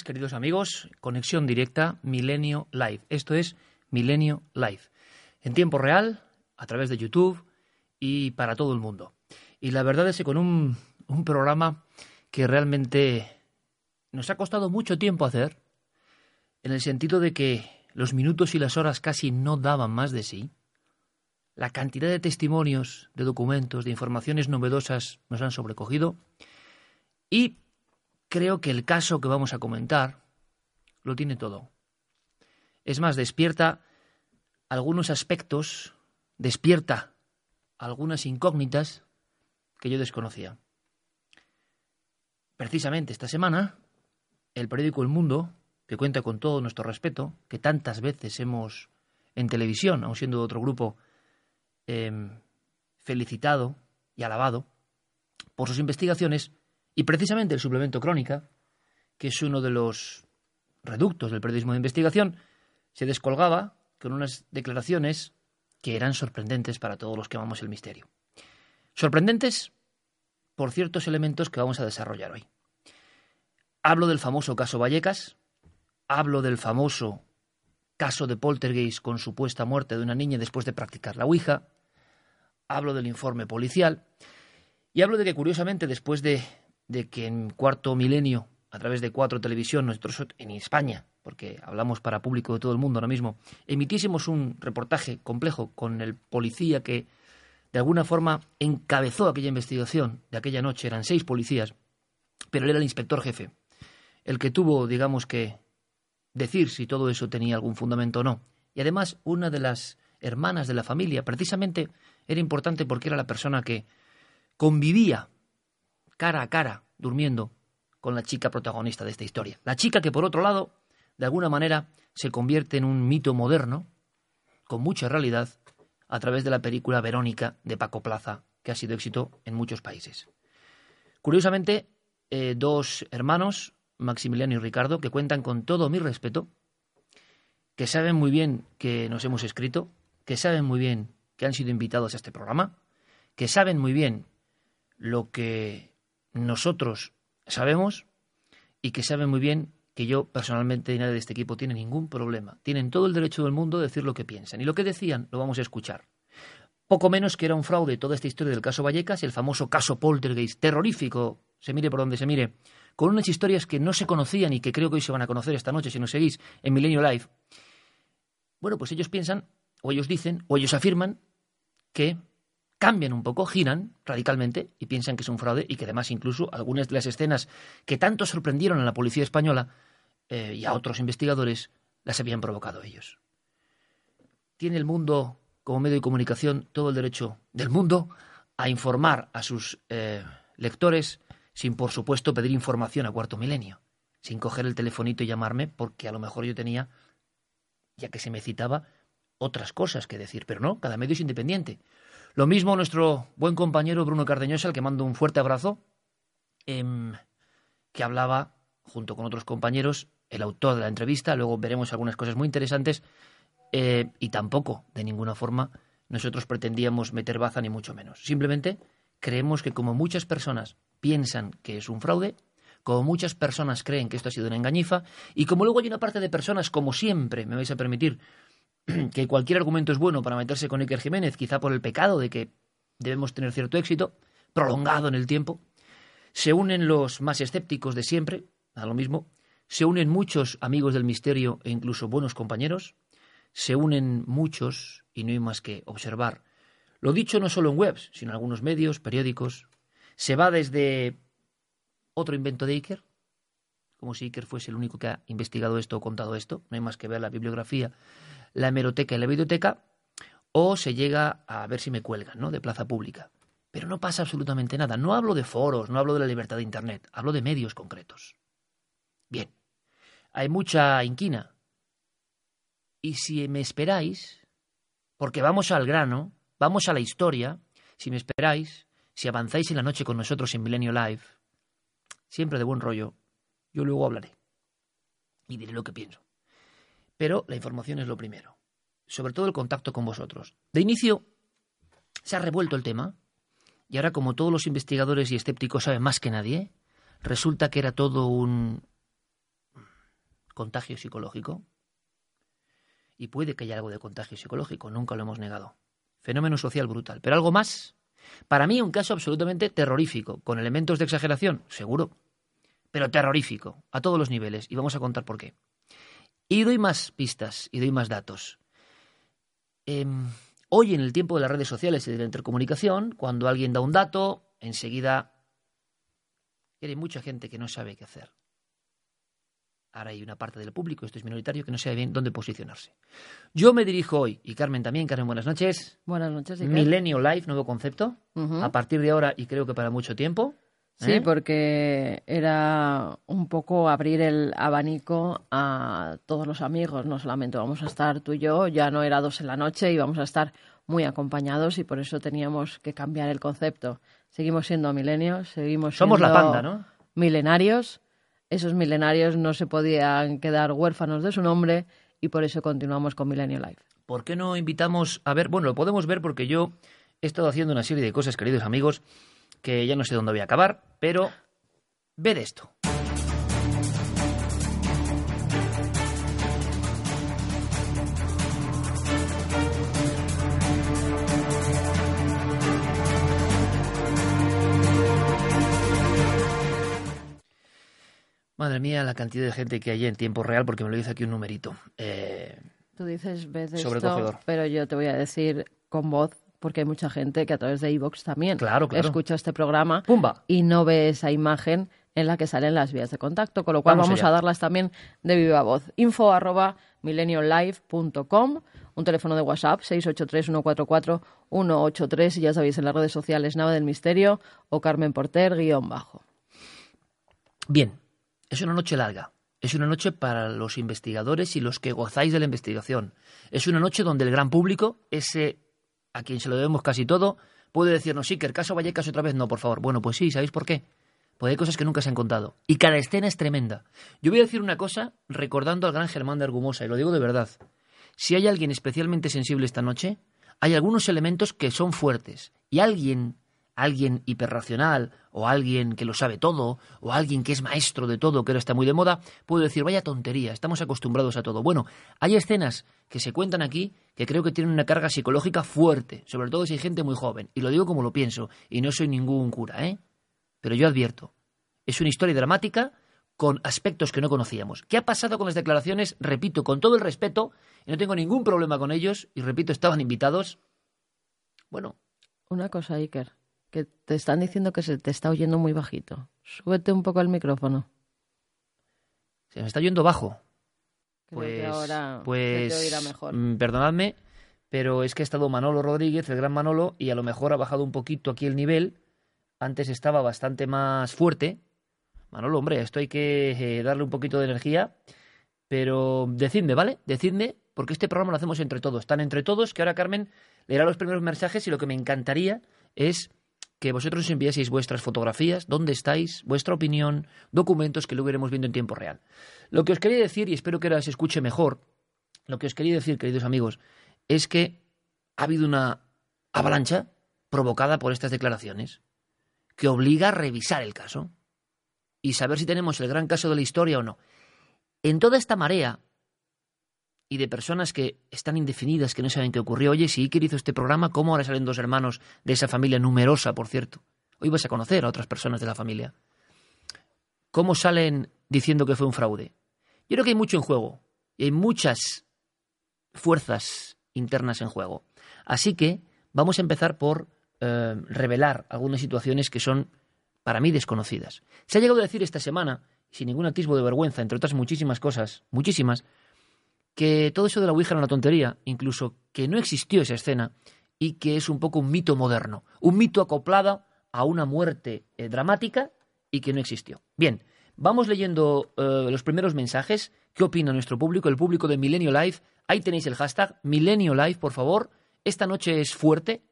queridos amigos. Conexión directa Milenio Live. Esto es Milenio Live. En tiempo real, a través de YouTube y para todo el mundo. Y la verdad es que con un, un programa que realmente nos ha costado mucho tiempo hacer, en el sentido de que los minutos y las horas casi no daban más de sí. La cantidad de testimonios, de documentos, de informaciones novedosas nos han sobrecogido. Y creo que el caso que vamos a comentar lo tiene todo. Es más, despierta algunos aspectos, despierta algunas incógnitas que yo desconocía. Precisamente esta semana, el periódico El Mundo, que cuenta con todo nuestro respeto, que tantas veces hemos en televisión, aun siendo de otro grupo, em, felicitado y alabado por sus investigaciones, y precisamente el suplemento Crónica, que es uno de los reductos del periodismo de investigación, se descolgaba con unas declaraciones que eran sorprendentes para todos los que amamos el misterio. Sorprendentes por ciertos elementos que vamos a desarrollar hoy. Hablo del famoso caso Vallecas, hablo del famoso caso de Poltergeist con supuesta muerte de una niña después de practicar la Ouija, hablo del informe policial y hablo de que curiosamente después de de que en cuarto milenio, a través de cuatro televisión, nosotros en España, porque hablamos para público de todo el mundo ahora mismo, emitiésemos un reportaje complejo con el policía que de alguna forma encabezó aquella investigación de aquella noche. Eran seis policías, pero él era el inspector jefe, el que tuvo, digamos que, decir si todo eso tenía algún fundamento o no. Y además, una de las hermanas de la familia, precisamente, era importante porque era la persona que convivía cara a cara, durmiendo con la chica protagonista de esta historia. La chica que, por otro lado, de alguna manera se convierte en un mito moderno, con mucha realidad, a través de la película Verónica de Paco Plaza, que ha sido éxito en muchos países. Curiosamente, eh, dos hermanos, Maximiliano y Ricardo, que cuentan con todo mi respeto, que saben muy bien que nos hemos escrito, que saben muy bien que han sido invitados a este programa, que saben muy bien lo que nosotros sabemos y que saben muy bien que yo personalmente y nadie de este equipo tiene ningún problema. Tienen todo el derecho del mundo de decir lo que piensan. Y lo que decían lo vamos a escuchar. Poco menos que era un fraude toda esta historia del caso Vallecas y el famoso caso Poltergeist, terrorífico, se mire por donde se mire, con unas historias que no se conocían y que creo que hoy se van a conocer esta noche si nos seguís en Milenio Live. Bueno, pues ellos piensan, o ellos dicen, o ellos afirman que cambian un poco, giran radicalmente y piensan que es un fraude y que además incluso algunas de las escenas que tanto sorprendieron a la policía española eh, y a otros investigadores las habían provocado ellos. Tiene el mundo como medio de comunicación todo el derecho del mundo a informar a sus eh, lectores sin por supuesto pedir información a cuarto milenio, sin coger el telefonito y llamarme porque a lo mejor yo tenía, ya que se me citaba, otras cosas que decir, pero no, cada medio es independiente. Lo mismo nuestro buen compañero Bruno Cardeñosa, al que mando un fuerte abrazo, em, que hablaba, junto con otros compañeros, el autor de la entrevista, luego veremos algunas cosas muy interesantes, eh, y tampoco, de ninguna forma, nosotros pretendíamos meter baza ni mucho menos. Simplemente creemos que como muchas personas piensan que es un fraude, como muchas personas creen que esto ha sido una engañifa, y como luego hay una parte de personas, como siempre, me vais a permitir, que cualquier argumento es bueno para meterse con Iker Jiménez, quizá por el pecado de que debemos tener cierto éxito, prolongado en el tiempo. Se unen los más escépticos de siempre, a lo mismo. Se unen muchos amigos del misterio e incluso buenos compañeros. Se unen muchos, y no hay más que observar. Lo dicho no solo en webs, sino en algunos medios, periódicos. Se va desde otro invento de Iker, como si Iker fuese el único que ha investigado esto o contado esto. No hay más que ver la bibliografía la hemeroteca y la biblioteca, o se llega a ver si me cuelgan, ¿no? De plaza pública. Pero no pasa absolutamente nada. No hablo de foros, no hablo de la libertad de Internet, hablo de medios concretos. Bien, hay mucha inquina. Y si me esperáis, porque vamos al grano, vamos a la historia, si me esperáis, si avanzáis en la noche con nosotros en Milenio Live, siempre de buen rollo, yo luego hablaré y diré lo que pienso. Pero la información es lo primero. Sobre todo el contacto con vosotros. De inicio, se ha revuelto el tema. Y ahora, como todos los investigadores y escépticos saben más que nadie, resulta que era todo un contagio psicológico. Y puede que haya algo de contagio psicológico, nunca lo hemos negado. Fenómeno social brutal. Pero algo más. Para mí un caso absolutamente terrorífico, con elementos de exageración, seguro, pero terrorífico, a todos los niveles, y vamos a contar por qué. Y doy más pistas y doy más datos. Em, hoy, en el tiempo de las redes sociales y de la intercomunicación, cuando alguien da un dato, enseguida hay mucha gente que no sabe qué hacer. Ahora hay una parte del público, esto es minoritario, que no sabe bien dónde posicionarse. Yo me dirijo hoy, y Carmen también. Carmen, buenas noches. Buenas noches. Milenio Live, nuevo concepto. A partir de ahora, y creo que para mucho tiempo. Sí, ¿eh? porque era un poco abrir el abanico a todos los amigos. No solamente vamos a estar tú y yo, ya no era dos en la noche y vamos a estar muy acompañados y por eso teníamos que cambiar el concepto. Seguimos siendo milenios, seguimos Somos la panda, ¿no? milenarios. Esos milenarios no se podían quedar huérfanos de su nombre y por eso continuamos con Milenio Live. ¿Por qué no invitamos a ver? Bueno, lo podemos ver porque yo he estado haciendo una serie de cosas, queridos amigos, que ya no sé dónde voy a acabar, pero ved esto. Madre mía, la cantidad de gente que hay en tiempo real, porque me lo dice aquí un numerito. Eh, Tú dices, ves esto, pero yo te voy a decir con voz, porque hay mucha gente que a través de iVoox también escucha este programa y no ve esa imagen en la que salen las vías de contacto, con lo cual vamos, a darlas también de viva voz. Info arroba un teléfono de WhatsApp 683-144-183 y ya sabéis en las redes sociales Nave del Misterio o Carmen Porter guion bajo. Bien, es una noche larga. Es una noche para los investigadores y los que gozáis de la investigación. Es una noche donde el gran público, ese a quien se lo debemos casi todo, puede decirnos, sí, que el caso Vallecas otra vez no, por favor. Bueno, pues sí, ¿sabéis por qué? Pues hay cosas que nunca se han contado. Y cada escena es tremenda. Yo voy a decir una cosa recordando al gran Germán de Argumosa, y lo digo de verdad. Si hay alguien especialmente sensible esta noche, hay algunos elementos que son fuertes. Y alguien alguien hiperracional o alguien que lo sabe todo o alguien que es maestro de todo, que ahora está muy de moda, puede decir, vaya tontería, estamos acostumbrados a todo. Bueno, hay escenas que se cuentan aquí que creo que tienen una carga psicológica fuerte, sobre todo si hay gente muy joven, y lo digo como lo pienso, y no soy ningún cura, ¿eh? Pero yo advierto, es una historia dramática con aspectos que no conocíamos. ¿Qué ha pasado con las declaraciones? Repito, con todo el respeto, y no tengo ningún problema con ellos, y repito, estaban invitados. Bueno. Una cosa, Iker que te están diciendo que se te está oyendo muy bajito. Súbete un poco el micrófono. Se me está oyendo bajo. pues, ahora pues mejor. Mm, perdonadme, pero es que ha estado Manolo Rodríguez, el gran Manolo, y a lo mejor ha bajado un poquito aquí el nivel. Antes estaba bastante más fuerte. Manolo, hombre, esto hay que eh, darle un poquito de energía. Pero decidme, ¿vale? Decidme, porque este programa lo hacemos entre todos. Están entre todos, que ahora Carmen leerá los primeros mensajes y lo que me encantaría es que vosotros enviaseis vuestras fotografías, dónde estáis, vuestra opinión, documentos que luego iremos viendo en tiempo real. Lo que os quería decir, y espero que ahora se escuche mejor, lo que os quería decir, queridos amigos, es que ha habido una avalancha provocada por estas declaraciones que obliga a revisar el caso y saber si tenemos el gran caso de la historia o no. En toda esta marea y de personas que están indefinidas, que no saben qué ocurrió. Oye, si Iker hizo este programa, ¿cómo ahora salen dos hermanos de esa familia numerosa, por cierto? Hoy vas a conocer a otras personas de la familia. ¿Cómo salen diciendo que fue un fraude? Yo creo que hay mucho en juego y hay muchas fuerzas internas en juego. Así que vamos a empezar por eh, revelar algunas situaciones que son para mí desconocidas. Se ha llegado a decir esta semana, sin ningún atisbo de vergüenza, entre otras muchísimas cosas, muchísimas, que todo eso de la Ouija era una tontería, incluso que no existió esa escena y que es un poco un mito moderno, un mito acoplado a una muerte eh, dramática y que no existió. Bien, vamos leyendo eh, los primeros mensajes. ¿Qué opina nuestro público, el público de Milenio Live? Ahí tenéis el hashtag Milenio Live, por favor. Esta noche es fuerte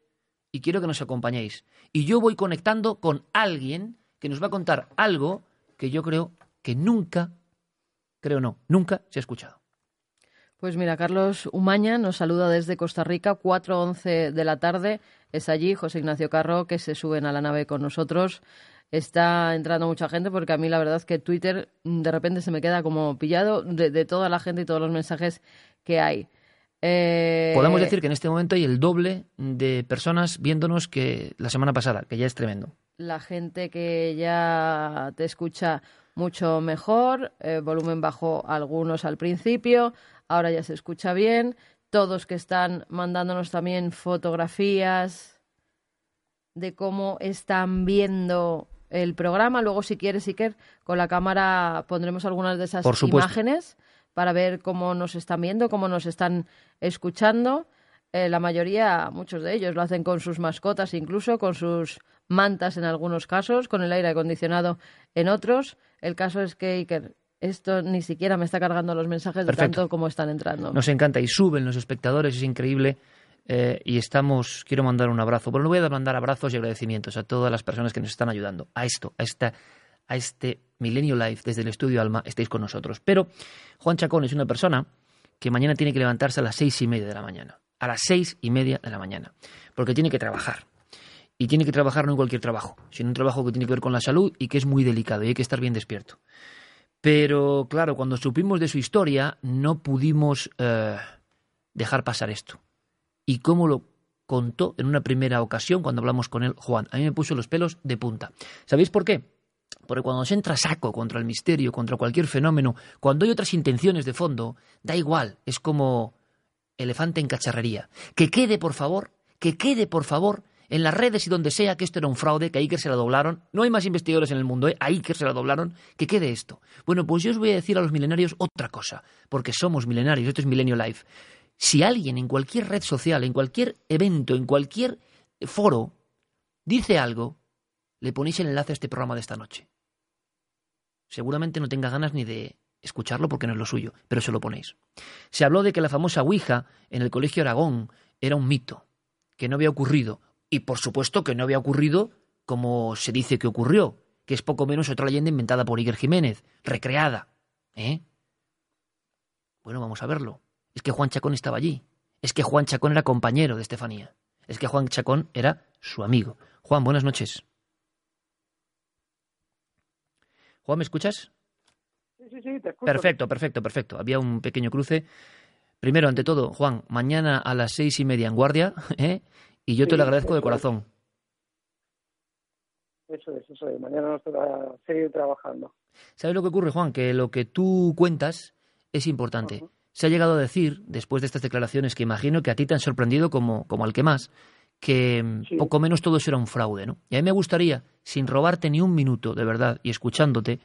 y quiero que nos acompañéis. Y yo voy conectando con alguien que nos va a contar algo que yo creo que nunca, creo no, nunca se ha escuchado. Pues mira, Carlos Umaña nos saluda desde Costa Rica, 4.11 de la tarde. Es allí José Ignacio Carro, que se suben a la nave con nosotros. está entrando mucha gente porque a mí la verdad es que Twitter mm, de repente se me queda como pillado de, toda la gente y todos los mensajes que hay. Eh... Podemos decir que en este momento hay el doble de personas viéndonos que la semana pasada, que ya es tremendo. La gente que ya te escucha mucho mejor, eh, volumen bajo algunos al principio, ahora ya se escucha bien, todos que están mandándonos también fotografías de cómo están viendo el programa. Luego, si quieres, Iker, con la cámara pondremos algunas de esas imágenes para ver cómo nos están viendo, cómo nos están escuchando. Eh, la mayoría, muchos de ellos, lo hacen con sus mascotas, incluso con sus mantas en algunos casos, con el aire acondicionado en otros. El caso es que, Iker, esto ni siquiera me está cargando los mensajes de tanto como están entrando. Nos encanta y suben los espectadores, es increíble. Eh, y estamos, quiero mandar un abrazo, pero no voy a mandar abrazos y agradecimientos a todas las personas que nos están ayudando a esto, a esta a este Milenio Life desde el estudio Alma, estéis con nosotros. Pero Juan Chacón es una persona que mañana tiene que levantarse a las seis y media de la mañana. A las seis y media de la mañana. Porque tiene que trabajar. Y tiene que trabajar no en cualquier trabajo, sino un trabajo que tiene que ver con la salud y que es muy delicado y hay que estar bien despierto. Pero claro, cuando supimos de su historia, no pudimos eh, dejar pasar esto y cómo lo contó en una primera ocasión cuando hablamos con él, Juan. A mí me puso los pelos de punta. ¿Sabéis por qué? Porque cuando se entra saco contra el misterio, contra cualquier fenómeno, cuando hay otras intenciones de fondo, da igual, es como elefante en cacharrería. Que quede, por favor, que quede, por favor, en las redes y donde sea que esto era un fraude, que a Iker se la doblaron. No hay más investigadores en el mundo, ¿eh? a Iker se la doblaron. Que quede esto. Bueno, pues yo os voy a decir a los milenarios otra cosa, porque somos milenarios, esto es Milenio Life. Si alguien en cualquier red social, en cualquier evento, en cualquier foro, dice algo, le ponéis el enlace a este programa de esta noche. Seguramente no tenga ganas ni de escucharlo porque no es lo suyo, pero se lo ponéis. Se habló de que la famosa Ouija en el Colegio Aragón era un mito, que no había ocurrido, y por supuesto que no había ocurrido como se dice que ocurrió, que es poco menos otra leyenda inventada por Iker Jiménez, recreada. ¿Eh? Bueno, vamos a verlo es que Juan Chacón estaba allí. Es que Juan Chacón era compañero de Estefanía. Es que Juan Chacón era su amigo. Juan, buenas noches. Juan, ¿me escuchas? Sí, sí, sí, te escucho. Perfecto, perfecto, perfecto. Había un pequeño cruce. Primero, ante todo, Juan, mañana a las seis y media en guardia, ¿eh? Y yo te lo agradezco de corazón. Eso es, eso es. Mañana nos toca seguir trabajando. ¿Sabes lo que ocurre, Juan? Que lo que tú cuentas es importante se ha llegado a decir, después de estas declaraciones que imagino que a ti te han sorprendido como, como al que más, que mm, poco menos todo eso era un fraude, ¿no? Y a mí me gustaría, sin robarte ni un minuto, de verdad, y escuchándote,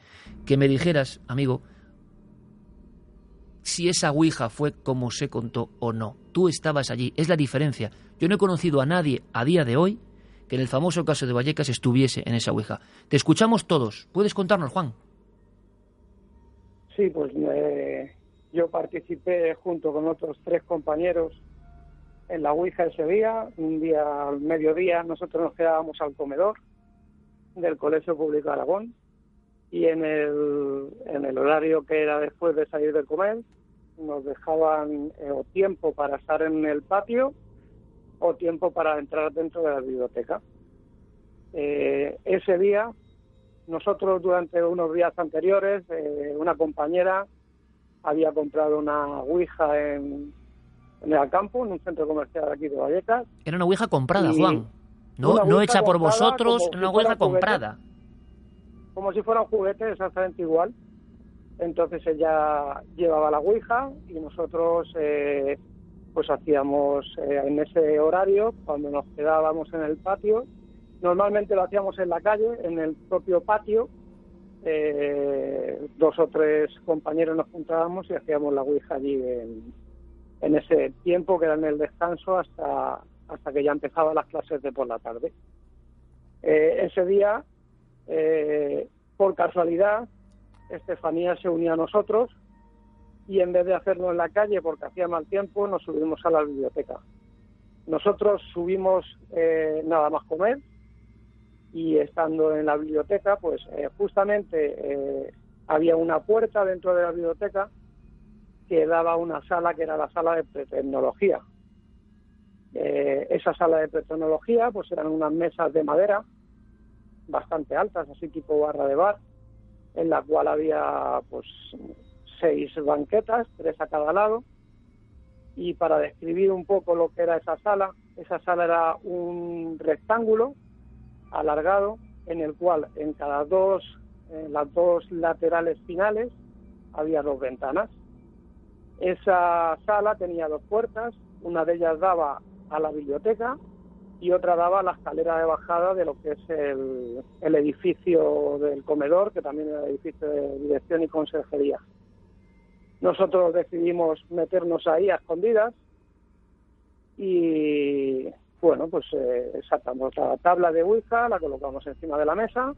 que me dijeras, amigo, si esa Ouija fue como se contó o no. Tú estabas allí, es la diferencia. Yo no he conocido a nadie a día de hoy que en el famoso caso de Vallecas estuviese en esa Ouija. Te escuchamos todos. ¿Puedes contarnos, Juan? Sí, pues yo participé junto con otros tres compañeros en la Ouija ese día. Un día al mediodía nosotros nos quedábamos al comedor del Colegio Público de Aragón y en el, en el horario que era después de salir de comer nos dejaban eh, o tiempo para estar en el patio o tiempo para entrar dentro de la biblioteca. Eh, ese día, nosotros durante unos días anteriores, eh, una compañera había comprado una Ouija en, en el campo, en un centro comercial aquí de Vallecas. Era una Ouija comprada, Juan. No, no hecha por vosotros, una Ouija comprada. como si fuera un juguete exactamente igual. Entonces ella llevaba la Ouija y nosotros eh, pues hacíamos eh, en ese horario, cuando nos quedábamos en el patio, normalmente lo hacíamos en la calle, en el propio patio, eh, dos o tres compañeros nos juntábamos y hacíamos la Ouija allí en, ese tiempo que era en el descanso hasta, hasta que ya empezaban las clases de por la tarde. Eh, ese día, eh, por casualidad, Estefanía se unía a nosotros y en vez de hacerlo en la calle porque hacía mal tiempo, nos subimos a la biblioteca. Nosotros subimos eh, nada más comer, y estando en la biblioteca, pues eh, justamente eh, había una puerta dentro de la biblioteca que daba una sala que era la sala de pretecnología. Esa sala de pretecnología, pues eran unas mesas de madera bastante altas, así tipo barra de bar, en la cual había pues seis banquetas, tres a cada lado. Y para describir un poco lo que era esa sala, esa sala era un rectángulo alargado en el cual en cada dos, en las dos laterales finales había dos ventanas. Esa sala tenía dos puertas, una de ellas daba a la biblioteca y otra daba la escalera de bajada de lo que es el, el edificio del comedor, que también era el edificio de dirección y conserjería. Nosotros decidimos meternos ahí a escondidas y bueno, pues eh, sacamos la tabla de Ouija, la colocamos encima de la mesa,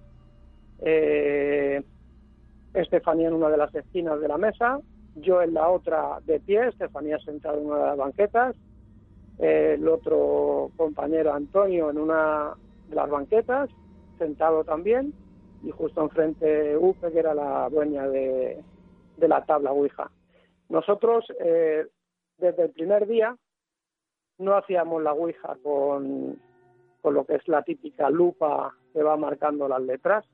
eh, Estefanía en una de las esquinas de la mesa, yo en la otra de pie, Estefanía sentada en una de las banquetas, el otro compañero Antonio en una de las banquetas, sentado también, y justo enfrente Upe, que era la dueña de, de la tabla Ouija. Nosotros, eh, desde el primer día, no hacíamos la Ouija con, con lo que es la típica lupa que va marcando las letras.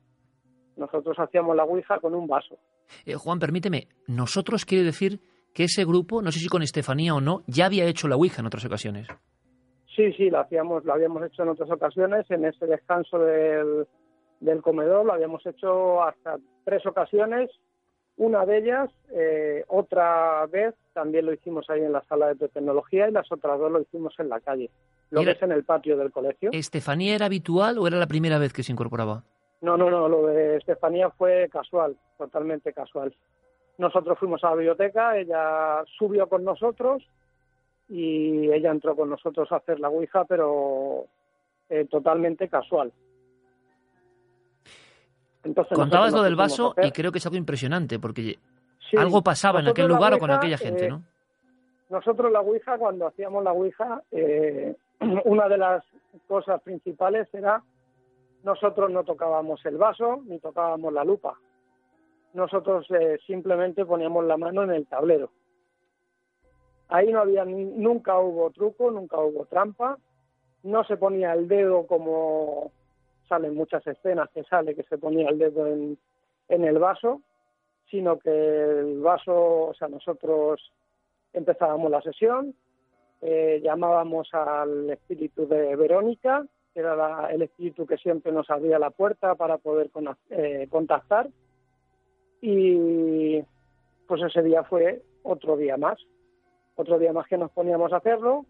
Nosotros hacíamos la Ouija con un vaso. Eh, Juan, permíteme, nosotros quiere decir que ese grupo, no sé si con Estefanía o no, ya había hecho la Ouija en otras ocasiones. Sí, sí, lo, hacíamos, lo habíamos hecho en otras ocasiones, en ese descanso del, del comedor, lo habíamos hecho hasta tres ocasiones una de ellas, eh, otra vez, también lo hicimos ahí en la sala de tecnología y las otras dos lo hicimos en la calle. Lo que es en el patio del colegio. ¿Estefanía era habitual o era la primera vez que se incorporaba? No, no, no, lo de Estefanía fue casual, totalmente casual. Nosotros fuimos a la biblioteca, ella subió con nosotros y ella entró con nosotros a hacer la Ouija, pero eh, totalmente casual. Contabas lo del vaso y creo que es algo impresionante porque algo pasaba en aquel lugar o con aquella gente, eh, ¿no? Nosotros la Ouija, cuando hacíamos la Ouija, eh, una de las cosas principales era nosotros no tocábamos el vaso ni tocábamos la lupa. Nosotros eh, simplemente poníamos la mano en el tablero. Ahí no había nunca hubo truco, nunca hubo trampa, no se ponía el dedo como salen muchas escenas que sale que se ponía el dedo en, el vaso, sino que el vaso, o sea, nosotros empezábamos la sesión, eh, llamábamos al espíritu de Verónica, que era el espíritu que siempre nos abría la puerta para poder eh, contactar, y pues ese día fue otro día más, otro día más que nos poníamos a hacerlo,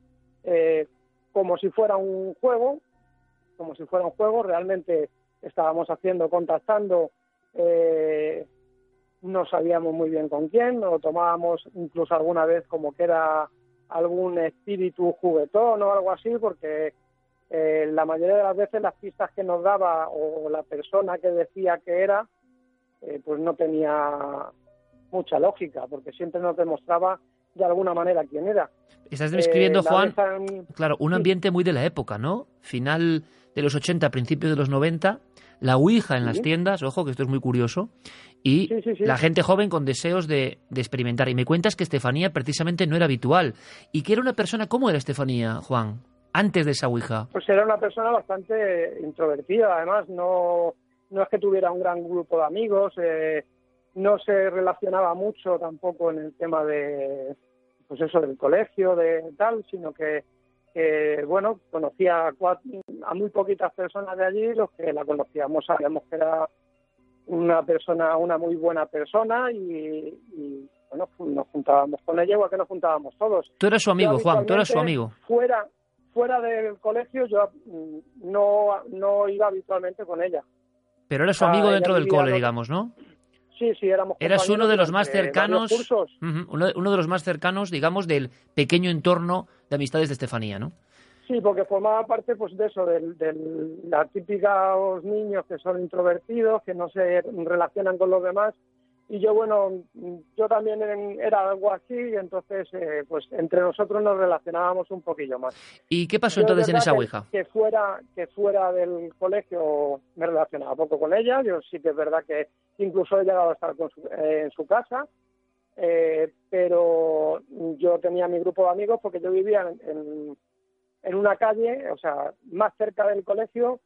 eh, como si fuera un juego, como si fuera un juego, realmente estábamos haciendo, contactando, eh, no sabíamos muy bien con quién, lo tomábamos incluso alguna vez como que era algún espíritu juguetón o algo así, porque eh, la mayoría de las veces las pistas que nos daba o la persona que decía que era, eh, pues no tenía mucha lógica, porque siempre nos demostraba de alguna manera quién era. Estás describiendo, Juan, claro, un ambiente muy de la época, ¿no? Final de los 80, principios de los 90, la Ouija en las tiendas, ojo que esto es muy curioso, y la gente joven con deseos de, experimentar. Y me cuentas que Estefanía precisamente no era habitual. ¿Y que era una persona, cómo era Estefanía, Juan, antes de esa Ouija? Pues era una persona bastante introvertida, además no, no es que tuviera un gran grupo de amigos, eh, no se relacionaba mucho tampoco en el tema de, pues eso, del colegio, de tal, sino que bueno, conocía a, muy poquitas personas de allí, los que la conocíamos sabíamos que era una persona, una muy buena persona y, bueno, nos juntábamos con ella igual que nos juntábamos todos. Tú eres su amigo, Juan, tú eres su amigo. Fuera, fuera del colegio yo mm, no, no iba habitualmente con ella. Pero eres su amigo dentro del cole, digamos, ¿no? Sí, sí, éramos. Eras uno de los más cercanos, uno, de los más cercanos, digamos, del pequeño entorno de amistades de Estefanía, ¿no? Sí, porque formaba parte, pues, de eso, de, la típica niños que son introvertidos, que no se relacionan con los demás. Y yo, bueno, yo también era algo así, y entonces, eh, pues, entre nosotros nos relacionábamos un poquillo más. ¿Y qué pasó entonces en esa ouija? Que, fuera, que fuera del colegio me relacionaba poco con ella. Yo sí que es verdad que incluso he llegado a estar eh, en su casa, eh, pero yo tenía mi grupo de amigos porque yo vivía en, en, una calle, o sea, más cerca del colegio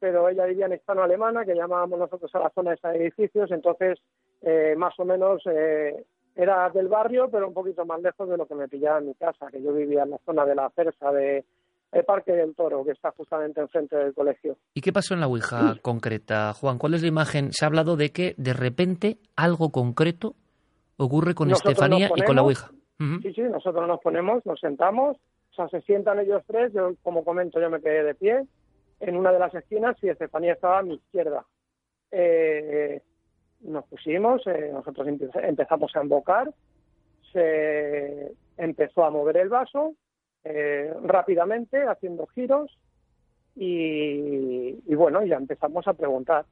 pero ella vivía en hispano-alemana, que llamábamos nosotros a la zona de esos edificios, entonces eh, más o menos eh, era del barrio, pero un poquito más lejos de lo que me pillaba en mi casa, que yo vivía en la zona de la Persa, de el Parque del Toro, que está justamente enfrente del colegio. ¿Y qué pasó en la Ouija concreta, Juan? ¿Cuál es la imagen? Se ha hablado de que de repente algo concreto ocurre con Estefanía y con la Ouija. Sí, sí, nosotros nos ponemos, nos sentamos, o sea, se sientan ellos tres, yo como comento, yo me quedé de pie en una de las esquinas y Estefanía estaba a mi izquierda. Eh, nos pusimos, eh, nosotros empezamos a invocar, se empezó a mover el vaso eh, rápidamente, haciendo giros, y, bueno, ya empezamos a preguntar.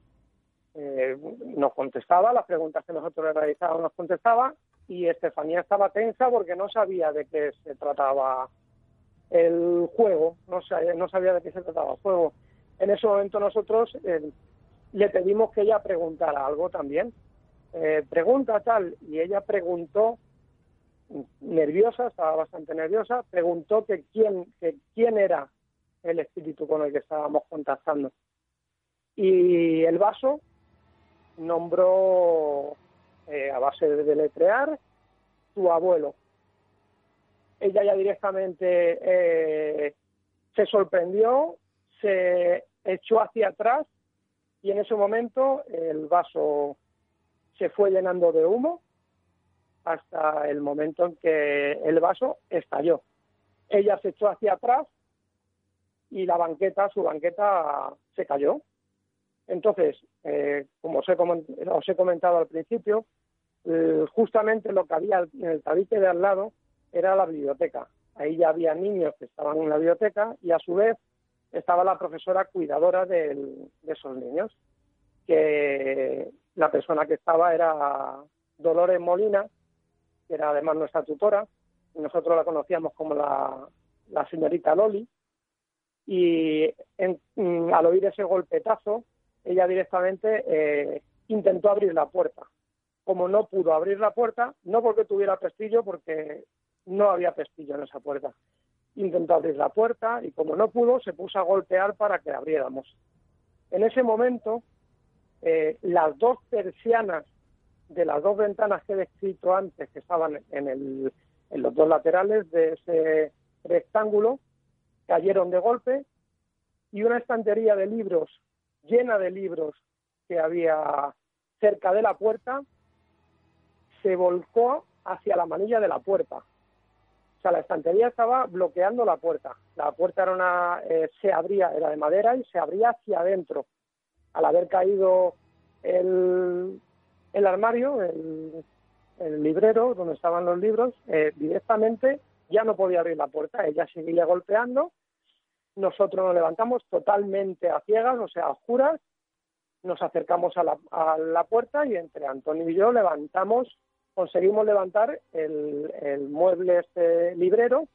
Eh, nos contestaba, las preguntas que nosotros le realizábamos nos contestaba, y Estefanía estaba tensa porque no sabía de qué se trataba el juego, no sabía, no sabía de qué se trataba el juego. En ese momento nosotros eh, le pedimos que ella preguntara algo también. Eh, pregunta tal, y ella preguntó, nerviosa, estaba bastante nerviosa, preguntó que quién, que quién era el espíritu con el que estábamos contactando. Y el vaso nombró eh, a base de deletrear su abuelo. Ella ya directamente eh, se sorprendió, se echó hacia atrás y en ese momento el vaso se fue llenando de humo hasta el momento en que el vaso estalló. Ella se echó hacia atrás y la banqueta, su banqueta, se cayó. Entonces, eh, como os he, comentado al principio, eh, justamente lo que había en el tabique de al lado era la biblioteca. Ahí ya había niños que estaban en la biblioteca y a su vez estaba la profesora cuidadora de esos niños, que la persona que estaba era Dolores Molina, que era además nuestra tutora, nosotros la conocíamos como la, señorita Loli, y mm, al oír ese golpetazo, ella directamente eh, intentó abrir la puerta. Como no pudo abrir la puerta, no porque tuviera pestillo, porque no había pestillo en esa puerta. Intentó abrir la puerta y como no pudo, se puso a golpear para que abriéramos. En ese momento, eh, las dos persianas de las dos ventanas que he descrito antes, que estaban en los dos laterales de ese rectángulo, cayeron de golpe y una estantería de libros llena de libros que había cerca de la puerta se volcó hacia la manilla de la puerta. Sea, la estantería estaba bloqueando la puerta. La puerta era una, eh, se abría, era de madera y se abría hacia adentro. Al haber caído el, el armario, el, librero donde estaban los libros, eh, directamente ya no podía abrir la puerta. Ella seguía golpeando nosotros nos levantamos totalmente a ciegas, o sea, a juras, nos acercamos a la, a la puerta y entre Antonio y yo levantamos, conseguimos levantar el, mueble este librero,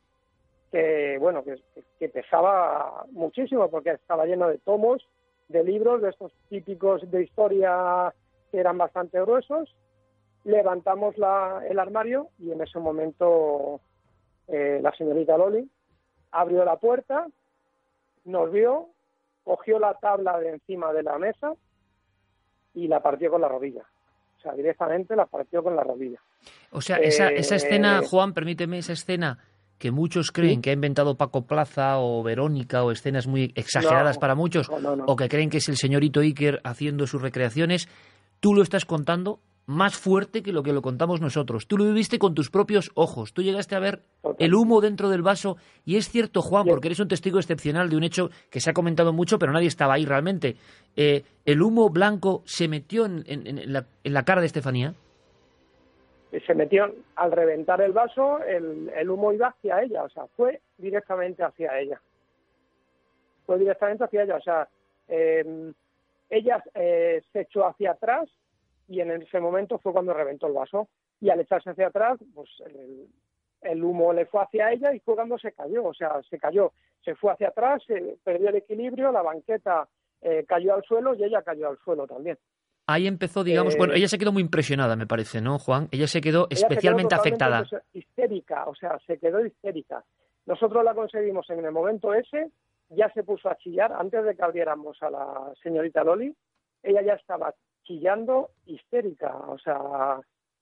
que bueno, que, que, pesaba muchísimo porque estaba lleno de tomos, de libros, de estos típicos de historia que eran bastante gruesos. Levantamos la, el armario y en ese momento eh, la señorita Loli abrió la puerta, nos vio, cogió la tabla de encima de la mesa y la partió con la rodilla. O sea, directamente la partió con la rodilla. O sea, esa, esa escena, eh, Juan, permíteme, esa escena que muchos creen que ha inventado Paco Plaza o Verónica o escenas muy exageradas para muchos, o que creen que es el señorito Iker haciendo sus recreaciones, tú lo estás contando más fuerte que lo que lo contamos nosotros. Tú lo viviste con tus propios ojos. Tú llegaste a ver el humo dentro del vaso. Y es cierto, Juan, porque eres un testigo excepcional de un hecho que se ha comentado mucho, pero nadie estaba ahí realmente. Eh, ¿El humo blanco se metió en, la, cara de Estefanía? Se metió al reventar el vaso, el, humo iba hacia ella, o sea, fue directamente hacia ella. Fue directamente hacia ella, o sea, eh, ella eh, se echó hacia atrás y en ese momento fue cuando reventó el vaso. Y al echarse hacia atrás, pues el, humo le fue hacia ella y fue cuando se cayó, o sea, se cayó, se fue hacia atrás, se perdió el equilibrio, la banqueta eh, cayó al suelo y ella cayó al suelo también. Ahí empezó, digamos, bueno, eh, ella se quedó muy impresionada, me parece, ¿no, Juan? Ella se quedó especialmente afectada. Histérica, o sea, se quedó histérica. Nosotros la conseguimos en el momento ese ya se puso a chillar antes de que abriéramos a la señorita Loli. Ella ya estaba chillando histérica, o sea,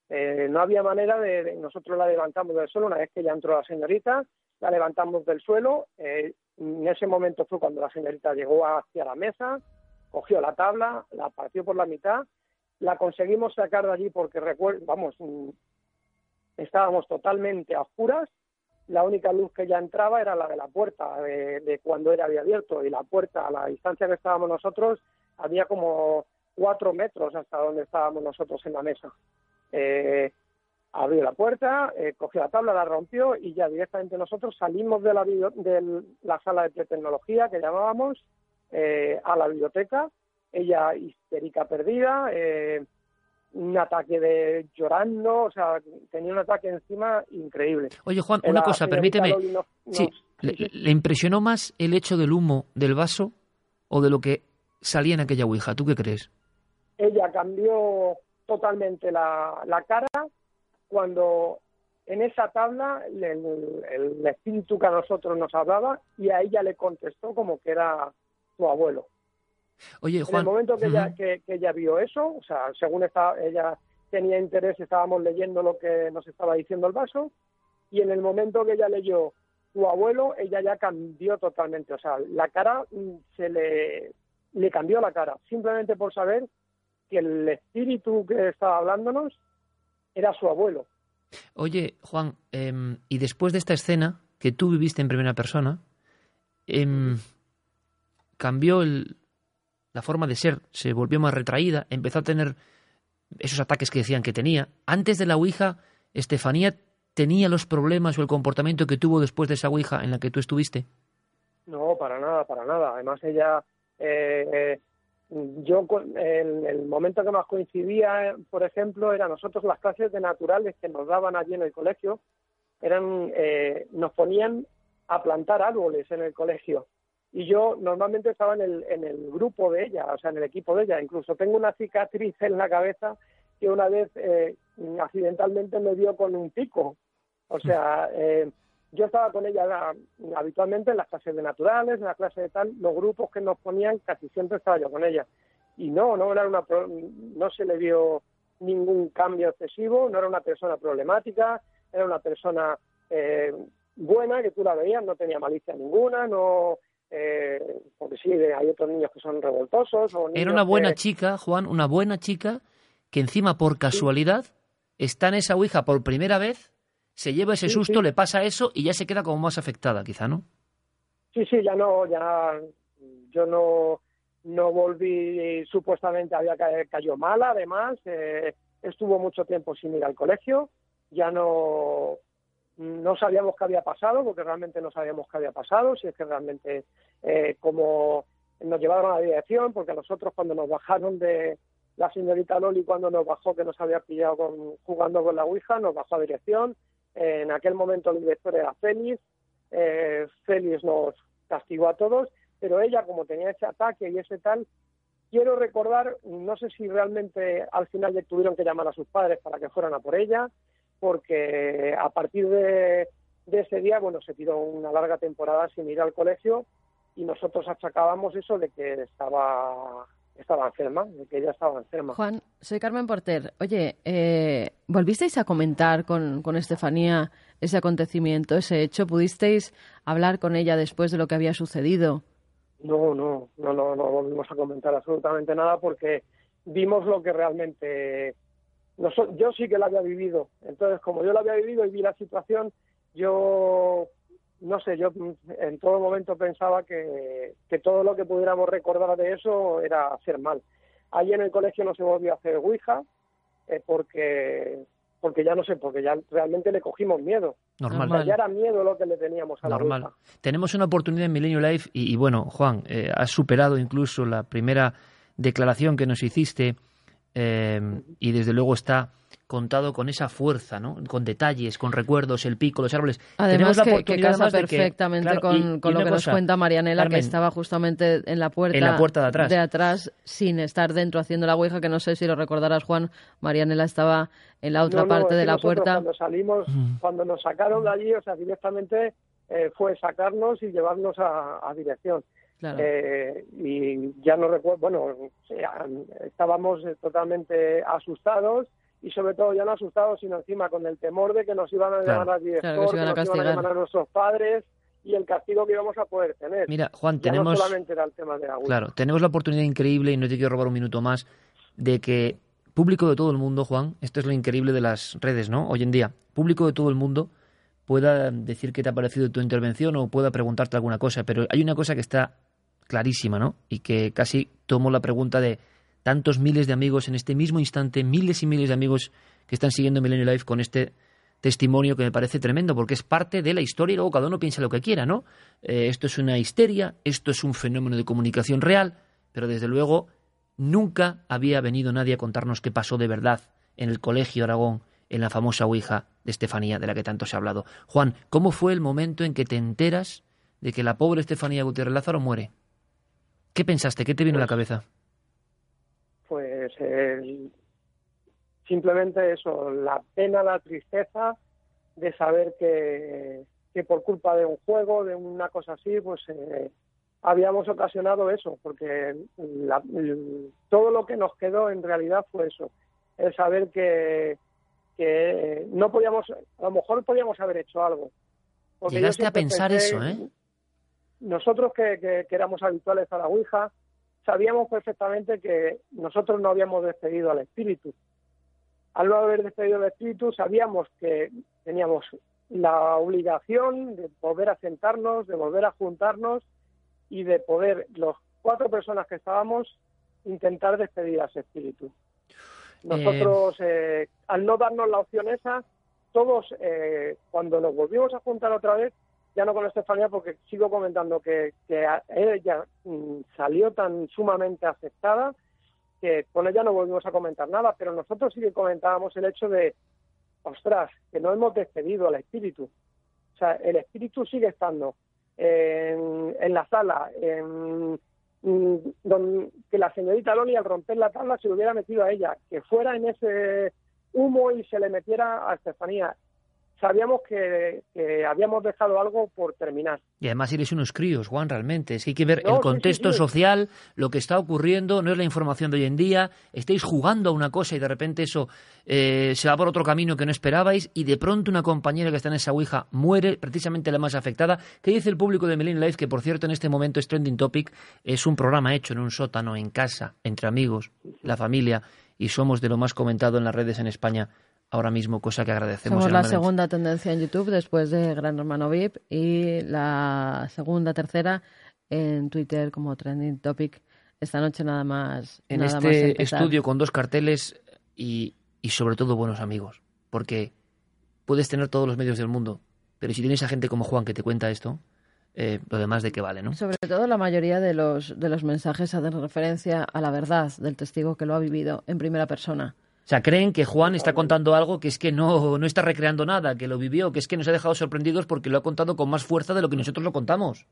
eh, no había manera de, Nosotros la levantamos del suelo una vez que ya entró la señorita, la levantamos del suelo. Eh, en ese momento fue cuando la señorita llegó hacia la mesa, cogió la tabla, la partió por la mitad, la conseguimos sacar de allí porque, vamos, mm, estábamos totalmente a oscuras la única luz que ya entraba era la de la puerta, de, cuando era había abierto, y la puerta, a la distancia que estábamos nosotros, había como cuatro metros hasta donde estábamos nosotros en la mesa. Eh, abrió la puerta, eh, cogió la tabla, la rompió y ya directamente nosotros salimos de la, de la sala de tecnología que llamábamos eh, a la biblioteca, ella histérica perdida, eh, un ataque de llorando, o sea, tenía un ataque encima increíble. Oye, Juan, una cosa, permíteme. sí, le, impresionó más el hecho del humo del vaso o de lo que salía en aquella ouija? ¿Tú qué crees? Ella cambió totalmente la, la cara cuando en esa tabla el, el, espíritu que a nosotros nos hablaba y a ella le contestó como que era su abuelo. Oye, En el momento que, ella, que, ella vio eso, o sea, según estaba, ella tenía interés, estábamos leyendo lo que nos estaba diciendo el vaso, y en el momento que ella leyó su abuelo, ella ya cambió totalmente. O sea, la cara mm, se le, le cambió la cara, simplemente por saber que el espíritu que estaba hablándonos era su abuelo. Oye, Juan, em, y después de esta escena que tú viviste en primera persona, em, cambió el, la forma de ser se volvió más retraída, empezó a tener esos ataques que decían que tenía. Antes de la Ouija, Estefanía tenía los problemas o el comportamiento que tuvo después de esa Ouija en la que tú estuviste. No, para nada, para nada. Además ella, eh, eh, yo el, el, momento que más coincidía, por ejemplo, era nosotros las clases de naturales que nos daban allí en el colegio, eran, eh, nos ponían a plantar árboles en el colegio y yo normalmente estaba en el, en el grupo de ella, o sea, en el equipo de ella. Incluso tengo una cicatriz en la cabeza que una vez eh, accidentalmente me dio con un pico. O sea, eh, yo estaba con ella habitualmente en las clases de naturales, en la clase de tal, los grupos que nos ponían, casi siempre estaba yo con ella. Y no, no era una, no se le dio ningún cambio excesivo, no era una persona problemática, era una persona eh, buena, que tú la veías, no tenía malicia ninguna, no eh, porque sí, hay otros niños que son revoltosos. Era una buena chica, Juan, una buena chica que encima por casualidad está en esa Ouija por primera vez, se lleva ese susto, le pasa eso y ya se queda como más afectada, quizá, ¿no? Sí, sí, ya no, ya yo no, no volví, supuestamente había cayó mala, además, eh, estuvo mucho tiempo sin ir al colegio, ya no, no sabíamos qué había pasado, porque realmente no sabíamos qué había pasado, si es que realmente eh, como nos llevaron a la dirección, porque a nosotros cuando nos bajaron de la señorita Loli, cuando nos bajó que nos había pillado con, jugando con la Ouija, nos bajó a dirección. En aquel momento el director era Félix, eh, Félix nos castigó a todos, pero ella como tenía ese ataque y ese tal, quiero recordar, no sé si realmente al final le tuvieron que llamar a sus padres para que fueran a por ella, porque a partir de, ese día, bueno, se tiró una larga temporada sin ir al colegio y nosotros achacábamos eso de que estaba estaba enferma, de que ella estaba enferma. Juan, soy Carmen Porter. Oye, eh, ¿volvisteis a comentar con, con Estefanía ese acontecimiento, ese hecho? ¿Pudisteis hablar con ella después de lo que había sucedido? No, no, no, no, no volvimos a comentar absolutamente nada porque vimos lo que realmente yo sí que la había vivido. Entonces, como yo la había vivido y vi la situación, yo, no sé, yo en todo momento pensaba que, que todo lo que pudiéramos recordar de eso era hacer mal. Allí en el colegio no se volvió a hacer Ouija eh, porque porque ya no sé, porque ya realmente le cogimos miedo. Normal. ya era miedo lo que le teníamos a Normal. la Tenemos una oportunidad en Milenio Life y, bueno, Juan, eh, has superado incluso la primera declaración que nos hiciste eh, y desde luego está contado con esa fuerza, ¿no? Con detalles, con recuerdos, el pico, los árboles. Además Tenemos que, casa perfectamente con, lo que nos cuenta Marianela, que estaba justamente en la puerta, en la puerta de atrás. de atrás, sin estar dentro haciendo la ouija, que no sé si lo recordarás, Juan. Marianela estaba en la otra parte de la puerta. Cuando salimos, cuando nos sacaron de allí, o sea, directamente eh, fue sacarnos y llevarnos a, dirección. Eh, y ya no recuerdo, bueno, estábamos totalmente asustados y sobre todo ya no asustados, sino encima con el temor de que nos iban a llevar a director, que, nos iban a llamar a nuestros padres y el castigo que íbamos a poder tener. Mira, Juan, tenemos... No solamente era el tema de agua. Claro, tenemos la oportunidad increíble, y no te quiero robar un minuto más, de que público de todo el mundo, Juan, esto es lo increíble de las redes, ¿no? Hoy en día, público de todo el mundo pueda decir qué te ha parecido tu intervención o pueda preguntarte alguna cosa, pero hay una cosa que está clarísima, ¿no? Y que casi tomo la pregunta de tantos miles de amigos en este mismo instante, miles y miles de amigos que están siguiendo Millennial Life con este testimonio que me parece tremendo, porque es parte de la historia y luego cada uno piensa lo que quiera, ¿no? Eh, esto es una histeria, esto es un fenómeno de comunicación real, pero desde luego nunca había venido nadie a contarnos qué pasó de verdad en el Colegio Aragón en la famosa Ouija de Estefanía de la que tanto se ha hablado. Juan, ¿cómo fue el momento en que te enteras de que la pobre Estefanía Gutiérrez Lázaro muere? ¿Qué pensaste? ¿Qué te vino a la pues cabeza? Pues simplemente eso, la pena, la tristeza de saber que, que, por culpa de un juego, de una cosa así, pues eh, habíamos ocasionado eso, porque todo lo que nos quedó en realidad fue eso, el saber que, que no podíamos, a lo mejor podíamos haber hecho algo. Llegaste a pensar eso, ¿eh? Nosotros que, éramos habituales a la Ouija, sabíamos perfectamente que nosotros no habíamos despedido al espíritu. Al no haber despedido al espíritu, sabíamos que teníamos la obligación de volver a sentarnos, de volver a juntarnos y de poder, los cuatro personas que estábamos, intentar despedir a ese espíritu. Nosotros, eh, al no darnos la opción esa, todos, eh, cuando nos volvimos a juntar otra vez, ya no con Estefanía, porque sigo comentando que, ella mm, salió tan sumamente afectada que con ella no volvimos a comentar nada, pero nosotros sí que comentábamos el hecho de, ostras, que no hemos despedido al espíritu. O sea, el espíritu sigue estando en, la sala, en, Mm, que la señorita Loni al romper la tabla se lo hubiera metido a ella, que fuera en ese humo y se le metiera a Estefanía sabíamos que, habíamos dejado algo por terminar. Y además eres unos críos, Juan, realmente. Es que hay que ver el contexto social, lo que está ocurriendo, no es la información de hoy en día. Estáis jugando a una cosa y de repente eso eh, se va por otro camino que no esperabais y de pronto una compañera que está en esa Ouija muere, precisamente la más afectada. ¿Qué dice el público de Melin Life? Que por cierto en este momento es Trending Topic, es un programa hecho en un sótano, en casa, entre amigos, la familia y somos de lo más comentado en las redes en España ahora mismo, cosa que agradecemos. Somos la segunda tendencia en YouTube después de Gran Hermano VIP y la segunda, tercera en Twitter como trending topic. Esta noche nada más. En este estudio con dos carteles y, y sobre todo buenos amigos, porque puedes tener todos los medios del mundo, pero si tienes a gente como Juan que te cuenta esto, eh, lo demás de qué vale, ¿no? Sobre todo la mayoría de los, de los mensajes hacen referencia a la verdad del testigo que lo ha vivido en primera persona. O sea, creen que Juan está contando algo que es que no, no está recreando nada, que lo vivió, que es que nos ha dejado sorprendidos porque lo ha contado con más fuerza de lo que nosotros lo contamos.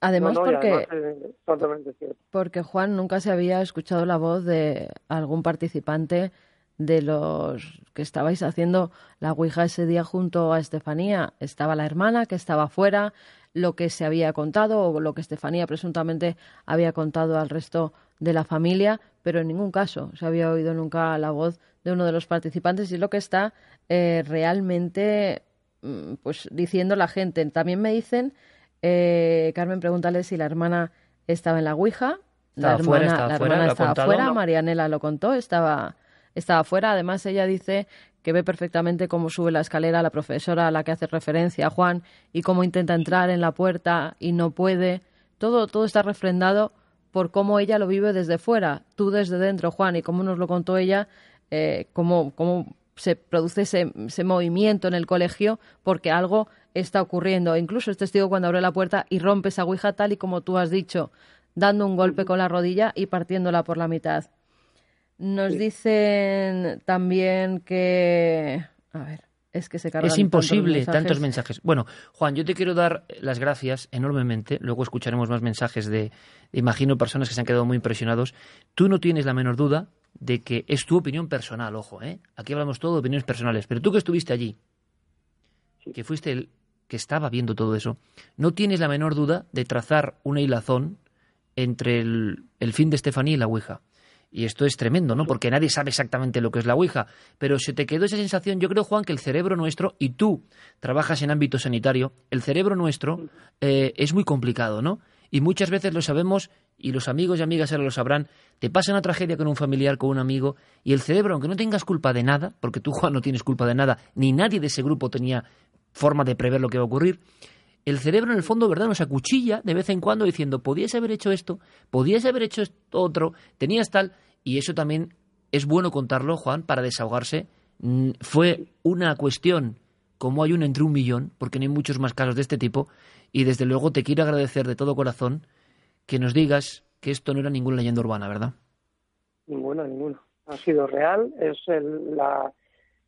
Además, porque, porque Juan nunca se había escuchado la voz de algún participante de los que estabais haciendo la Ouija ese día junto a Estefanía. Estaba la hermana que estaba fuera, lo que se había contado o lo que Estefanía presuntamente había contado al resto de la familia, pero en ningún caso se había oído nunca la voz de uno de los participantes y es lo que está eh, realmente mm, pues diciendo la gente. También me dicen, eh, Carmen, pregúntale si la hermana estaba en la Ouija. La hermana, fuera, estaba, la fuera, estaba fuera, Marianela lo contó, estaba, estaba fuera. Además, ella dice que ve perfectamente cómo sube la escalera la profesora a la que hace referencia Juan y cómo intenta entrar en la puerta y no puede. Todo, todo está refrendado por cómo ella lo vive desde fuera, tú desde dentro, Juan, y cómo nos lo contó ella, eh, cómo, cómo se produce ese, ese, movimiento en el colegio porque algo está ocurriendo. Incluso es testigo cuando abre la puerta y rompe esa ouija tal y como tú has dicho, dando un golpe con la rodilla y partiéndola por la mitad. Nos dicen también que... A ver, es que se Es imposible tantos mensajes. Bueno, Juan, yo te quiero dar las gracias enormemente. Luego escucharemos más mensajes de, imagino, personas que se han quedado muy impresionados. Tú no tienes la menor duda de que es tu opinión personal, ojo, ¿eh? Aquí hablamos todo de opiniones personales, pero tú que estuviste allí, que fuiste el que estaba viendo todo eso, no tienes la menor duda de trazar una hilazón entre el, el fin de Estefanía y la Ouija. Y esto es tremendo, ¿no? Porque nadie sabe exactamente lo que es la Ouija. Pero se te quedó esa sensación, yo creo, Juan, que el cerebro nuestro, y tú trabajas en ámbito sanitario, el cerebro nuestro eh, es muy complicado, ¿no? Y muchas veces lo sabemos, y los amigos y amigas ahora lo sabrán, te pasa una tragedia con un familiar, con un amigo, y el cerebro, aunque no tengas culpa de nada, porque tú, Juan, no tienes culpa de nada, ni nadie de ese grupo tenía forma de prever lo que va a ocurrir, el cerebro en el fondo, ¿verdad?, nos acuchilla de vez en cuando diciendo, podías haber hecho esto, podías haber hecho esto otro, tenías tal, y eso también es bueno contarlo, Juan, para desahogarse. Mm, fue una cuestión como hay uno entre un millón, porque no hay muchos más casos de este tipo, y desde luego te quiero agradecer de todo corazón que nos digas que esto no era ninguna leyenda urbana, ¿verdad? Ninguna, ninguna. Ha sido real, es la,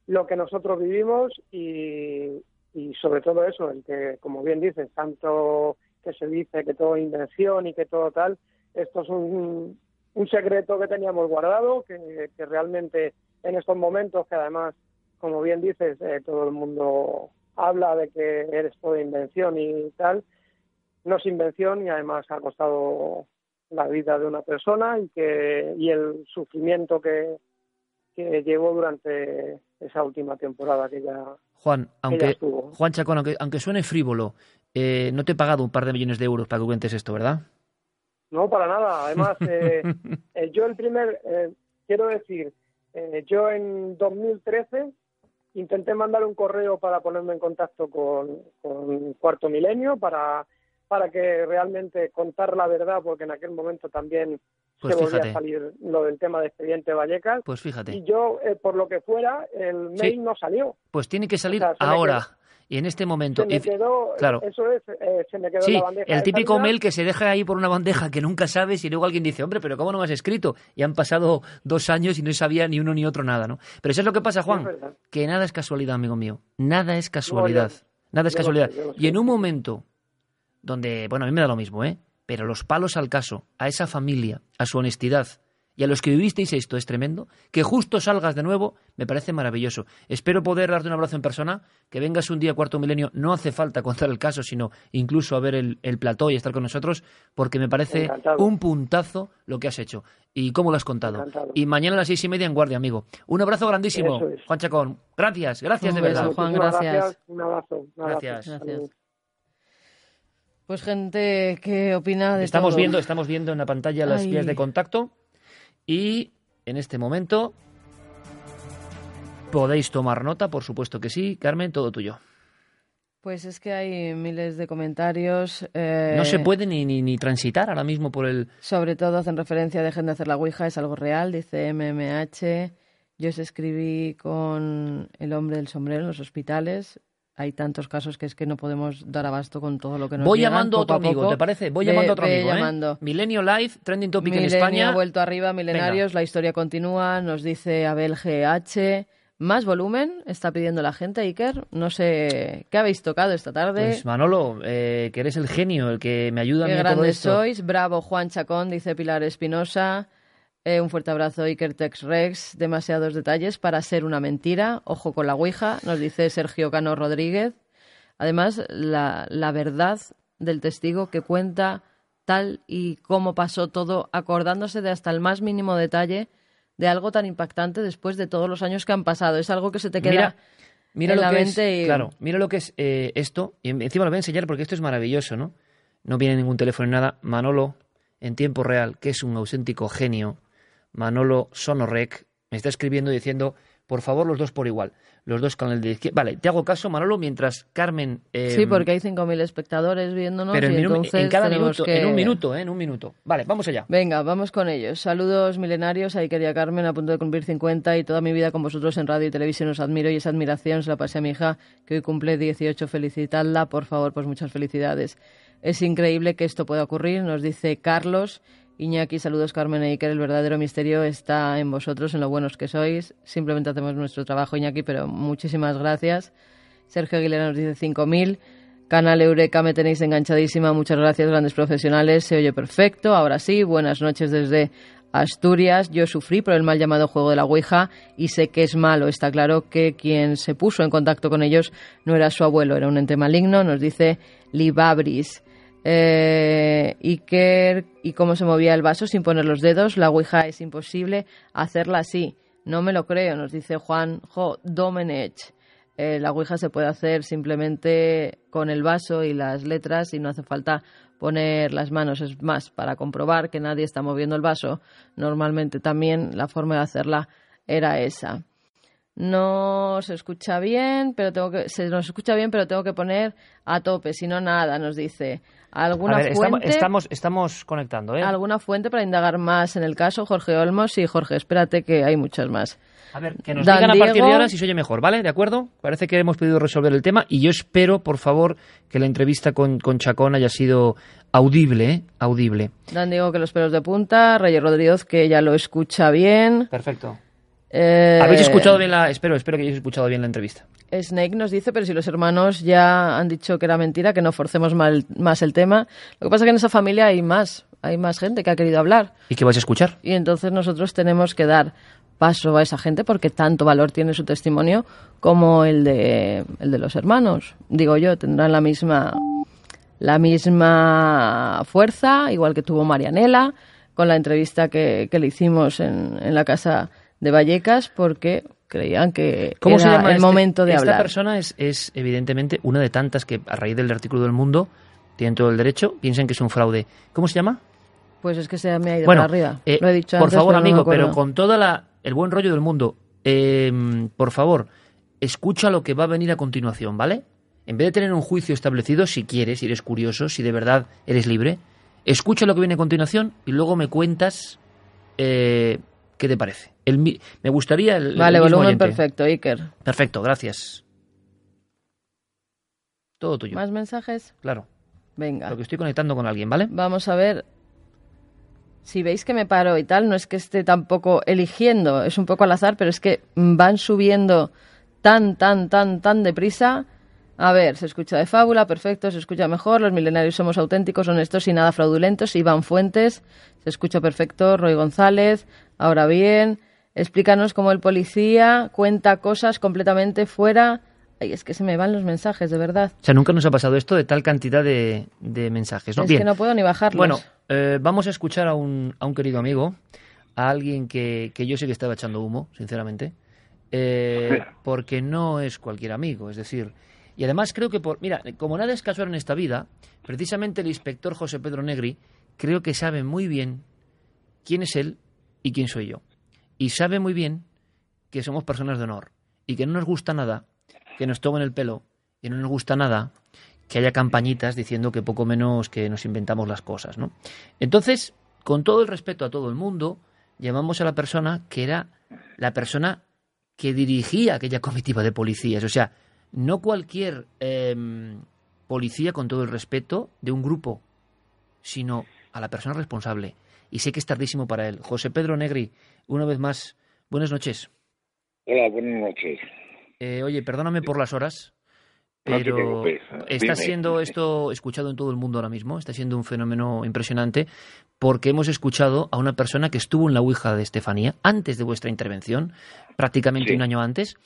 lo que nosotros vivimos y, y sobre todo eso, el que, como bien dices, tanto que se dice que todo invención y que todo tal, esto es un, un secreto que teníamos guardado, que, realmente en estos momentos, que además, como bien dices, eh, todo el mundo habla de que eres todo invención y tal, no es invención y además ha costado la vida de una persona y que y el sufrimiento que, que llevó durante esa última temporada que ya Juan aunque Juan Chacón aunque, aunque suene frívolo eh, no te he pagado un par de millones de euros para que cuentes esto verdad no, para nada. Además, eh, eh, yo el primer, eh, quiero decir, yo en 2013 intenté mandar un correo para ponerme en contacto con, Cuarto Milenio para, para que realmente contar la verdad, porque en aquel momento también pues se volvía a salir lo del tema de expediente Vallecas. Pues fíjate. Y yo, por lo que fuera, el mail no salió. Pues tiene que salir ahora. Y en este momento. Se me quedó, claro. Eso es, eh, se me quedó sí, la bandeja. El típico mail que se deja ahí por una bandeja que nunca sabes y luego alguien dice, hombre, pero ¿cómo no me has escrito? Y han pasado dos años y no sabía ni uno ni otro nada, ¿no? Pero eso es lo que pasa, Juan, que nada es casualidad, amigo mío. Nada es casualidad. nada es casualidad. y en un momento donde, bueno, a mí me da lo mismo, ¿eh? Pero los palos al caso, a esa familia, a su honestidad, y a los que vivisteis esto es tremendo, que justo salgas de nuevo, me parece maravilloso. Espero poder darte un abrazo en persona, que vengas un día cuarto milenio, no hace falta contar el caso, sino incluso a ver el, plató y estar con nosotros, porque me parece un puntazo lo que has hecho y cómo lo has contado. Y mañana a las seis y media en guardia, amigo. Un abrazo grandísimo, Juan Chacón. Gracias, gracias de verdad. Juan, gracias. Un abrazo. gracias. Pues gente ¿qué opina de estamos viendo estamos viendo en la pantalla las vías de contacto y en este momento podéis tomar nota, por supuesto que sí. Carmen, todo tuyo. Pues es que hay miles de comentarios. Eh, no se puede ni, ni, transitar ahora mismo por el... Sobre todo hacen referencia, dejen de hacer la Ouija, es algo real, dice MMH. Yo os escribí con el hombre del sombrero en los hospitales hay tantos casos que es que no podemos dar abasto con todo lo que nos Voy llamando a otro amigo, ¿te parece? Voy llamando a otro amigo. ¿eh? Llamando. Milenio Live, Trending Topic en España. vuelto arriba, Milenarios, la historia continúa, nos dice Abel GH. Más volumen está pidiendo la gente, Iker. No sé qué habéis tocado esta tarde. Pues Manolo, eh, que eres el genio, el que me ayuda a mí a todo esto. sois. Bravo, Juan Chacón, dice Pilar Espinosa. Eh, un fuerte abrazo, Iker Tex Rex. Demasiados detalles para ser una mentira. Ojo con la Ouija, nos dice Sergio Cano Rodríguez. Además, la, la verdad del testigo que cuenta tal y cómo pasó todo, acordándose de hasta el más mínimo detalle de algo tan impactante después de todos los años que han pasado. Es algo que se te queda mira, en lo la que mente. Es, Claro, mira lo que es eh, esto, y encima lo voy a enseñar porque esto es maravilloso, ¿no? No viene ningún teléfono ni nada. Manolo, en tiempo real, que es un auténtico genio, Manolo Sonorec, me está escribiendo diciendo, por favor, los dos por igual los dos canales de izquierda. Vale, te hago caso, Manolo, mientras Carmen... Eh, sí, porque hay 5.000 espectadores viéndonos pero en, en cada minuto, en un minuto, ¿eh? en un minuto. Vale, vamos allá. Venga, vamos con ellos. Saludos milenarios, ahí quería Carmen, a punto de cumplir 50 y toda mi vida con vosotros en radio y televisión os admiro y esa admiración se la pasé a mi hija, que hoy cumple 18. Felicitadla, por favor, pues muchas felicidades. Es increíble que esto pueda ocurrir, nos dice Carlos Iñaki, saludos Carmen e Iker, el verdadero misterio está en vosotros, en lo buenos que sois. Simplemente hacemos nuestro trabajo, Iñaki, pero muchísimas gracias. Sergio Aguilera nos dice 5.000. Canal Eureka, me tenéis enganchadísima. Muchas gracias, grandes profesionales. Se oye perfecto. Ahora sí, buenas noches desde Asturias. Yo sufrí por el mal llamado juego de la Ouija y sé que es malo. Está claro que quien se puso en contacto con ellos no era su abuelo, era un ente maligno, nos dice Libabris. Eh, Iker y cómo se movía el vaso sin poner los dedos. La Ouija es imposible hacerla así. No me lo creo, nos dice Juan Jo Domenech. Eh, la Ouija se puede hacer simplemente con el vaso y las letras y no hace falta poner las manos. Es más, para comprobar que nadie está moviendo el vaso, normalmente también la forma de hacerla era esa. No se escucha bien, pero tengo que se nos escucha bien, pero tengo que poner a tope, si no nada, nos dice. ¿Alguna fuente? Estamos, estamos, conectando, ¿eh? ¿Alguna fuente para indagar más en el caso, Jorge Olmos? Sí, Jorge, espérate que hay muchas más. A ver, que nos digan a partir de ahora si se oye mejor, ¿vale? ¿De acuerdo? Parece que hemos podido resolver el tema y yo espero, por favor, que la entrevista con, con Chacón haya sido audible, ¿eh? Audible. Dan Diego que los pelos de punta, Reyes Rodríguez que ya lo escucha bien. Perfecto. Eh... ¿Habéis escuchado bien la... Espero, espero que hayáis escuchado bien la entrevista. Snake nos dice, pero si los hermanos ya han dicho que era mentira, que no forcemos más el tema. Lo que pasa es que en esa familia hay más, hay más gente que ha querido hablar. ¿Y que vais a escuchar? Y entonces nosotros tenemos que dar paso a esa gente porque tanto valor tiene su testimonio como el de, el de los hermanos. Digo yo, tendrán la misma, la misma fuerza, igual que tuvo Marianela con la entrevista que, le hicimos en, en, la casa de Vallecas, porque creían que ¿Cómo era se llama el este? momento de hablar. Esta persona es, es evidentemente una de tantas que a raíz del artículo del Mundo tienen todo el derecho, piensan que es un fraude. ¿Cómo se llama? Pues es que se me ha ido para arriba. Eh, Lo he dicho por favor, amigo, pero con toda la el buen rollo del mundo, em, por favor, escucha lo que va a venir a continuación, ¿vale? En vez de tener un juicio establecido, si quieres, si eres curioso, si de verdad eres libre, escucha lo que viene a continuación y luego me cuentas eh, qué te parece. El, me gustaría el. Vale, volumen perfecto, Iker. Perfecto, gracias. Todo tuyo. ¿Más mensajes? Claro. Venga. Lo que estoy conectando con alguien, ¿vale? Vamos a ver si veis que me paro y tal, no es que esté tampoco eligiendo, es un poco al azar, pero es que van subiendo tan, tan, tan, tan deprisa. A ver, se escucha de fábula, perfecto, se escucha mejor, los milenarios somos auténticos, honestos y nada fraudulentos. Iván Fuentes, se escucha perfecto, Roy González, ahora bien, explícanos cómo el policía cuenta cosas completamente fuera Ay, es que se me van los mensajes, de verdad. O sea, nunca nos ha pasado esto de tal cantidad de, mensajes, ¿no? Es que no puedo ni bajarlos. Bueno, eh, vamos a escuchar a un, a un querido amigo, a alguien que, que yo sé que estaba echando humo, sinceramente, eh, porque no es cualquier amigo, es decir... Y además creo que, por, mira, como nada es casual en esta vida, precisamente el inspector José Pedro Negri creo que sabe muy bien quién es él y quién soy yo. Y sabe muy bien que somos personas de honor y que no nos gusta nada que nos tomen el pelo y no nos gusta nada que haya campañitas diciendo que poco menos que nos inventamos las cosas, ¿no? Entonces, con todo el respeto a todo el mundo, llamamos a la persona que era la persona que dirigía aquella comitiva de policías. O sea, no cualquier em, policía, con todo el respeto, de un grupo, sino a la persona responsable. Y sé que es tardísimo para él. José Pedro Negri, una vez más, buenas noches. Hola, buenas noches. Eh, oye, perdóname por las horas, pero está siendo esto escuchado en todo el mundo ahora mismo, está siendo un fenómeno impresionante, porque hemos escuchado a una persona que estuvo en la Ouija de Estefanía antes de vuestra intervención, prácticamente un año antes,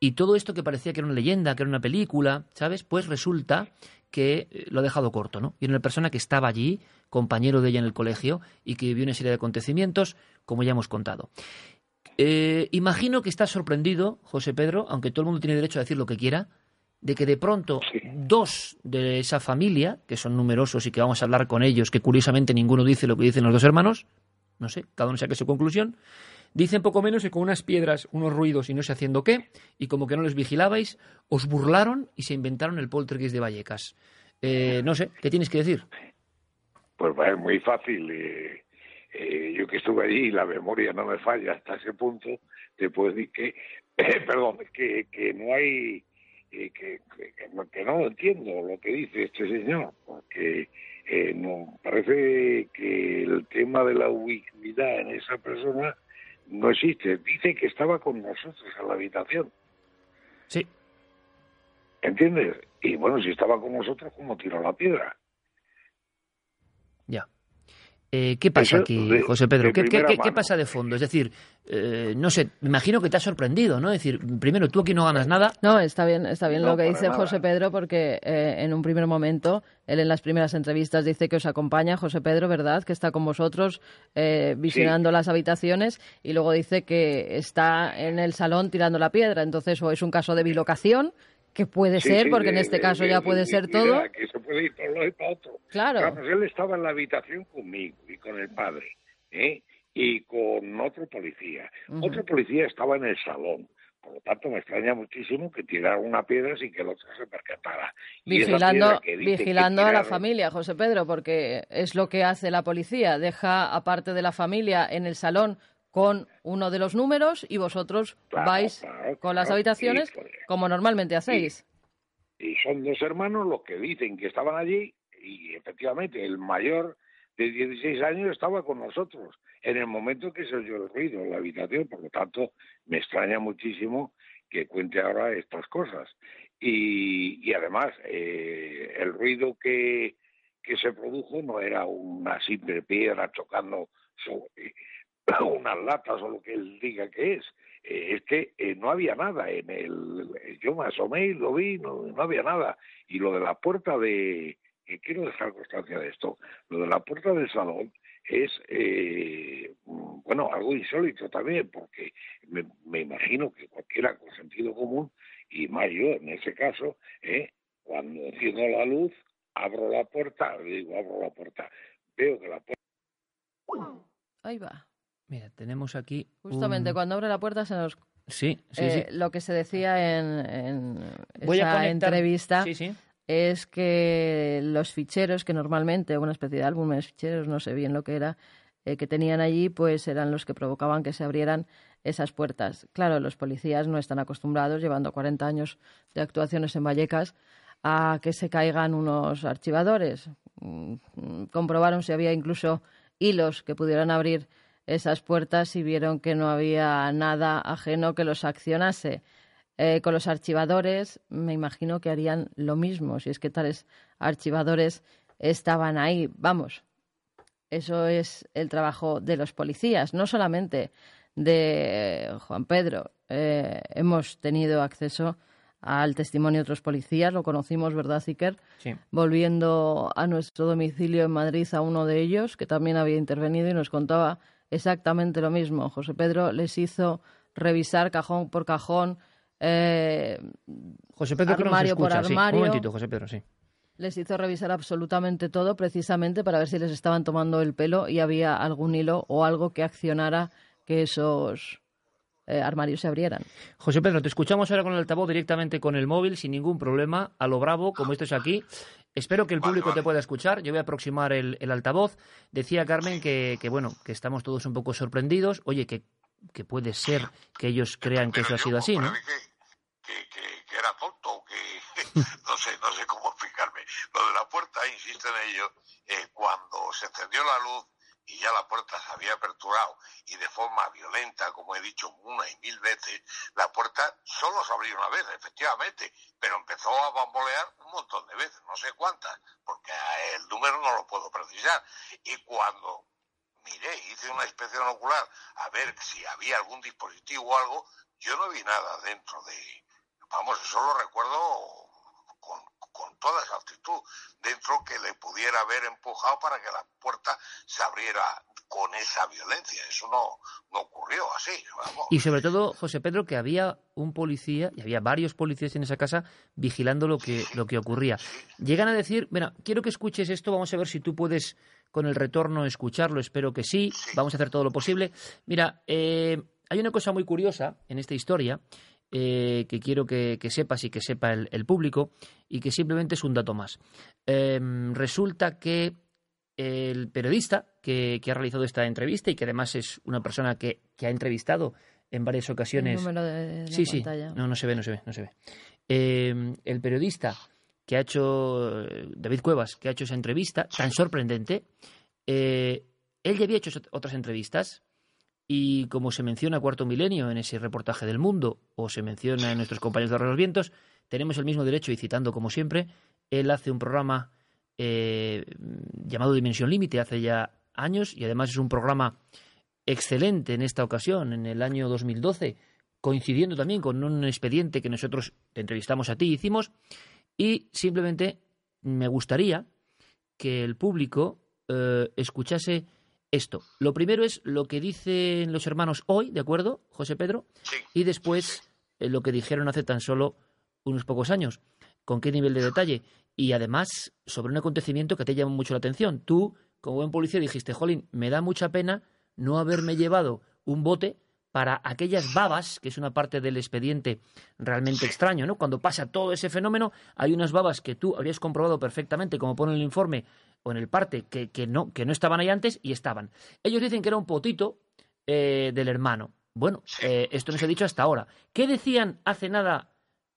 y todo esto que parecía que era una leyenda, que era una película, ¿sabes? Pues resulta que eh, lo ha dejado corto, ¿no? Y era una persona que estaba allí, compañero de ella en el colegio, y que vivió una serie de acontecimientos, como ya hemos contado. Eh, imagino que estás sorprendido, José Pedro, aunque todo el mundo tiene derecho a decir lo que quiera, de que de pronto dos de esa familia, que son numerosos y que vamos a hablar con ellos, que curiosamente ninguno dice lo que dicen los dos hermanos, no sé, cada uno saque su conclusión, dicen poco menos que con unas piedras, unos ruidos y no sé haciendo qué, y como que no les vigilabais, os burlaron y se inventaron el poltergeist de Vallecas. Eh, no sé, ¿qué tienes que decir? Pues va, es muy fácil. Eh, eh, yo que estuve allí y la memoria no me falla hasta ese punto, te puedo decir que, perdón, que, no hay, eh, que, no entiendo lo que dice este señor, porque eh, no parece que el tema de la ubicuidad en esa persona no existe. Dice que estaba con nosotros en la habitación. Sí. ¿Entiendes? Y bueno, si estaba con nosotros, ¿cómo tiró la piedra? Ya. Eh, ¿Qué pasa aquí, José Pedro? ¿Qué, pasa de fondo? Es decir, eh, no sé, me imagino que te ha sorprendido, ¿no? Es decir, primero, tú aquí no ganas nada. No, está bien, está bien lo que dice José Pedro, porque eh, en un primer momento, él en las primeras entrevistas dice que os acompaña, José Pedro, ¿verdad? Que está con vosotros visionando las habitaciones y luego dice que está en el salón tirando la piedra. Entonces, o es un caso de bilocación que puede ser, porque en este caso ya puede ser todo. Que se puede ir lado y para otro. Claro. él estaba en la habitación conmigo y con el padre, ¿eh? y con otro policía. Otro policía estaba en el salón. Por lo tanto, me extraña muchísimo que tirara una piedra sin que el otro se percatara. Vigilando, vigilando a la familia, José Pedro, porque es lo que hace la policía. Deja, aparte de la familia, en el salón con uno de los números y vosotros vais con las habitaciones como normalmente hacéis. Y, son dos hermanos los que dicen que estaban allí y efectivamente el mayor de 16 años estaba con nosotros en el momento que se oyó el ruido en la habitación, por lo tanto me extraña muchísimo que cuente ahora estas cosas. Y, además eh, el ruido que, que se produjo no era una simple piedra chocando sobre unas latas o lo que él diga que es. Eh, es que eh, no había nada en el. Yo me asomé y lo vi, no, no había nada. Y lo de la puerta de. quiero dejar constancia de esto. Lo de la puerta del salón es, eh, bueno, algo insólito también, porque me, me, imagino que cualquiera con sentido común, y yo en ese caso, eh, cuando enciendo la luz, abro la puerta, digo, abro la puerta, veo que la puerta. Ahí va. Mira, tenemos aquí. Justamente cuando abre la puerta se nos. Sí, sí, eh, sí. Lo que se decía en, en esa entrevista es que los ficheros, que normalmente, una especie de álbumes ficheros, no sé bien lo que era, eh, que tenían allí, pues eran los que provocaban que se abrieran esas puertas. Claro, los policías no están acostumbrados, llevando 40 años de actuaciones en Vallecas, a que se caigan unos archivadores. Mm, comprobaron si había incluso hilos que pudieran abrir esas puertas y vieron que no había nada ajeno que los accionase. Eh, con los archivadores me imagino que harían lo mismo, si es que tales archivadores estaban ahí. Vamos, eso es el trabajo de los policías, no solamente de Juan Pedro. Eh, hemos tenido acceso al testimonio de otros policías, lo conocimos, ¿verdad, Ziker? Sí. Volviendo a nuestro domicilio en Madrid a uno de ellos, que también había intervenido y nos contaba exactamente lo mismo. José Pedro les hizo revisar cajón por cajón, eh, José Pedro armario por armario. Un momentito, José Pedro, sí. Les hizo revisar absolutamente todo precisamente para ver si les estaban tomando el pelo y había algún hilo o algo que accionara que esos eh, armarios se abrieran. José Pedro, te escuchamos ahora con el altavoz directamente con el móvil sin ningún problema, a lo bravo, como esto es aquí. Espero que el público te pueda escuchar. Yo voy a aproximar el, altavoz. Decía Carmen que, bueno, que estamos todos un poco sorprendidos. Oye, que, que puede ser que ellos crean que eso ha sido así, ¿no? Que, era tonto, que no sé, no sé cómo explicarme. Lo de la puerta, insisto en ello, eh, cuando se encendió la luz, y ya la puerta se había aperturado y de forma violenta, como he dicho una y mil veces, la puerta solo se abrió una vez, efectivamente, pero empezó a bambolear un montón de veces, no sé cuántas, porque el número no lo puedo precisar. Y cuando miré, hice una inspección ocular a ver si había algún dispositivo o algo, yo no vi nada dentro de... Vamos, eso lo recuerdo con, toda esa actitud dentro que le pudiera haber empujado para que la puerta se abriera con esa violencia. Eso no, no ocurrió así. Y sobre todo, José Pedro, que había un policía, y había varios policías en esa casa vigilando lo que, lo que ocurría. Llegan a decir, mira, quiero que escuches esto, vamos a ver si tú puedes con el retorno escucharlo, espero que sí, vamos a hacer todo lo posible. Mira, eh, hay una cosa muy curiosa en esta historia, eh, que quiero que, sepas y que sepa el, público y que simplemente es un dato más. Em, resulta que el periodista que, ha realizado esta entrevista y que además es una persona que, ha entrevistado en varias ocasiones. El número de, sí, sí. No, no se ve, no se ve, no se ve. Em, el periodista que ha hecho David Cuevas, que ha hecho esa entrevista tan sorprendente, eh, él ya había hecho otras entrevistas y como se menciona Cuarto Milenio en ese reportaje del Mundo, o se menciona en nuestros compañeros de los Vientos, tenemos el mismo derecho, y citando como siempre, él hace un programa eh, llamado Dimensión Límite hace ya años y además es un programa excelente en esta ocasión, en el año 2012, coincidiendo también con un expediente que nosotros te entrevistamos a ti hicimos y simplemente me gustaría que el público eh, escuchase esto. Lo primero es lo que dicen los hermanos hoy, ¿de acuerdo, José Pedro? Y después eh, lo que dijeron hace tan solo unos pocos años. ¿Con qué nivel de detalle? Y además, sobre un acontecimiento que te llama mucho la atención. Tú, como buen policía, dijiste, Jolín, me da mucha pena no haberme llevado un bote para aquellas babas, que es una parte del expediente realmente extraño, ¿no? Cuando pasa todo ese fenómeno, hay unas babas que tú habrías comprobado perfectamente, como pone el informe o en el parte, que, que no, que no estaban ahí antes y estaban. Ellos dicen que era un potito eh, del hermano. Bueno, eh, esto no se ha dicho hasta ahora. ¿Qué decían hace nada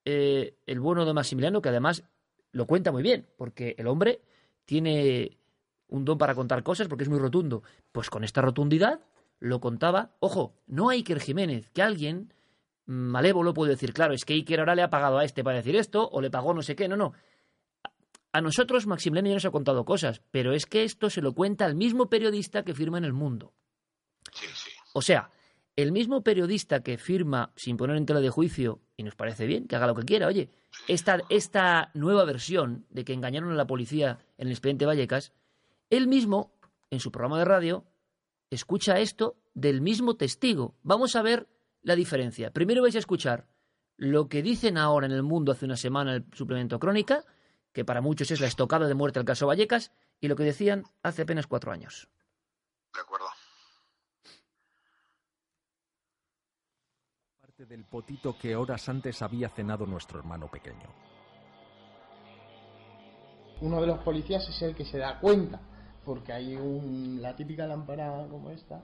eh, el bueno de Maximiliano, que además lo cuenta muy bien, porque el hombre tiene un don para contar cosas porque es muy rotundo. Pues con esta rotundidad lo contaba, ojo, no Iker Jiménez, que alguien malévolo puede decir, claro, es que Iker ahora le ha pagado a este para decir esto, o le pagó no sé qué, no, no. A nosotros Maximiliano ya nos ha contado cosas, pero es que esto se lo cuenta al mismo periodista que firma en El Mundo. O sea, el mismo periodista que firma sin poner en tela de juicio, y nos parece bien, que haga lo que quiera, oye, esta, esta nueva versión de que engañaron a la policía en el expediente Vallecas, él mismo, en su programa de radio, escucha esto del mismo testigo. Vamos a ver la diferencia. Primero vais a escuchar lo que dicen ahora en el mundo hace una semana el suplemento Crónica, que para muchos es la estocada de muerte al caso Vallecas, y lo que decían hace apenas cuatro años. De acuerdo. del potito que horas antes había cenado nuestro hermano pequeño. Uno de los policías es el que se da cuenta, porque hay la típica lámpara como esta,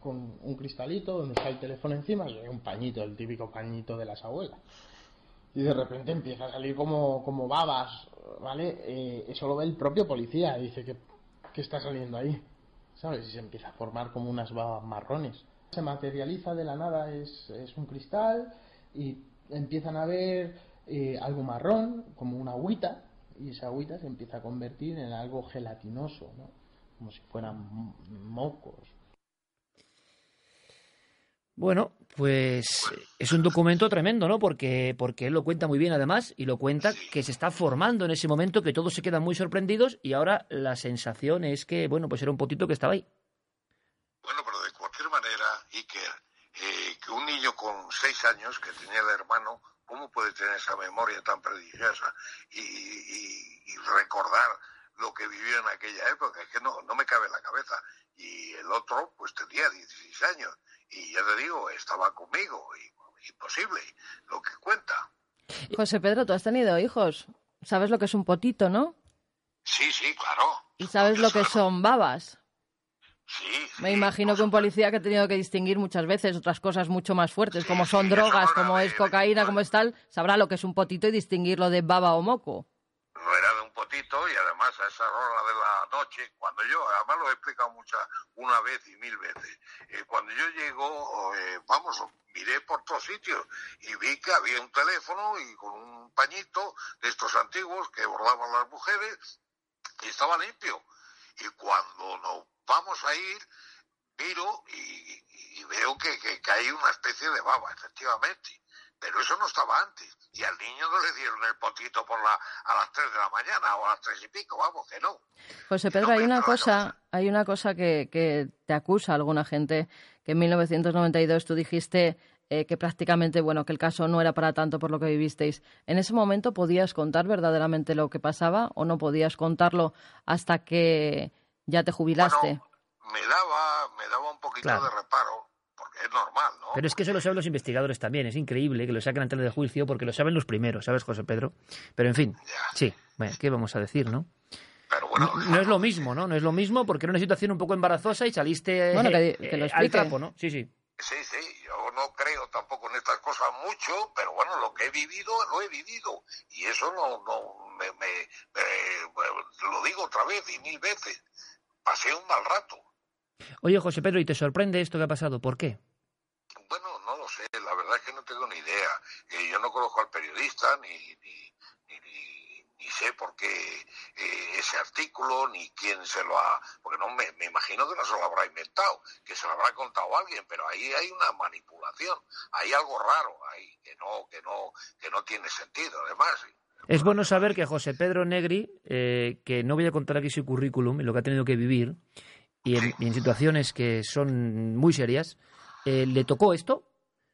con un cristalito donde está el teléfono encima y hay un pañito, el típico pañito de las abuelas. Y de repente empieza a salir como, como babas, ¿vale? Eh, eso lo ve el propio policía, dice que, que está saliendo ahí, ¿sabes? Y se empieza a formar como unas babas marrones se materializa de la nada, es, es un cristal y empiezan a ver eh, algo marrón, como una agüita, y esa agüita se empieza a convertir en algo gelatinoso, ¿no? como si fueran mocos. Bueno, pues es un documento tremendo, ¿no? Porque, porque él lo cuenta muy bien además y lo cuenta que se está formando en ese momento, que todos se quedan muy sorprendidos y ahora la sensación es que, bueno, pues era un potito que estaba ahí. Bueno, pero manera, Iker, eh, que un niño con seis años que tenía el hermano, ¿cómo puede tener esa memoria tan prodigiosa y, recordar lo que vivió en aquella época? Es que no, no me cabe en la cabeza. Y el otro, pues tenía 16 años. Y ya te digo, estaba conmigo. Y, imposible, lo que cuenta. José Pedro, tú has tenido hijos. ¿Sabes lo que es un potito, no? Sí, sí, claro. ¿Y sabes lo que son babas? Sí, Me imagino que un policía que ha tenido que distinguir muchas veces otras cosas mucho más fuertes, como son drogas, como es cocaína, como es tal, sabrá lo que es un potito y distinguirlo de baba o moco. No era y además a esa hora de la noche, cuando yo, además lo he explicado muchas, una vez y mil veces, eh, cuando yo llego, eh, vamos, miré por todos sitios y vi que había un teléfono y con un pañito de estos antiguos que bordaban las mujeres y estaba limpio. Y cuando no vamos a ir, miro y, veo que, hay una especie de baba, efectivamente. Pero eso no estaba antes. Y al niño no le dieron el potito por la, a las 3 de la mañana o a las tres y pico, vamos, que no. José Pedro, hay una cosa, hay una cosa que, que te acusa alguna gente, que en 1992 tú dijiste eh, que prácticamente, bueno, que el caso no era para tanto por lo que vivisteis. ¿En ese momento podías contar verdaderamente lo que pasaba o no podías contarlo hasta que ya te jubilaste. me daba, me daba un poquito de reparo, es normal, ¿no? Pero es que eso lo saben los investigadores también, es increíble que lo saquen antes del juicio porque lo saben los primeros, ¿sabes, José Pedro? Pero en fin, sí, bueno, ¿qué vamos a decir, no? Pero bueno, no, es lo mismo, ¿no? No es lo mismo porque era una situación un poco embarazosa y saliste bueno, que, que lo al trapo, ¿no? Sí, sí. Sí, sí, yo no creo tampoco en estas cosas mucho, pero bueno, lo que he vivido, lo he vivido. Y eso no, no, me, me, lo digo otra vez y mil veces pasé un mal rato. Oye, José Pedro, ¿y te sorprende esto que ha pasado? ¿Por qué? Bueno, no lo sé, la verdad es que no tengo ni idea. Eh, yo no conozco al periodista, ni, ni, ni, sé por qué eh, ese artículo, ni quién se lo ha... Porque no me, imagino que no se lo habrá inventado, que se lo habrá contado alguien, pero ahí hay una manipulación, hay algo raro ahí, que no, que no, que no tiene sentido, además. Es bueno saber que José Pedro Negri, eh, que no voy a contar aquí su currículum y lo que ha tenido que vivir, y en, situaciones que son muy serias, eh, le tocó esto,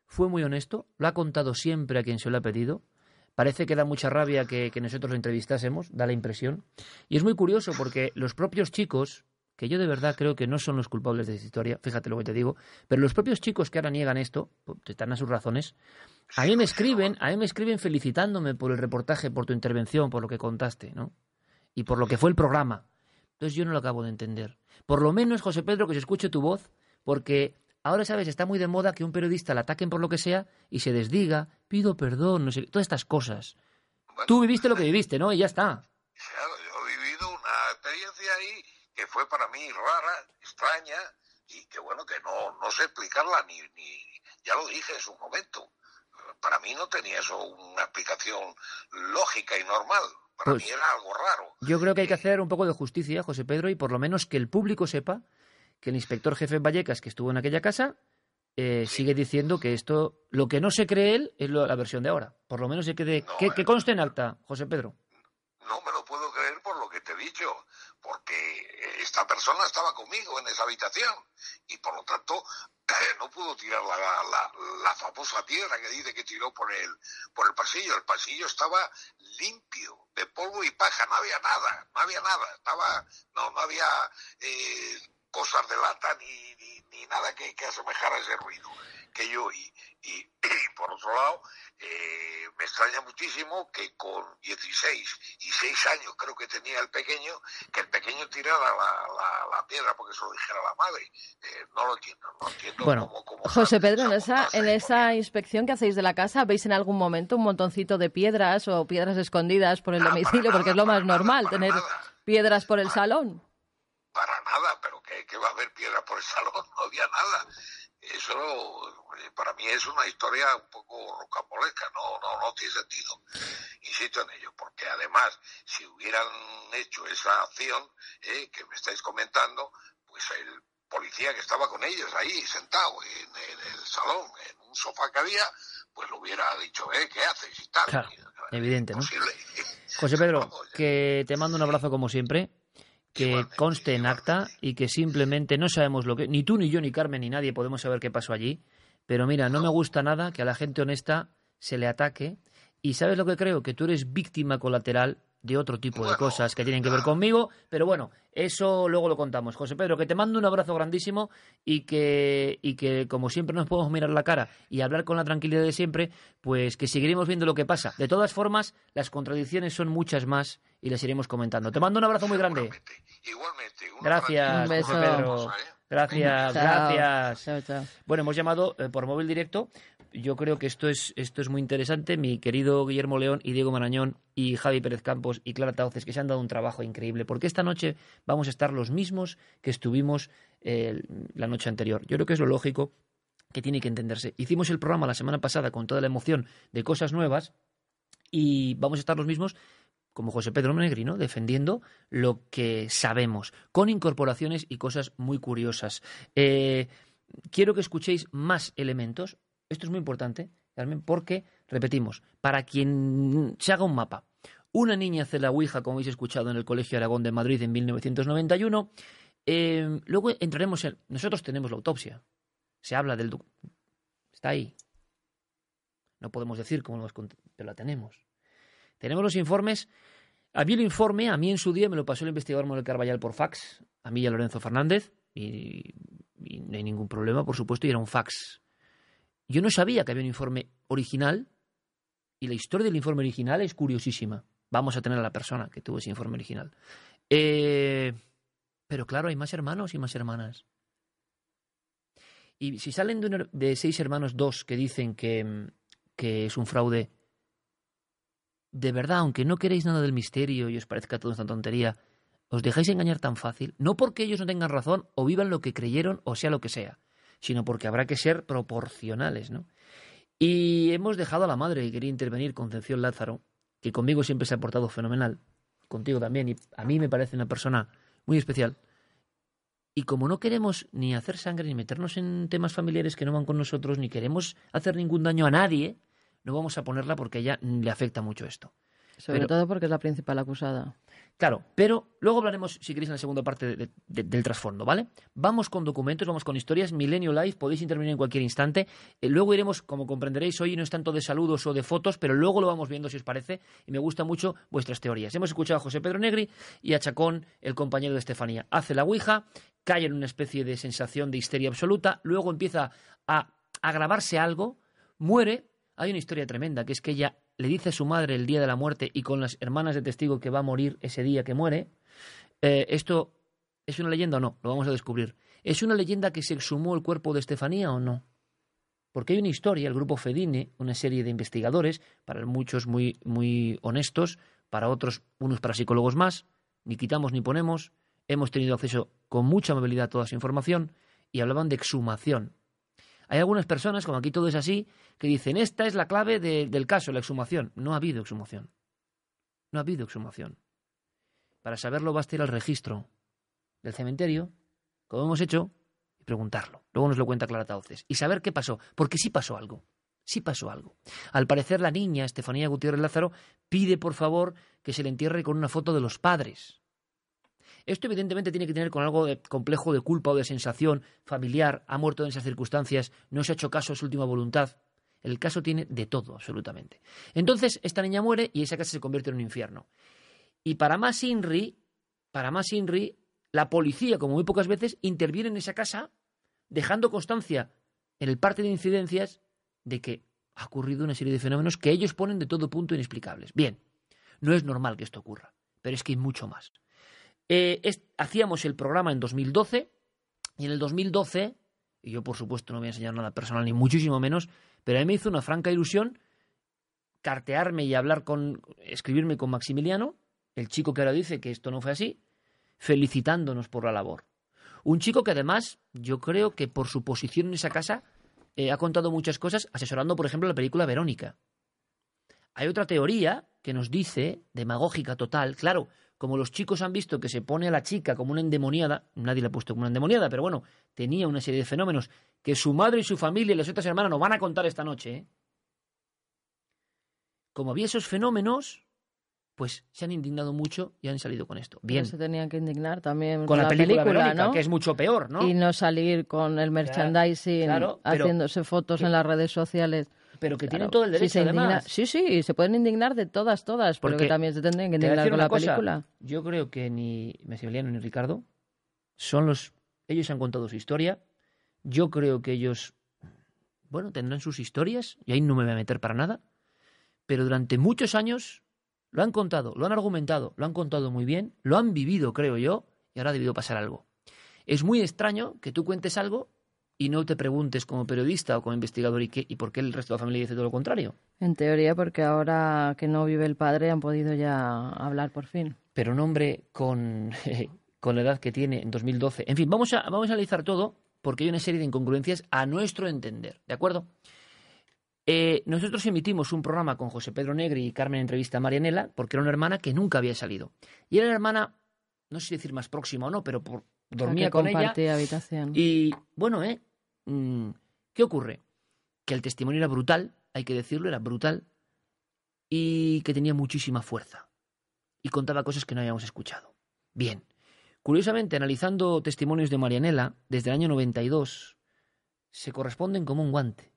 fue muy honesto, lo ha contado siempre a quien se lo ha pedido, Parece que da mucha rabia que, nosotros lo entrevistásemos, da la impresión. Y es muy curioso porque los propios chicos, que yo de verdad creo que no son los culpables de esta historia, fíjate lo que te digo, pero los propios chicos que ahora niegan esto, pues, están a sus razones, a mí me escriben, a mí me escriben felicitándome por el reportaje, por tu intervención, por lo que contaste, ¿no? Y por lo que fue el programa. Entonces yo no lo acabo de entender. Por lo menos, José Pedro, que se escuche tu voz, porque Ahora, ¿sabes? Está muy de moda que un periodista le ataquen por lo que sea y se desdiga, pido perdón, no sé, todas estas cosas. Tú viviste lo que viviste, ¿no? Y ya está. Claro, yo he vivido una experiencia ahí que fue para mí rara, extraña, y que bueno, que no, no sé explicarla ni, ni, ya lo dije en su momento. Para mí no tenía eso una explicación lógica y normal. Para pues mí era algo raro. Yo creo que hay que hacer un poco de justicia, José Pedro, y por lo menos que el público sepa que el inspector jefe Vallecas, que estuvo en aquella casa, eh, sigue diciendo que esto, lo que no se cree él, es la versión de ahora. Por lo menos se quede, que, que, conste en acta, José Pedro. No me lo puedo creer por lo que te he dicho, porque esta persona estaba conmigo en esa habitación y por lo tanto no pudo tirar la, la, famosa piedra que dice que tiró por el, por el pasillo. El pasillo estaba limpio de polvo y paja, no había nada, no había nada, estaba, no, no había eh, cosas de lata ni, ni, nada que, que, asemejara ese ruido que yo oí. Y, por otro lado, eh, me extraña muchísimo que con 16 y 6 años creo que tenía el pequeño, que el pequeño tirara la, la, piedra porque se lo dijera la madre. Eh, no lo entiendo, no entiendo bueno, José Pedro, en esa, en esa inspección que hacéis de la casa, ¿veis en algún momento un montoncito de piedras o piedras escondidas por el domicilio? porque es lo más normal, tener piedras por el salón. Para nada, pero que, va a haber piedra por el salón, no había nada. Eso para mí es una historia un poco rocambolesca, no, no, no tiene sentido. Insisto en ello, porque además, si hubieran hecho esa acción eh, que me estáis comentando, pues el policía que estaba con ellos ahí sentado en, el salón, en un sofá que había, pues lo hubiera dicho, eh, ¿qué haces? y tal. evidente, ¿no? José Pedro, que te mando un abrazo como siempre que conste en acta y que simplemente no sabemos lo que ni tú ni yo ni Carmen ni nadie podemos saber qué pasó allí, pero mira, no me gusta nada que a la gente honesta se le ataque. Y sabes lo que creo que tú eres víctima colateral de otro tipo de cosas que tienen que ver conmigo, pero bueno, eso luego lo contamos. José Pedro, que te mando un abrazo grandísimo y que, y que como siempre nos podemos mirar la cara y hablar con la tranquilidad de siempre, pues que seguiremos viendo lo que pasa. De todas formas, las contradicciones son muchas más y las iremos comentando. Te mando un abrazo muy grande. Igualmente. Gracias, José Pedro. Gracias, gracias. Bueno, hemos llamado eh, por móvil directo yo creo que esto es, esto es muy interesante. Mi querido Guillermo León y Diego Marañón y Javi Pérez Campos y Clara Tauces, que se han dado un trabajo increíble, porque esta noche vamos a estar los mismos que estuvimos la noche anterior. Yo creo que es lo lógico que tiene que entenderse. Hicimos el programa la semana pasada con toda la emoción de cosas nuevas y vamos a estar los mismos como José Pedro Negrino, defendiendo lo que sabemos, con incorporaciones y cosas muy curiosas. Eh, quiero que escuchéis más elementos. Esto es muy importante, porque, repetimos, para quien se haga un mapa, una niña hace la Ouija, como habéis escuchado en el Colegio Aragón de Madrid en 1991. Eh, luego entraremos en. Nosotros tenemos la autopsia. Se habla del. Está ahí. No podemos decir cómo nos. Pero la tenemos. Tenemos los informes. Había el informe, a mí en su día me lo pasó el investigador Manuel Carballal por fax, a mí y a Lorenzo Fernández, y no hay ningún problema, por supuesto, y era un fax yo no sabía que había un informe original y la historia del informe original es curiosísima. Vamos a tener a la persona que tuvo ese informe original. Eh, pero claro, hay más hermanos y más hermanas. Y si salen de, seis hermanos dos que dicen que, que es un fraude, de verdad, aunque no queréis nada del misterio y os parezca todo esta tontería, ¿os dejáis engañar tan fácil? No porque ellos no tengan razón o vivan lo que creyeron o sea lo que sea sino porque habrá que ser proporcionales, ¿no? Y hemos dejado a la madre que quería intervenir, Concepción Lázaro, que conmigo siempre se ha portado fenomenal, contigo también, y a mí me parece una persona muy especial. Y como no queremos ni hacer sangre, ni meternos en temas familiares que no van con nosotros, ni queremos hacer ningún daño a nadie, no vamos a ponerla porque a ella le afecta mucho esto. Sobre todo porque es la principal acusada. Claro, pero luego hablaremos, si queréis, en la segunda parte del trasfondo, ¿vale? Vamos con documentos, vamos con historias. Milenio Live, podéis intervenir en cualquier instante. Eh, luego iremos, como comprenderéis, hoy no es tanto de saludos o de fotos, pero luego lo vamos viendo si os parece. Y me gustan mucho vuestras teorías. Hemos escuchado a José Pedro Negri y a Chacón, el compañero de Estefanía. Hace la ouija, cae en una especie de sensación de histeria absoluta, luego empieza a agravarse algo, muere. Hay una historia tremenda, que es que ella le dice a su madre el día de la muerte y con las hermanas de testigo que va a morir ese día que muere, eh, ¿esto es una leyenda o no? Lo vamos a descubrir. ¿Es una leyenda que se exhumó el cuerpo de Estefanía o no? Porque hay una historia, el grupo Fedine, una serie de investigadores, para muchos muy, muy honestos, para otros unos para psicólogos más, ni quitamos ni ponemos, hemos tenido acceso con mucha amabilidad a toda esa información, y hablaban de exhumación. Hay algunas personas, como aquí todo es así, que dicen, esta es la clave del caso, la exhumación. No ha habido exhumación. No ha habido exhumación. Para saberlo basta ir al registro del cementerio, como hemos hecho, y preguntarlo. Luego nos lo cuenta Clara Tauces. Y saber qué pasó, porque sí pasó algo. Sí pasó algo. Al parecer la niña, Estefanía Gutiérrez Lázaro, pide por favor que se le entierre con una foto de los padres. Esto evidentemente tiene que tener con algo de complejo de culpa o de sensación familiar, ha muerto en esas circunstancias, no se ha hecho caso a su última voluntad. El caso tiene de todo, absolutamente. Entonces, esta niña muere y esa casa se convierte en un infierno. Y para más Inri, para más Inri, la policía, como muy pocas veces, interviene en esa casa, dejando constancia en el parte de incidencias de que ha ocurrido una serie de fenómenos que ellos ponen de todo punto inexplicables. Bien, no es normal que esto ocurra, pero es que hay mucho más. Eh, hacíamos el programa en 2012 y en el 2012, y yo por supuesto no voy a enseñar nada personal ni muchísimo menos, pero a mí me hizo una franca ilusión cartearme y hablar con, escribirme con Maximiliano, el chico que ahora dice que esto no fue así, felicitándonos por la labor. Un chico que además, yo creo que por su posición en esa casa, eh, ha contado muchas cosas, asesorando, por ejemplo, la película Verónica. Hay otra teoría que nos dice, demagógica total, claro, como los chicos han visto que se pone a la chica como una endemoniada, nadie la ha puesto como una endemoniada, pero bueno, tenía una serie de fenómenos que su madre y su familia y las otras hermanas nos van a contar esta noche. ¿eh? Como había esos fenómenos, pues se han indignado mucho y han salido con esto. Bien. se tenían que indignar también con, la, película, ¿no? que es mucho peor, ¿no? Y no salir con el merchandising, haciéndose fotos en las redes sociales pero que tienen todo el derecho, además. Sí, sí, se pueden indignar de todas, todas, porque pero también se tendrían que indignar con la película. Yo creo que ni Maximiliano ni Ricardo son los... Ellos han contado su historia. Yo creo que ellos, bueno, tendrán sus historias, y ahí no me voy a meter para nada, pero durante muchos años lo han contado, lo han argumentado, lo han contado muy bien, lo han vivido, creo yo, y ahora ha debido pasar algo. Es muy extraño que tú cuentes algo y no te preguntes como periodista o como investigador y, qué, y por qué el resto de la familia dice todo lo contrario. En teoría, porque ahora que no vive el padre han podido ya hablar por fin. Pero un hombre con, con la edad que tiene en 2012. En fin, vamos a, vamos a analizar todo porque hay una serie de incongruencias a nuestro entender. ¿De acuerdo? Eh, nosotros emitimos un programa con José Pedro Negri y Carmen entrevista a Marianela porque era una hermana que nunca había salido. Y era la hermana, no sé si decir más próxima o no, pero por, dormía con ella. habitación. Y bueno, ¿eh? Mm, ¿Qué ocurre? Que el testimonio era brutal, hay que decirlo, era brutal, y que tenía muchísima fuerza. Y contaba cosas que no habíamos escuchado. Bien. Curiosamente, analizando testimonios de Marianela, desde el año 92, se corresponden como un guante.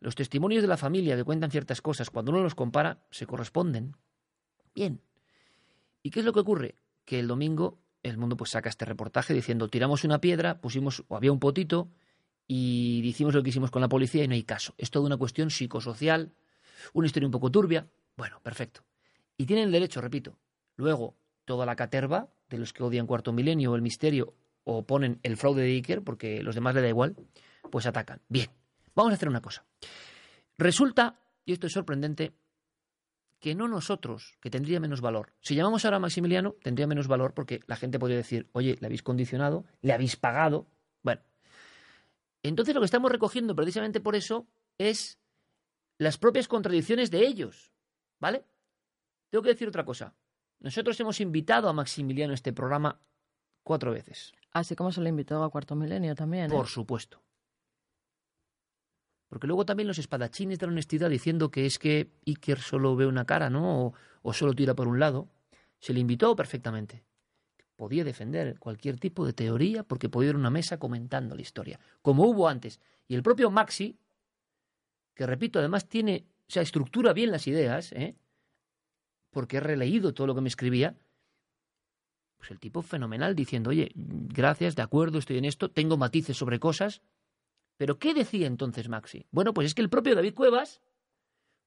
Los testimonios de la familia que cuentan ciertas cosas, cuando uno los compara, se corresponden. Bien. ¿Y qué es lo que ocurre? Que el domingo el mundo pues saca este reportaje diciendo tiramos una piedra, pusimos, o había un potito, y hicimos lo que hicimos con la policía y no hay caso. Es toda una cuestión psicosocial, una historia un poco turbia. Bueno, perfecto. Y tienen el derecho, repito. Luego, toda la caterva de los que odian Cuarto Milenio o el misterio o ponen el fraude de Iker, porque los demás le da igual, pues atacan. Bien, vamos a hacer una cosa. Resulta, y esto es sorprendente, que no nosotros, que tendría menos valor. Si llamamos ahora a Maximiliano, tendría menos valor porque la gente podría decir, oye, le habéis condicionado, le habéis pagado. Bueno, entonces lo que estamos recogiendo precisamente por eso es las propias contradicciones de ellos. ¿Vale? Tengo que decir otra cosa. Nosotros hemos invitado a Maximiliano a este programa cuatro veces. Así como se le invitó a Cuarto Milenio también. ¿eh? Por supuesto. Porque luego también los espadachines de la honestidad diciendo que es que Iker solo ve una cara, ¿no? O, solo tira por un lado. Se le invitó perfectamente. Podía defender cualquier tipo de teoría porque podía ir a una mesa comentando la historia, como hubo antes. Y el propio Maxi, que repito, además tiene, o sea, estructura bien las ideas, ¿eh? porque he releído todo lo que me escribía, pues el tipo fenomenal diciendo, oye, gracias, de acuerdo, estoy en esto, tengo matices sobre cosas. Pero ¿qué decía entonces Maxi? Bueno, pues es que el propio David Cuevas,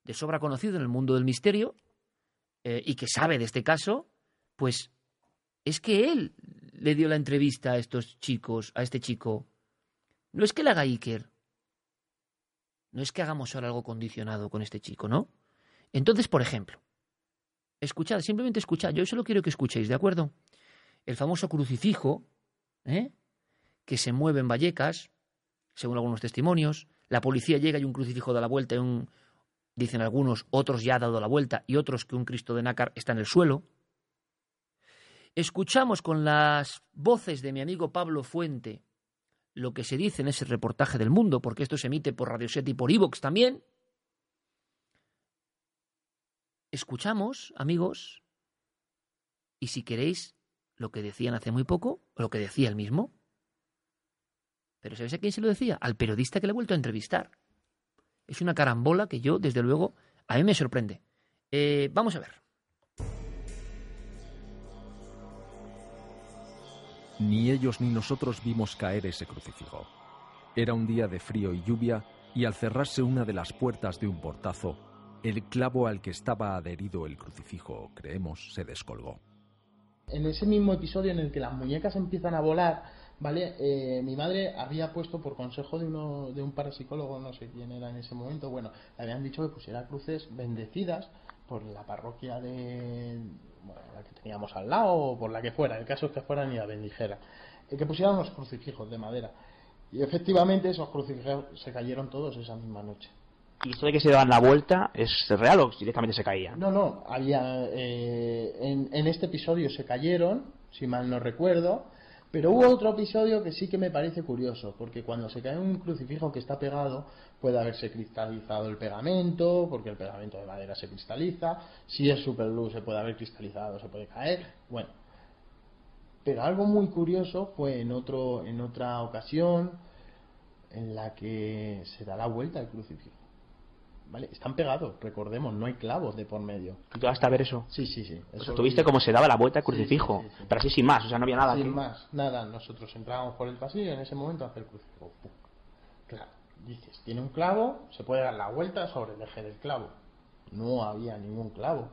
de sobra conocido en el mundo del misterio, eh, y que sabe de este caso, pues es que él le dio la entrevista a estos chicos, a este chico. No es que le haga Iker. No es que hagamos ahora algo condicionado con este chico, ¿no? Entonces, por ejemplo, escuchad, simplemente escuchad, yo solo quiero que escuchéis, ¿de acuerdo? el famoso crucifijo, ¿eh? que se mueve en Vallecas, según algunos testimonios. La policía llega y un crucifijo da la vuelta, y un, dicen algunos, otros ya ha dado la vuelta, y otros que un Cristo de nácar está en el suelo. Escuchamos con las voces de mi amigo Pablo Fuente lo que se dice en ese reportaje del mundo, porque esto se emite por Radio Set y por Evox también. Escuchamos, amigos, y si queréis, lo que decían hace muy poco o lo que decía él mismo. Pero ¿sabes a quién se lo decía? Al periodista que le he vuelto a entrevistar. Es una carambola que yo, desde luego, a mí me sorprende. Eh, vamos a ver. Ni ellos ni nosotros vimos caer ese crucifijo. Era un día de frío y lluvia y al cerrarse una de las puertas de un portazo, el clavo al que estaba adherido el crucifijo, creemos, se descolgó en ese mismo episodio en el que las muñecas empiezan a volar, ¿vale? Eh, mi madre había puesto por consejo de, uno, de un parapsicólogo, no sé quién era en ese momento, bueno, le habían dicho que pusiera cruces bendecidas por la parroquia de bueno, la que teníamos al lado o por la que fuera, el caso es que fueran y la bendijera, eh, que pusieran los crucifijos de madera. Y efectivamente esos crucifijos se cayeron todos esa misma noche. ¿Y esto de que se daban la vuelta es real o directamente se caía? No, no, había, eh, en, este episodio se cayeron, si mal no recuerdo, pero hubo otro episodio que sí que me parece curioso, porque cuando se cae un crucifijo que está pegado, puede haberse cristalizado el pegamento, porque el pegamento de madera se cristaliza, si es superluz se puede haber cristalizado, se puede caer, bueno. Pero algo muy curioso fue en, otro, en otra ocasión en la que se da la vuelta el crucifijo. ¿Vale? Están pegados, recordemos, no hay clavos de por medio. ¿Tú vas a ver eso? Sí, sí, sí. Eso tuviste cómo se daba la vuelta al crucifijo, pero así sin más, o sea, no había nada. Sin más, nada. Nosotros entrábamos por el pasillo y en ese momento hace el crucifijo. Claro, dices, tiene un clavo, se puede dar la vuelta sobre el eje del clavo. No había ningún clavo.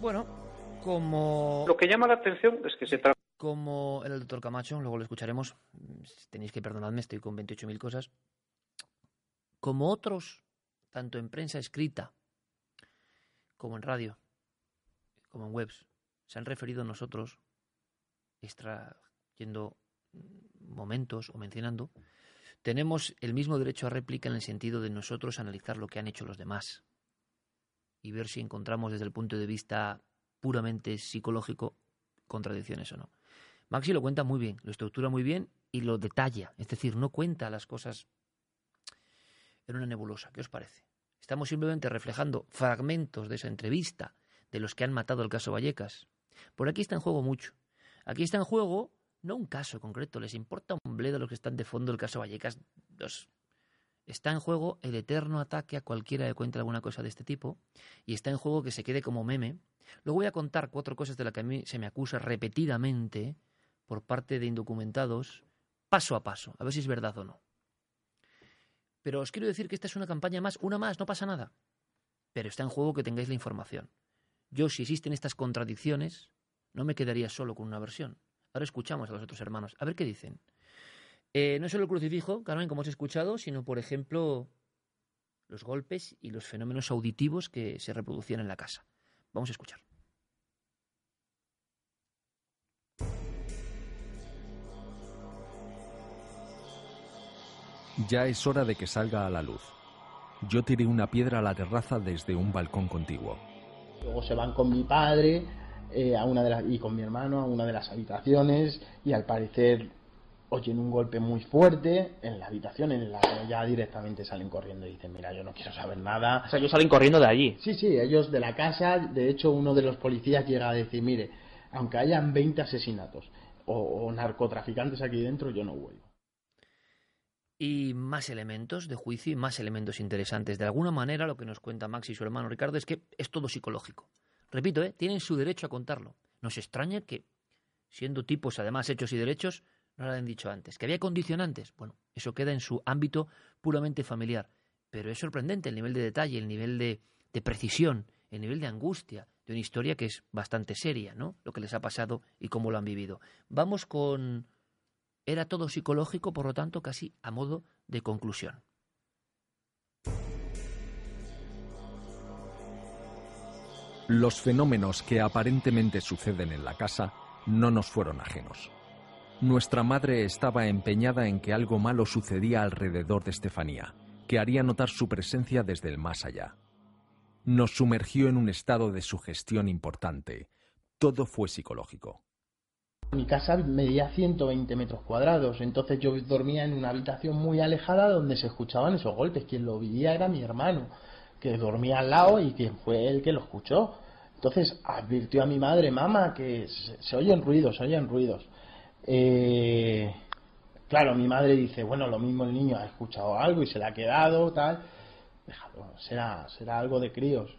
Bueno, como... Lo que llama la atención es que se trata como el doctor Camacho, luego lo escucharemos, tenéis que perdonadme, estoy con 28.000 cosas, como otros, tanto en prensa escrita como en radio, como en webs, se han referido a nosotros, extrayendo momentos o mencionando, tenemos el mismo derecho a réplica en el sentido de nosotros analizar lo que han hecho los demás y ver si encontramos desde el punto de vista puramente psicológico contradicciones o no. Maxi lo cuenta muy bien, lo estructura muy bien y lo detalla. Es decir, no cuenta las cosas en una nebulosa. ¿Qué os parece? Estamos simplemente reflejando fragmentos de esa entrevista de los que han matado el caso Vallecas. Por aquí está en juego mucho. Aquí está en juego no un caso concreto, les importa un bledo los que están de fondo del caso Vallecas. Está en juego el eterno ataque a cualquiera que cuente alguna cosa de este tipo y está en juego que se quede como meme. Luego voy a contar cuatro cosas de las que a mí se me acusa repetidamente por parte de indocumentados paso a paso, a ver si es verdad o no. Pero os quiero decir que esta es una campaña más, una más, no pasa nada. Pero está en juego que tengáis la información. Yo, si existen estas contradicciones, no me quedaría solo con una versión. Ahora escuchamos a los otros hermanos, a ver qué dicen. Eh, no solo el crucifijo, Carmen, como he escuchado, sino, por ejemplo, los golpes y los fenómenos auditivos que se reproducían en la casa. Vamos a escuchar. Ya es hora de que salga a la luz. yo tiré una piedra a la terraza desde un balcón contiguo. Luego se van con mi padre eh, a una de las, y con mi hermano a una de las habitaciones y al parecer oyen un golpe muy fuerte en la habitación en la que ya directamente salen corriendo y dicen, mira, yo no quiero saber nada. O sea, ellos salen corriendo de allí. Sí, sí, ellos de la casa, de hecho uno de los policías llega a decir, mire, aunque hayan 20 asesinatos o, narcotraficantes aquí dentro, yo no vuelvo. Y más elementos de juicio y más elementos interesantes. De alguna manera, lo que nos cuenta Max y su hermano Ricardo es que es todo psicológico. Repito, ¿eh? tienen su derecho a contarlo. Nos extraña que, siendo tipos además hechos y derechos, no lo han dicho antes. ¿Que había condicionantes? Bueno, eso queda en su ámbito puramente familiar. Pero es sorprendente el nivel de detalle, el nivel de, de precisión, el nivel de angustia de una historia que es bastante seria, ¿no? Lo que les ha pasado y cómo lo han vivido. Vamos con... Era todo psicológico, por lo tanto, casi a modo de conclusión. Los fenómenos que aparentemente suceden en la casa no nos fueron ajenos. Nuestra madre estaba empeñada en que algo malo sucedía alrededor de Estefanía, que haría notar su presencia desde el más allá. Nos sumergió en un estado de sugestión importante. Todo fue psicológico. Mi casa medía 120 metros cuadrados, entonces yo dormía en una habitación muy alejada donde se escuchaban esos golpes. Quien lo vivía era mi hermano, que dormía al lado y quien fue el que lo escuchó. Entonces advirtió a mi madre, mamá, que se oyen ruidos, se oyen ruidos. Eh, claro, mi madre dice, bueno, lo mismo el niño ha escuchado algo y se le ha quedado, tal. Déjalo, será, será algo de críos.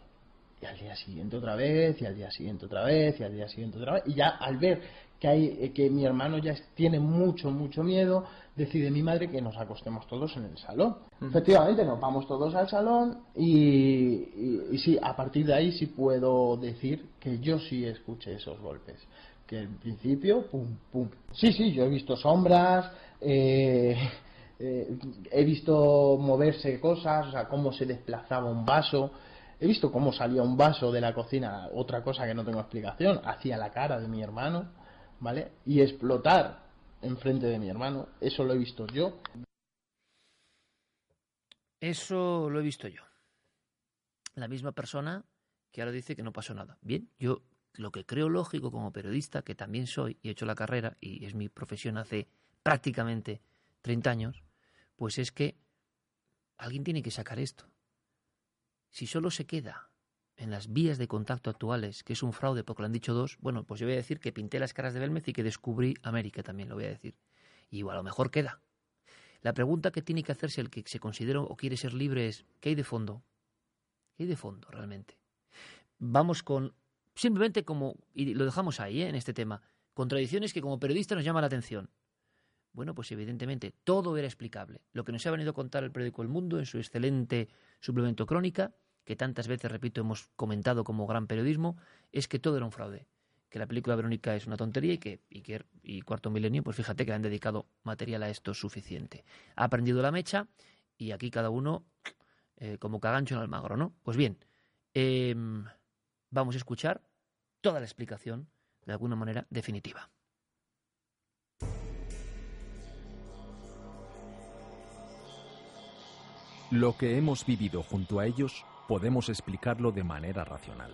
Y al día siguiente otra vez, y al día siguiente otra vez, y al día siguiente otra vez. Y ya al ver que, hay, eh, que mi hermano ya tiene mucho, mucho miedo, decide mi madre que nos acostemos todos en el salón. Efectivamente, nos vamos todos al salón y, y, sí, a partir de ahí sí puedo decir que yo sí escuché esos golpes que en principio, pum, pum. Sí, sí, yo he visto sombras, eh, eh, he visto moverse cosas, o sea, cómo se desplazaba un vaso, he visto cómo salía un vaso de la cocina, otra cosa que no tengo explicación, hacia la cara de mi hermano, ¿vale? Y explotar enfrente de mi hermano, eso lo he visto yo. Eso lo he visto yo. La misma persona que ahora dice que no pasó nada. Bien, yo lo que creo lógico como periodista, que también soy y he hecho la carrera y es mi profesión hace prácticamente 30 años, pues es que alguien tiene que sacar esto. Si solo se queda en las vías de contacto actuales, que es un fraude porque lo han dicho dos, bueno, pues yo voy a decir que pinté las caras de Belmez y que descubrí América también, lo voy a decir. Y a lo mejor queda. La pregunta que tiene que hacerse el que se considera o quiere ser libre es, ¿qué hay de fondo? ¿Qué hay de fondo realmente? Vamos con Simplemente como, y lo dejamos ahí, ¿eh? en este tema, contradicciones que como periodista nos llama la atención. Bueno, pues evidentemente todo era explicable. Lo que nos ha venido a contar el periódico El Mundo en su excelente suplemento crónica, que tantas veces, repito, hemos comentado como gran periodismo, es que todo era un fraude. Que la película Verónica es una tontería y que Iker y Cuarto Milenio, pues fíjate que le han dedicado material a esto suficiente. Ha aprendido la mecha y aquí cada uno eh, como cagancho en Almagro, ¿no? Pues bien, em, vamos a escuchar toda la explicación, de alguna manera, definitiva. Lo que hemos vivido junto a ellos podemos explicarlo de manera racional.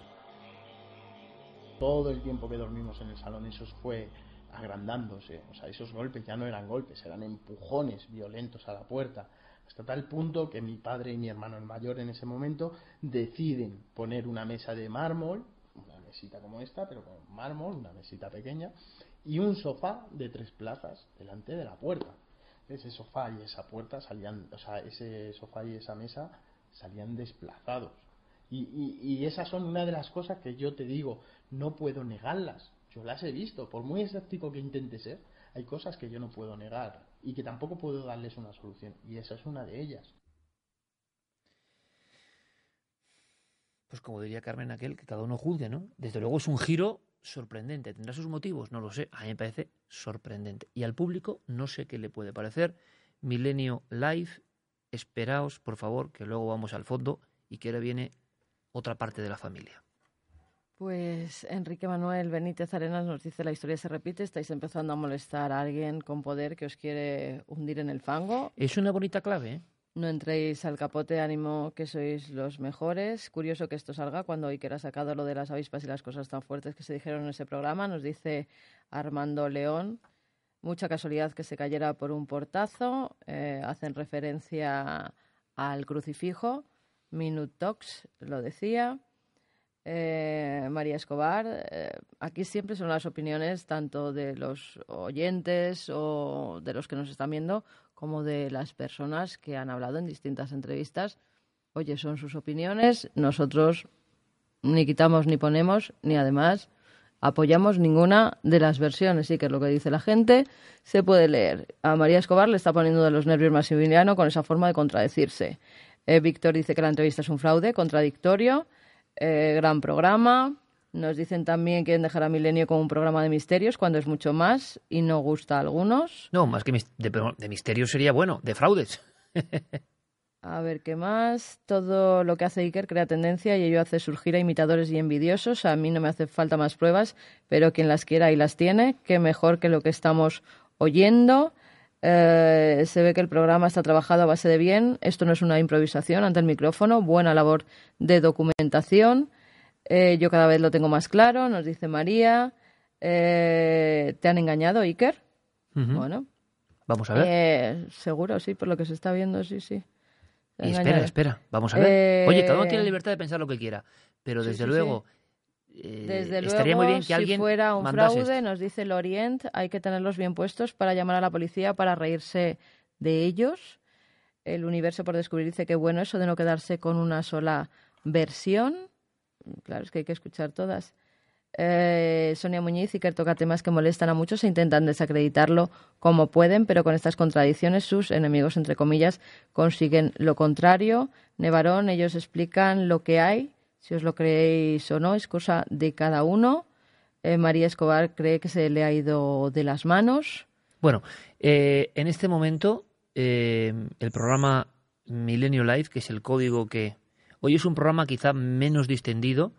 Todo el tiempo que dormimos en el salón eso fue agrandándose, o sea, esos golpes ya no eran golpes, eran empujones violentos a la puerta, hasta tal punto que mi padre y mi hermano el mayor en ese momento deciden poner una mesa de mármol una mesita como esta, pero con mármol, una mesita pequeña, y un sofá de tres plazas delante de la puerta. Ese sofá y esa puerta salían, o sea, ese sofá y esa mesa salían desplazados. Y, esas son una de las cosas que yo te digo, no puedo negarlas. Yo las he visto, por muy escéptico que intente ser, hay cosas que yo no puedo negar y que tampoco puedo darles una solución. Y esa es una de ellas. pues como diría Carmen aquel, que cada uno juzgue, ¿no? Desde luego es un giro sorprendente. ¿Tendrá sus motivos? No lo sé. A mí me parece sorprendente. Y al público no sé qué le puede parecer. Milenio Live, esperaos, por favor, que luego vamos al fondo y que ahora viene otra parte de la familia. Pues Enrique Manuel Benítez Arenas nos dice la historia se repite, estáis empezando a molestar a alguien con poder que os quiere hundir en el fango. Es una bonita clave, ¿eh? No entréis al capote, ánimo que sois los mejores. Curioso que esto salga cuando Iker ha sacado lo de las avispas y las cosas tan fuertes que se dijeron en ese programa. Nos dice Armando León. Mucha casualidad que se cayera por un portazo. Eh, hacen referencia al crucifijo. Talks lo decía. Eh, María Escobar, eh, aquí siempre son las opiniones tanto de los oyentes o de los que nos están viendo como de las personas que han hablado en distintas entrevistas. Oye, son sus opiniones, nosotros ni quitamos ni ponemos, ni además apoyamos ninguna de las versiones. Sí, que es lo que dice la gente, se puede leer. A María Escobar le está poniendo de los nervios Maximiliano con esa forma de contradecirse. Eh, Víctor dice que la entrevista es un fraude, contradictorio. Eh, gran programa. Nos dicen también quieren dejar a Milenio como un programa de misterios cuando es mucho más y no gusta a algunos. No, más que de, misterios sería bueno, de fraudes. a ver qué más. Todo lo que hace Iker crea tendencia y ello hace surgir a imitadores y envidiosos. A mí no me hace falta más pruebas, pero quien las quiera y las tiene, qué mejor que lo que estamos oyendo. Eh, se ve que el programa está trabajado a base de bien. Esto no es una improvisación ante el micrófono. Buena labor de documentación. Eh, yo cada vez lo tengo más claro, nos dice María. Eh, ¿Te han engañado, Iker? Bueno. Vamos a ver. seguro, sí, por lo que se está viendo, sí, sí. Espera, espera, vamos a ver. Oye, cada uno tiene libertad de pensar lo que quiera, pero desde luego eh, Desde luego, muy bien que si fuera un fraude, nos dice el Orient, hay que tenerlos bien puestos para llamar a la policía para reírse de ellos. El universo por descubrir dice que bueno eso de no quedarse con una sola versión. Claro, es que hay que escuchar todas. Eh, Sonia Muñiz y que toca temas que molestan a muchos e intentan desacreditarlo como pueden, pero con estas contradicciones sus enemigos, entre comillas, consiguen lo contrario. Nevarón, ellos explican lo que hay si os lo creéis o no, es cosa de cada uno. Eh, María Escobar cree que se le ha ido de las manos. Bueno, eh, en este momento eh, el programa Milenio Live, que es el código que hoy es un programa quizá menos distendido,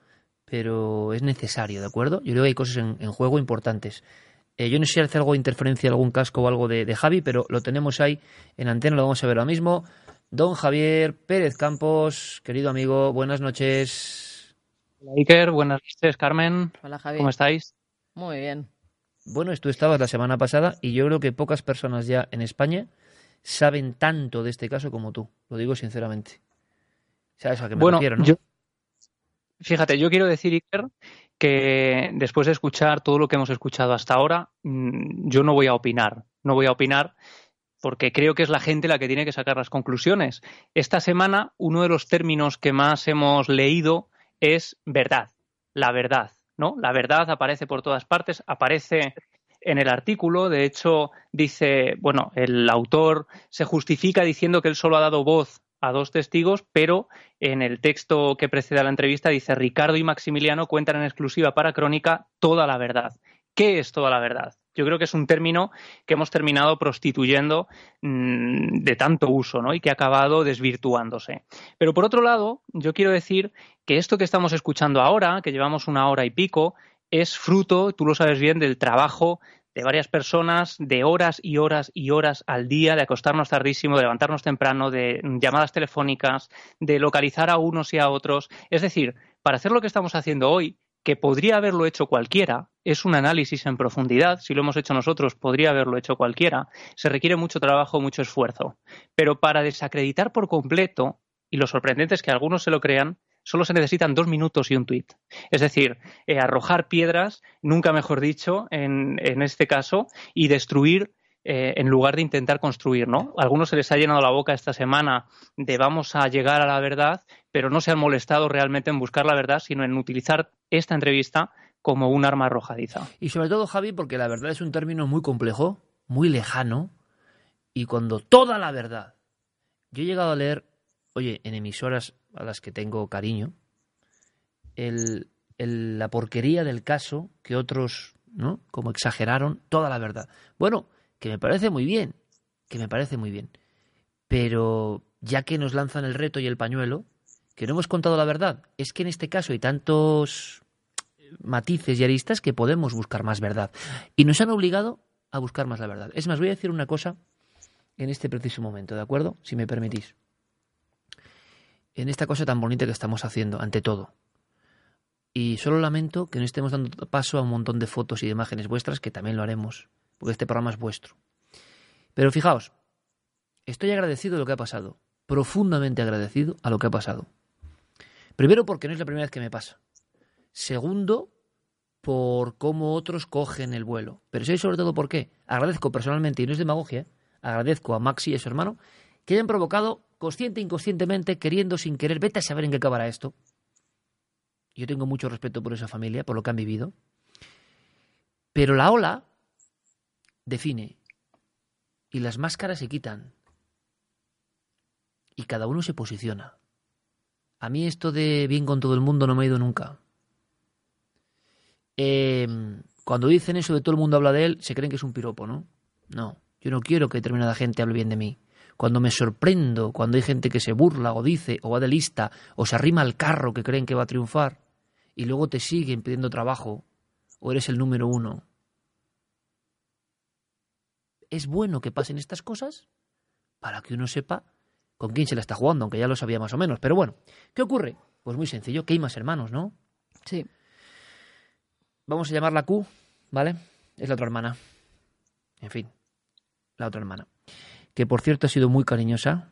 pero es necesario, ¿de acuerdo? Yo creo que hay cosas en, juego importantes. yo no sé si hace algo de interferencia, algún casco o algo de, de Javi, pero lo tenemos ahí en antena, lo vamos a ver ahora mismo. Don Javier Pérez Campos, querido amigo, buenas noches. Hola Iker, buenas noches Carmen. Hola Javier. ¿Cómo estáis? Muy bien. Bueno, tú estabas la semana pasada y yo creo que pocas personas ya en España saben tanto de este caso como tú. Lo digo sinceramente. ¿Sabes a qué me bueno, refiero, no? Fíjate, yo quiero decir, Iker, que después de escuchar todo lo que hemos escuchado hasta ahora, mm, yo no voy a opinar. No voy a opinar porque creo que es la gente la que tiene que sacar las conclusiones. Esta semana, uno de los términos que más hemos leído es verdad, la verdad, ¿no? La verdad aparece por todas partes, aparece en el artículo, de hecho, dice, bueno, el autor se justifica diciendo que él solo ha dado voz a dos testigos, pero en el texto que precede a la entrevista dice Ricardo y Maximiliano cuentan en exclusiva para Crónica toda la verdad. ¿Qué es toda la verdad? yo creo que es un término que hemos terminado prostituyendo mm, de tanto uso ¿no? y que ha acabado desvirtuándose. Pero por otro lado, yo quiero decir que esto que estamos escuchando ahora, que llevamos una hora y pico, es fruto, tú lo sabes bien, del trabajo de varias personas, de horas y horas y horas al día, de acostarnos tardísimo, de levantarnos temprano, de llamadas telefónicas, de localizar a unos y a otros. Es decir, para hacer lo que estamos haciendo hoy, que podría haberlo hecho cualquiera, es un análisis en profundidad, si lo hemos hecho nosotros, podría haberlo hecho cualquiera, se requiere mucho trabajo, mucho esfuerzo. Pero para desacreditar por completo, y lo sorprendente es que algunos se lo crean, solo se necesitan dos minutos y un tuit. Es decir, eh, arrojar piedras, nunca mejor dicho, en, en este caso, y destruir eh, en lugar de intentar construir, ¿no? A algunos se les ha llenado la boca esta semana de vamos a llegar a la verdad, pero no se han molestado realmente en buscar la verdad, sino en utilizar esta entrevista como un arma arrojadiza. Y sobre todo, Javi, porque la verdad es un término muy complejo, muy lejano, y cuando toda la verdad. Yo he llegado a leer, oye, en emisoras a las que tengo cariño, el, la porquería del caso que otros, ¿no? Como exageraron toda la verdad. Bueno, que me parece muy bien, que me parece muy bien. Pero ya que nos lanzan el reto y el pañuelo, que no hemos contado la verdad, es que en este caso hay tantos matices y aristas que podemos buscar más verdad. Y nos han obligado a buscar más la verdad. Es más, voy a decir una cosa en este preciso momento, ¿de acuerdo? Si me permitís. En esta cosa tan bonita que estamos haciendo, ante todo. Y solo lamento que no estemos dando paso a un montón de fotos y de imágenes vuestras, que también lo haremos, porque este programa es vuestro. Pero fijaos, estoy agradecido de lo que ha pasado, profundamente agradecido a lo que ha pasado. Primero porque no es la primera vez que me pasa. Segundo, por cómo otros cogen el vuelo. Pero soy sobre todo por qué. Agradezco personalmente, y no es demagogia, ¿eh? agradezco a Maxi y a su hermano que hayan provocado consciente inconscientemente, queriendo sin querer, vete a saber en qué acabará esto. Yo tengo mucho respeto por esa familia, por lo que han vivido. Pero la ola define y las máscaras se quitan y cada uno se posiciona. A mí esto de bien con todo el mundo no me ha ido nunca. Em, cuando dicen eso de todo el mundo habla de él, se creen que es un piropo, ¿no? No, yo no quiero que determinada gente hable bien de mí. Cuando me sorprendo, cuando hay gente que se burla o dice o va de lista o se arrima al carro que creen que va a triunfar y luego te siguen pidiendo trabajo o eres el número uno. Es bueno que pasen estas cosas para que uno sepa con quién se la está jugando, aunque ya lo sabía más o menos. Pero bueno, ¿qué ocurre? Pues muy sencillo, que hay más hermanos, ¿no? Sí. Vamos a llamarla Q, ¿vale? Es la otra hermana. En fin, la otra hermana. Que por cierto ha sido muy cariñosa.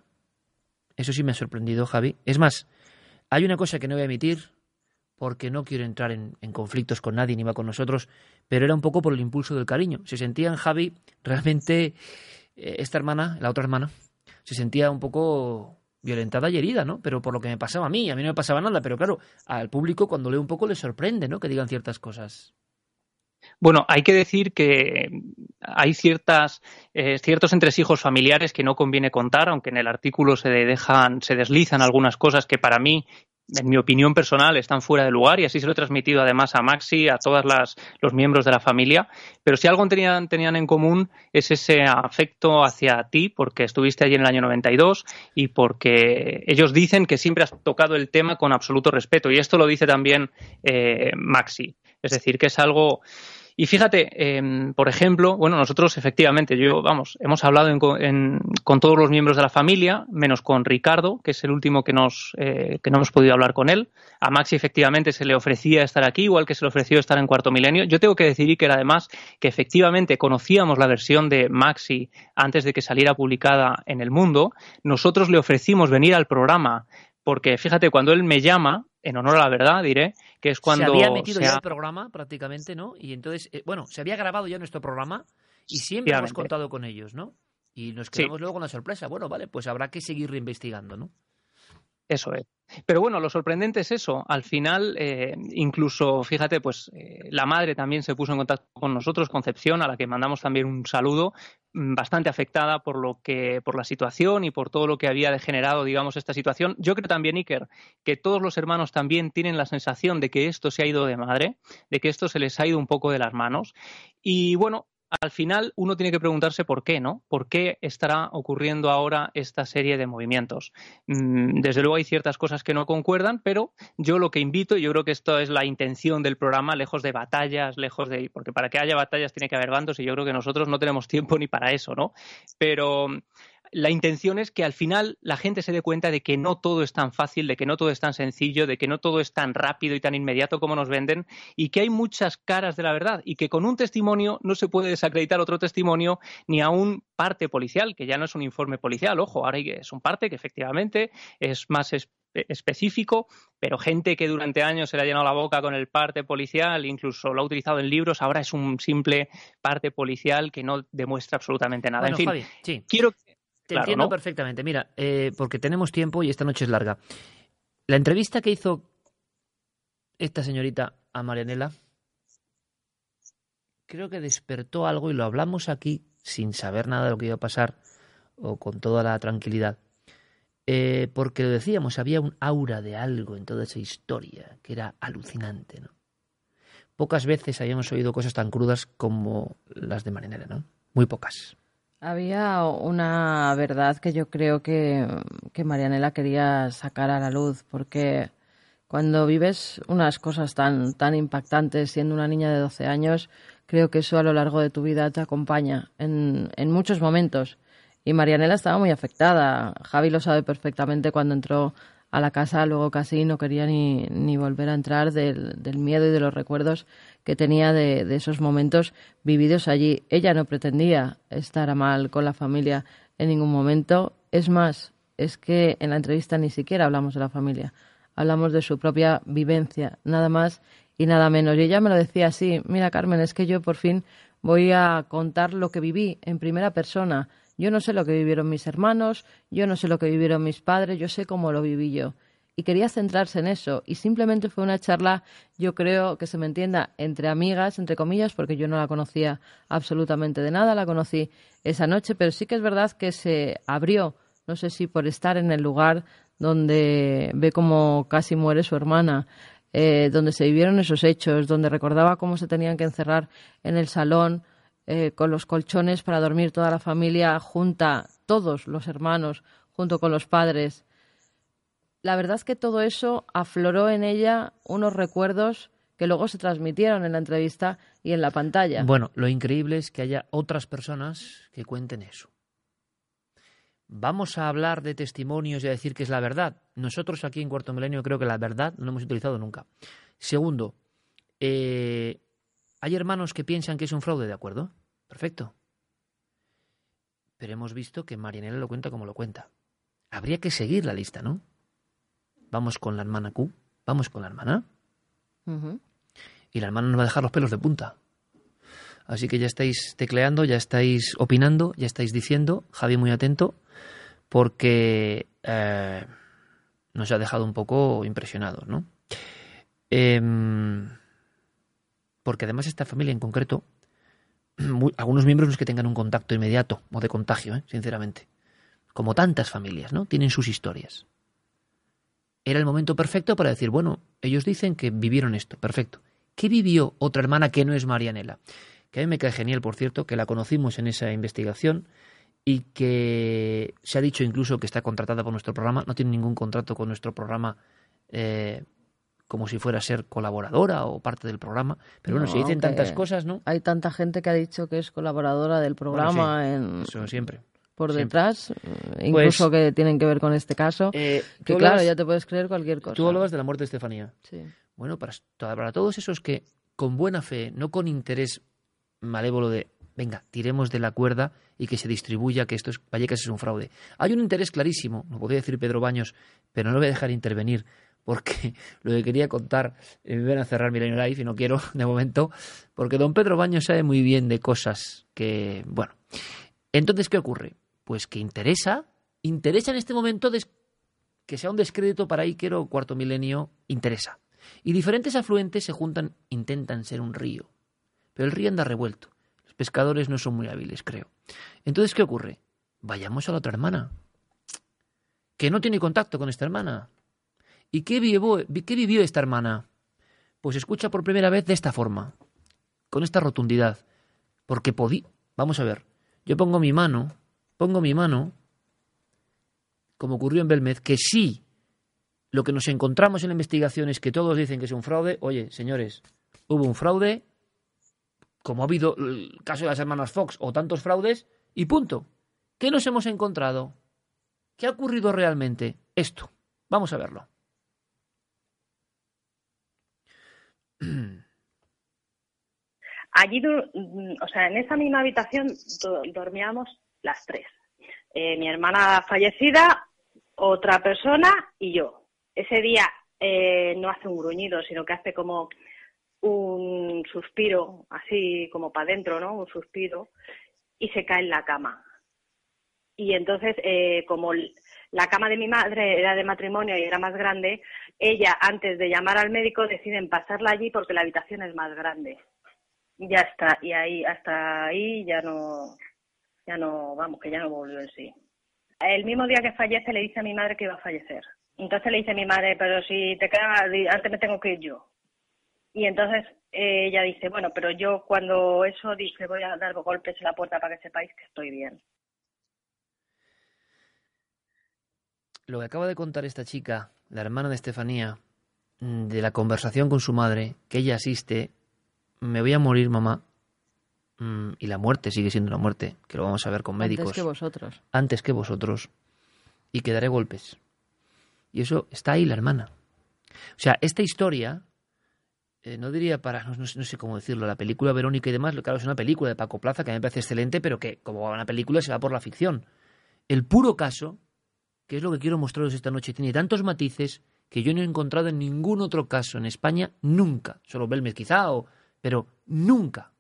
Eso sí me ha sorprendido, Javi. Es más, hay una cosa que no voy a emitir porque no quiero entrar en, conflictos con nadie ni va con nosotros, pero era un poco por el impulso del cariño. Se sentía en Javi realmente eh, esta hermana, la otra hermana, se sentía un poco violentada y herida, ¿no? Pero por lo que me pasaba a mí, a mí no me pasaba nada, pero claro, al público cuando lee un poco le sorprende, ¿no? Que digan ciertas cosas. Bueno, hay que decir que hay ciertas, eh, ciertos entresijos familiares que no conviene contar, aunque en el artículo se dejan, se deslizan algunas cosas que para mí en mi opinión personal, están fuera de lugar y así se lo he transmitido además a Maxi, a todos los miembros de la familia. Pero si algo tenían, tenían en común es ese afecto hacia ti, porque estuviste allí en el año 92 y porque ellos dicen que siempre has tocado el tema con absoluto respeto. Y esto lo dice también eh, Maxi. Es decir, que es algo y fíjate, em, por ejemplo, bueno, nosotros efectivamente, yo, vamos, hemos hablado con todos los miembros de la familia, menos con Ricardo, que es el último que, nos, eh, que no hemos podido hablar con él. A Maxi efectivamente se le ofrecía estar aquí, igual que se le ofreció estar en Cuarto Milenio. Yo tengo que decir, que además, que efectivamente conocíamos la versión de Maxi antes de que saliera publicada en El Mundo. Nosotros le ofrecimos venir al programa porque fíjate, cuando él me llama, en honor a la verdad, diré, que es cuando... Se había metido ya el programa prácticamente, ¿no? Y entonces, eh, bueno, se había grabado ya nuestro programa y siempre hemos contado con ellos, ¿no? Y nos quedamos luego con la sorpresa. Bueno, vale, pues habrá que seguir reinvestigando, ¿no? Eso es. Pero bueno, lo sorprendente es eso. Al final, eh, incluso, fíjate, pues eh, la madre también se puso en contacto con nosotros, Concepción, a la que mandamos también un saludo, mm, bastante afectada por lo que, por la situación y por todo lo que había degenerado, digamos, esta situación. Yo creo también, Iker, que todos los hermanos también tienen la sensación de que esto se ha ido de madre, de que esto se les ha ido un poco de las manos. Y bueno, al final uno tiene que preguntarse por qué, ¿no? ¿Por qué estará ocurriendo ahora esta serie de movimientos? Mm, desde luego hay ciertas cosas que no concuerdan, pero yo lo que invito, y yo creo que esto es la intención del programa, lejos de batallas, lejos de. porque para que haya batallas tiene que haber bandos, y yo creo que nosotros no tenemos tiempo ni para eso, ¿no? Pero la intención es que al final la gente se dé cuenta de que no todo es tan fácil, de que no todo es tan sencillo, de que no todo es tan rápido y tan inmediato como nos venden y que hay muchas caras de la verdad y que con un testimonio no se puede desacreditar otro testimonio ni a un parte policial, que ya no es un informe policial, ojo, ahora es un parte que efectivamente es más específico, pero gente que durante años se le ha llenado la boca con el parte policial, incluso lo ha utilizado en libros, ahora es un simple parte policial que no demuestra absolutamente nada. en fin, quiero te entiendo perfectamente. Mira, eh, porque tenemos tiempo y esta noche es larga. La entrevista que hizo esta señorita a Marianela creo que despertó algo y lo hablamos aquí sin saber nada de lo que iba a pasar o con toda la tranquilidad. Eh, porque lo decíamos, había un aura de algo en toda esa historia que era alucinante, ¿no? Pocas veces habíamos oído cosas tan crudas como las de Marinela, ¿no? Muy pocas. Había una verdad que yo creo que, que Marianela quería sacar a la luz, porque cuando vives unas cosas tan, tan impactantes siendo una niña de 12 años, creo que eso a lo largo de tu vida te acompaña en, en muchos momentos. Y Marianela estaba muy afectada. Javi lo sabe perfectamente cuando entró a la casa luego casi no quería ni, ni volver a entrar del, del, miedo y de los recuerdos que tenía de, de, esos momentos vividos allí. Ella no pretendía estar a mal con la familia en ningún momento. Es más, es que en la entrevista ni siquiera hablamos de la familia, hablamos de su propia vivencia, nada más y nada menos. Y ella me lo decía así, mira Carmen, es que yo por fin voy a contar lo que viví en primera persona. Yo no sé lo que vivieron mis hermanos, yo no sé lo que vivieron mis padres, yo sé cómo lo viví yo. Y quería centrarse en eso. Y simplemente fue una charla, yo creo que se me entienda, entre amigas, entre comillas, porque yo no la conocía absolutamente de nada, la conocí esa noche, pero sí que es verdad que se abrió, no sé si por estar en el lugar donde ve cómo casi muere su hermana, eh, donde se vivieron esos hechos, donde recordaba cómo se tenían que encerrar en el salón eh, con los colchones para dormir toda la familia junta, todos los hermanos, junto con los padres. La verdad es que todo eso afloró en ella unos recuerdos que luego se transmitieron en la entrevista y en la pantalla. Bueno, lo increíble es que haya otras personas que cuenten eso. Vamos a hablar de testimonios y a decir que es la verdad. Nosotros aquí en Cuarto Milenio creo que la verdad no hemos utilizado nunca. Segundo, eh, hay hermanos que piensan que es un fraude, ¿de acuerdo? Perfecto. Pero hemos visto que Marianela lo cuenta como lo cuenta. Habría que seguir la lista, ¿no? Vamos con la hermana Q, vamos con la hermana. Y la hermana nos va a dejar los pelos de punta. Así que ya estáis tecleando, ya estáis opinando, ya estáis diciendo, Javi muy atento, porque eh, nos ha dejado un poco impresionados, ¿no? Em, porque además esta familia en concreto, algunos miembros no es que tengan un contacto inmediato o de contagio, ¿eh? sinceramente. Como tantas familias, ¿no? Tienen sus historias. Era el momento perfecto para decir, bueno, ellos dicen que vivieron esto, perfecto. ¿Qué vivió otra hermana que no es Marianela? Que a mí me cae genial, por cierto, que la conocimos en esa investigación y que se ha dicho incluso que está contratada por nuestro programa, no tiene ningún contrato con nuestro programa eh, como si fuera a ser colaboradora o parte del programa, pero bueno, se dicen tantas cosas, ¿no? Hay tanta gente que ha dicho que es colaboradora del programa en... Eso siempre. Por detrás, pues incluso que tienen que ver con este caso, eh, que claro, ya te puedes creer cualquier cosa. Tú hablabas de la muerte de Estefanía. Sí. Bueno, para, para todos esos que con buena fe, no con interés malévolo de venga, tiremos de la cuerda y que se distribuya, que esto es, Vallecas es un fraude. Hay un interés clarísimo, lo podría decir Pedro Baños, pero no lo voy a dejar intervenir, porque lo que quería contar, eh, me van a cerrar Milenio Live y no quiero de momento, porque don Pedro Baños sabe muy bien de cosas que, bueno. Entonces, ¿qué ocurre? Pues que interesa, interesa en este momento que sea un descrédito para Iker o Cuarto Milenio, interesa. Y diferentes afluentes se juntan, intentan ser un río, pero el río anda revuelto pescadores no son muy hábiles, creo. Entonces, ¿qué ocurre? Vayamos a la otra hermana, que no tiene contacto con esta hermana. ¿Y qué vivió, qué vivió esta hermana? Pues escucha por primera vez de esta forma, con esta rotundidad, porque podí. Vamos a ver, yo pongo mi mano, pongo mi mano, como ocurrió en Belmez, que sí, lo que nos encontramos en la investigación es que todos dicen que es un fraude. Oye, señores, hubo un fraude, como ha habido el caso de las hermanas Fox o tantos fraudes, y punto. ¿Qué nos hemos encontrado? ¿Qué ha ocurrido realmente? Esto. Vamos a verlo. Allí, o sea, en esa misma habitación dormíamos las tres. Eh, mi hermana fallecida, otra persona y yo. Ese día eh, no hace un gruñido, sino que hace como un suspiro, así como para adentro, ¿no? Un suspiro, y se cae en la cama. Y entonces, eh, como la cama de mi madre era de matrimonio y era más grande, ella, antes de llamar al médico, deciden pasarla allí porque la habitación es más grande. Ya está, y ahí, hasta ahí ya no, ya no, vamos, que ya no volvió en sí. El mismo día que fallece le dice a mi madre que iba a fallecer. Entonces le dice a mi madre, pero si te quedas, antes me tengo que ir yo. Y entonces eh, ella dice, bueno, pero yo cuando eso dice voy a dar golpes en la puerta para que sepáis que estoy bien. Lo que acaba de contar esta chica, la hermana de Estefanía, mm, de la conversación con su madre, que ella asiste, me voy a morir, mamá, mm, y la muerte sigue siendo una muerte, que lo vamos a ver con médicos. Antes que vosotros. Antes que vosotros. Y que daré golpes. Y eso está ahí la hermana. O sea, esta historia, eh, no diría para, no, sé cómo decirlo, la película Verónica y demás, claro, es una película de Paco Plaza que a mí me parece excelente, pero que como una película se va por la ficción. El puro caso, que es lo que quiero mostraros esta noche, tiene tantos matices que yo no he encontrado en ningún otro caso en España nunca. Solo Belmez quizá, o, pero nunca.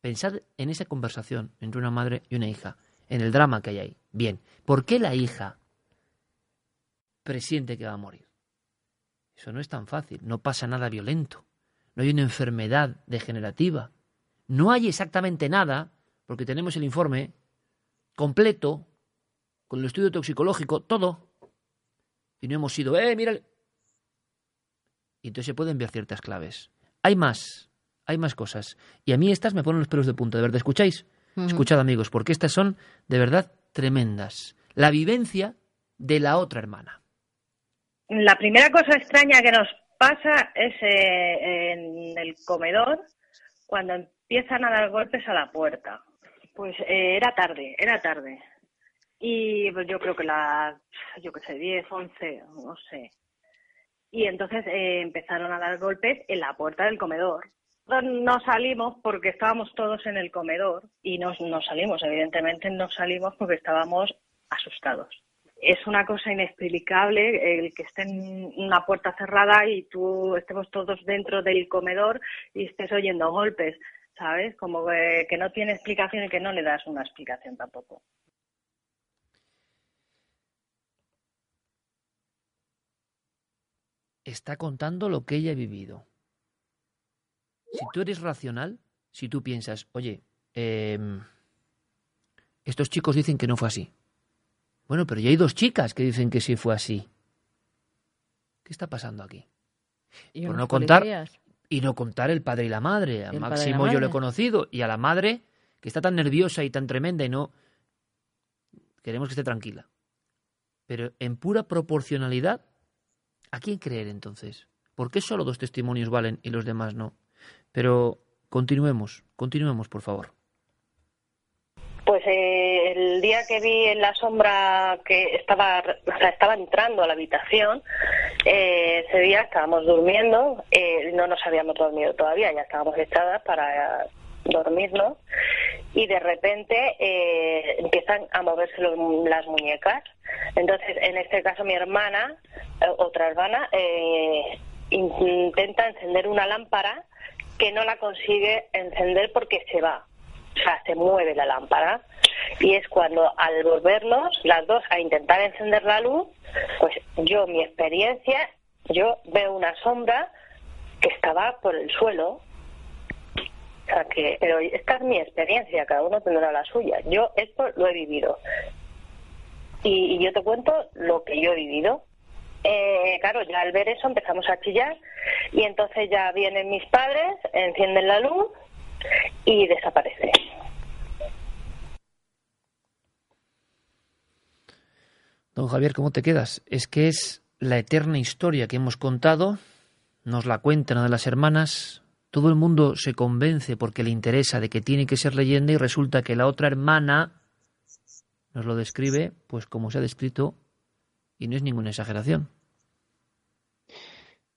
Pensad en esa conversación entre una madre y una hija, en el drama que hay ahí. Bien, ¿por qué la hija presiente que va a morir? Eso no es tan fácil, no pasa nada violento, no hay una enfermedad degenerativa, no hay exactamente nada, porque tenemos el informe completo, con el estudio toxicológico, todo, y no hemos sido, eh, mírale. Y entonces se pueden ver ciertas claves. Hay más, hay más cosas. Y a mí estas me ponen los pelos de punta, ¿de verdad? ¿Escucháis? Escuchad amigos, porque estas son de verdad tremendas. La vivencia de la otra hermana. La primera cosa extraña que nos pasa es eh, en el comedor, cuando empiezan a dar golpes a la puerta. Pues eh, era tarde, era tarde. Y pues yo creo que las, yo qué sé, 10, 11, no sé. Y entonces eh, empezaron a dar golpes en la puerta del comedor. No salimos porque estábamos todos en el comedor y no, no salimos, evidentemente no salimos porque estábamos asustados. Es una cosa inexplicable el que esté en una puerta cerrada y tú estemos todos dentro del comedor y estés oyendo golpes, ¿sabes? Como que, que no tiene explicación y que no le das una explicación tampoco. Está contando lo que ella ha vivido. Si tú eres racional, si tú piensas, oye, em, estos chicos dicen que no fue así. Bueno, pero ya hay dos chicas que dicen que sí fue así. ¿Qué está pasando aquí? ¿Y Por no contar y no contar el padre y la madre. A Máximo yo lo he conocido y a la madre que está tan nerviosa y tan tremenda y no queremos que esté tranquila. Pero en pura proporcionalidad ¿A quién creer entonces? ¿Por qué solo dos testimonios valen y los demás no? Pero continuemos, continuemos, por favor. Pues eh, el día que vi en la sombra que estaba, o sea, estaba entrando a la habitación, eh, ese día estábamos durmiendo, eh, no nos habíamos dormido todavía, ya estábamos echadas para dormirnos y de repente eh, empiezan a moverse las muñecas. Entonces, en este caso, mi hermana, eh, otra hermana, eh, intenta encender una lámpara que no la consigue encender porque se va. O sea, se mueve la lámpara. Y es cuando al volvernos las dos a intentar encender la luz, pues yo, mi experiencia, yo veo una sombra que estaba por el suelo que, pero esta es mi experiencia, cada uno tendrá la suya. Yo esto lo he vivido. Y, yo te cuento lo que yo he vivido. Eh, claro, ya al ver eso empezamos a chillar y entonces ya vienen mis padres, encienden la luz y desaparece. Don Javier, ¿cómo te quedas? Es que es la eterna historia que hemos contado, nos la cuentan una de las hermanas, todo el mundo se convence porque le interesa de que tiene que ser leyenda y resulta que la otra hermana nos lo describe pues como se ha descrito y no es ninguna exageración.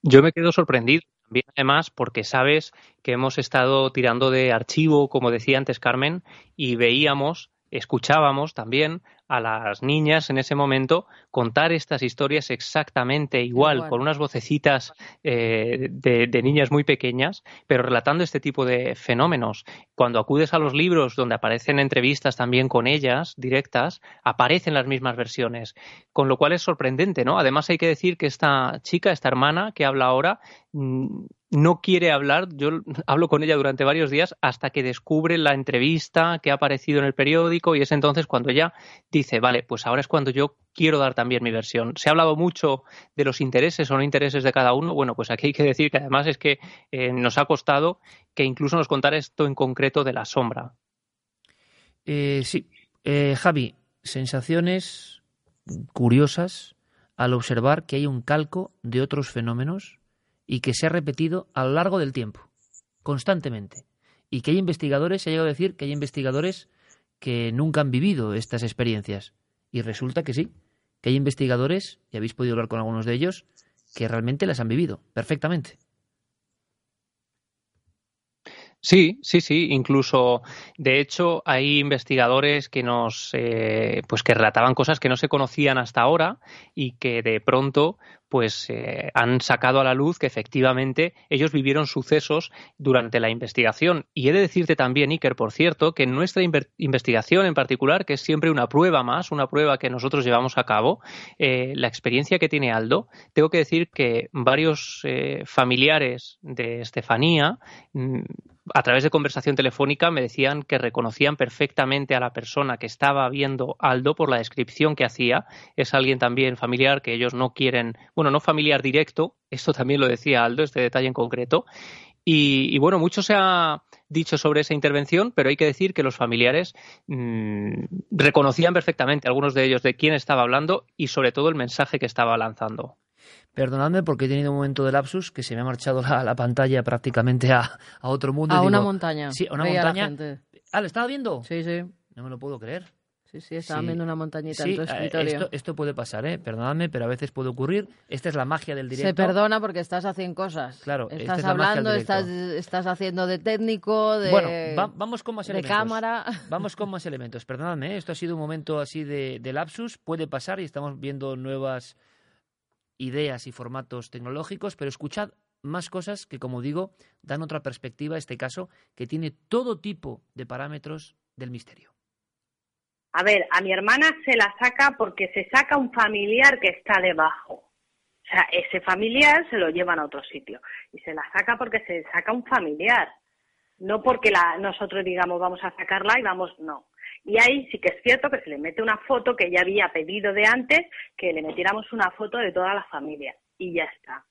Yo me quedo sorprendido también además porque sabes que hemos estado tirando de archivo, como decía antes Carmen, y veíamos escuchábamos también a las niñas en ese momento contar estas historias exactamente igual, con unas vocecitas eh, de, niñas muy pequeñas, pero relatando este tipo de fenómenos. Cuando acudes a los libros donde aparecen entrevistas también con ellas, directas, aparecen las mismas versiones, con lo cual es sorprendente, ¿no? Además hay que decir que esta chica, esta hermana que habla ahora, no quiere hablar, yo hablo con ella durante varios días hasta que descubre la entrevista que ha aparecido en el periódico y es entonces cuando ella dice, vale, pues ahora es cuando yo quiero dar también mi versión. Se ha hablado mucho de los intereses o no intereses de cada uno. Bueno, pues aquí hay que decir que además es que eh, nos ha costado que incluso nos contara esto en concreto de la sombra. Eh, sí, eh, Javi, sensaciones curiosas al observar que hay un calco de otros fenómenos y que se ha repetido a lo largo del tiempo, constantemente. Y que hay investigadores, se ha llegado a decir que hay investigadores que nunca han vivido estas experiencias. Y resulta que sí, que hay investigadores, y habéis podido hablar con algunos de ellos, que realmente las han vivido perfectamente. Sí, sí, sí. Incluso, de hecho, hay investigadores que nos, eh, pues que relataban cosas que no se conocían hasta ahora y que de pronto, pues eh, han sacado a la luz que efectivamente ellos vivieron sucesos durante la investigación. Y he de decirte también, Iker, por cierto, que en nuestra investigación en particular, que es siempre una prueba más, una prueba que nosotros llevamos a cabo, eh, la experiencia que tiene Aldo, tengo que decir que varios eh, familiares de Estefanía mm, a través de conversación telefónica me decían que reconocían perfectamente a la persona que estaba viendo Aldo por la descripción que hacía. Es alguien también familiar que ellos no quieren bueno, no familiar directo, esto también lo decía Aldo, este detalle en concreto. Y, bueno, mucho se ha dicho sobre esa intervención, pero hay que decir que los familiares mm, reconocían perfectamente, algunos de ellos, de quién estaba hablando y sobre todo el mensaje que estaba lanzando. Perdonadme porque he tenido un momento de lapsus que se me ha marchado la, pantalla prácticamente a, otro mundo. A una montaña. Sí, a una montaña. Ah, ¿lo estaba viendo? Sí, sí. No me lo puedo creer. Sí, sí, estaba viendo una montañita en tu eh, escritorio. Esto, puede pasar, ¿eh? Perdonadme, pero a veces puede ocurrir. Esta es la magia del directo. Se perdona porque estás haciendo cosas. Claro, estás hablando, estás, estás haciendo de técnico, de, bueno, vamos con más elementos. cámara. Vamos con más elementos. Perdonadme, ¿eh? esto ha sido un momento así de, de lapsus. Puede pasar y estamos viendo nuevas ideas y formatos tecnológicos, pero escuchad más cosas que, como digo, dan otra perspectiva a este caso que tiene todo tipo de parámetros del misterio. A ver, a mi hermana se la saca porque se saca un familiar que está debajo. O sea, ese familiar se lo llevan a otro sitio. Y se la saca porque se saca un familiar. No porque la, nosotros digamos vamos a sacarla y vamos, no. Y ahí sí que es cierto que se le mete una foto que ya había pedido de antes, que le metiéramos una foto de toda la familia. Y ya está.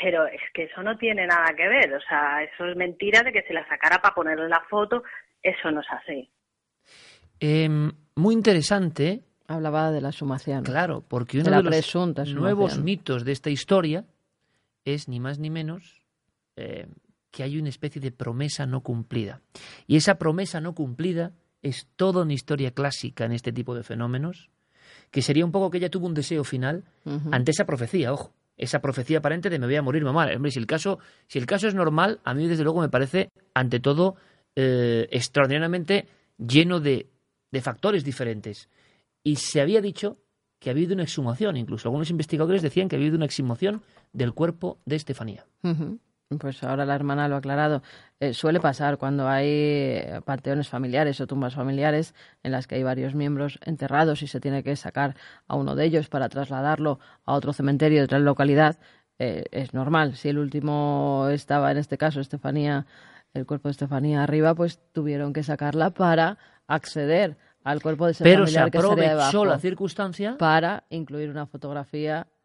Pero es que eso no tiene nada que ver. O sea, eso es mentira de que se la sacara para ponerle la foto. Eso no es así. Em, muy interesante. Hablaba de la sumación. Claro, porque uno de, los nuevos mitos de esta historia es ni más ni menos eh, que hay una especie de promesa no cumplida. Y esa promesa no cumplida es toda una historia clásica en este tipo de fenómenos, que sería un poco que ella tuvo un deseo final ante esa profecía, ojo, esa profecía aparente de me voy a morir mamá. Hombre, si el caso, si el caso es normal, a mí desde luego me parece, ante todo, eh, extraordinariamente lleno de de factores diferentes. Y se había dicho que había habido una exhumación, incluso algunos investigadores decían que había habido una exhumación del cuerpo de Estefanía. Pues ahora la hermana lo ha aclarado. Eh, suele pasar cuando hay panteones familiares o tumbas familiares en las que hay varios miembros enterrados y se tiene que sacar a uno de ellos para trasladarlo a otro cementerio de otra localidad. Eh, es normal. Si el último estaba, en este caso, Estefanía, el cuerpo de Estefanía arriba, pues tuvieron que sacarla para acceder al cuerpo de ese Pero familiar se aprovechó la circunstancia para incluir una fotografía eh,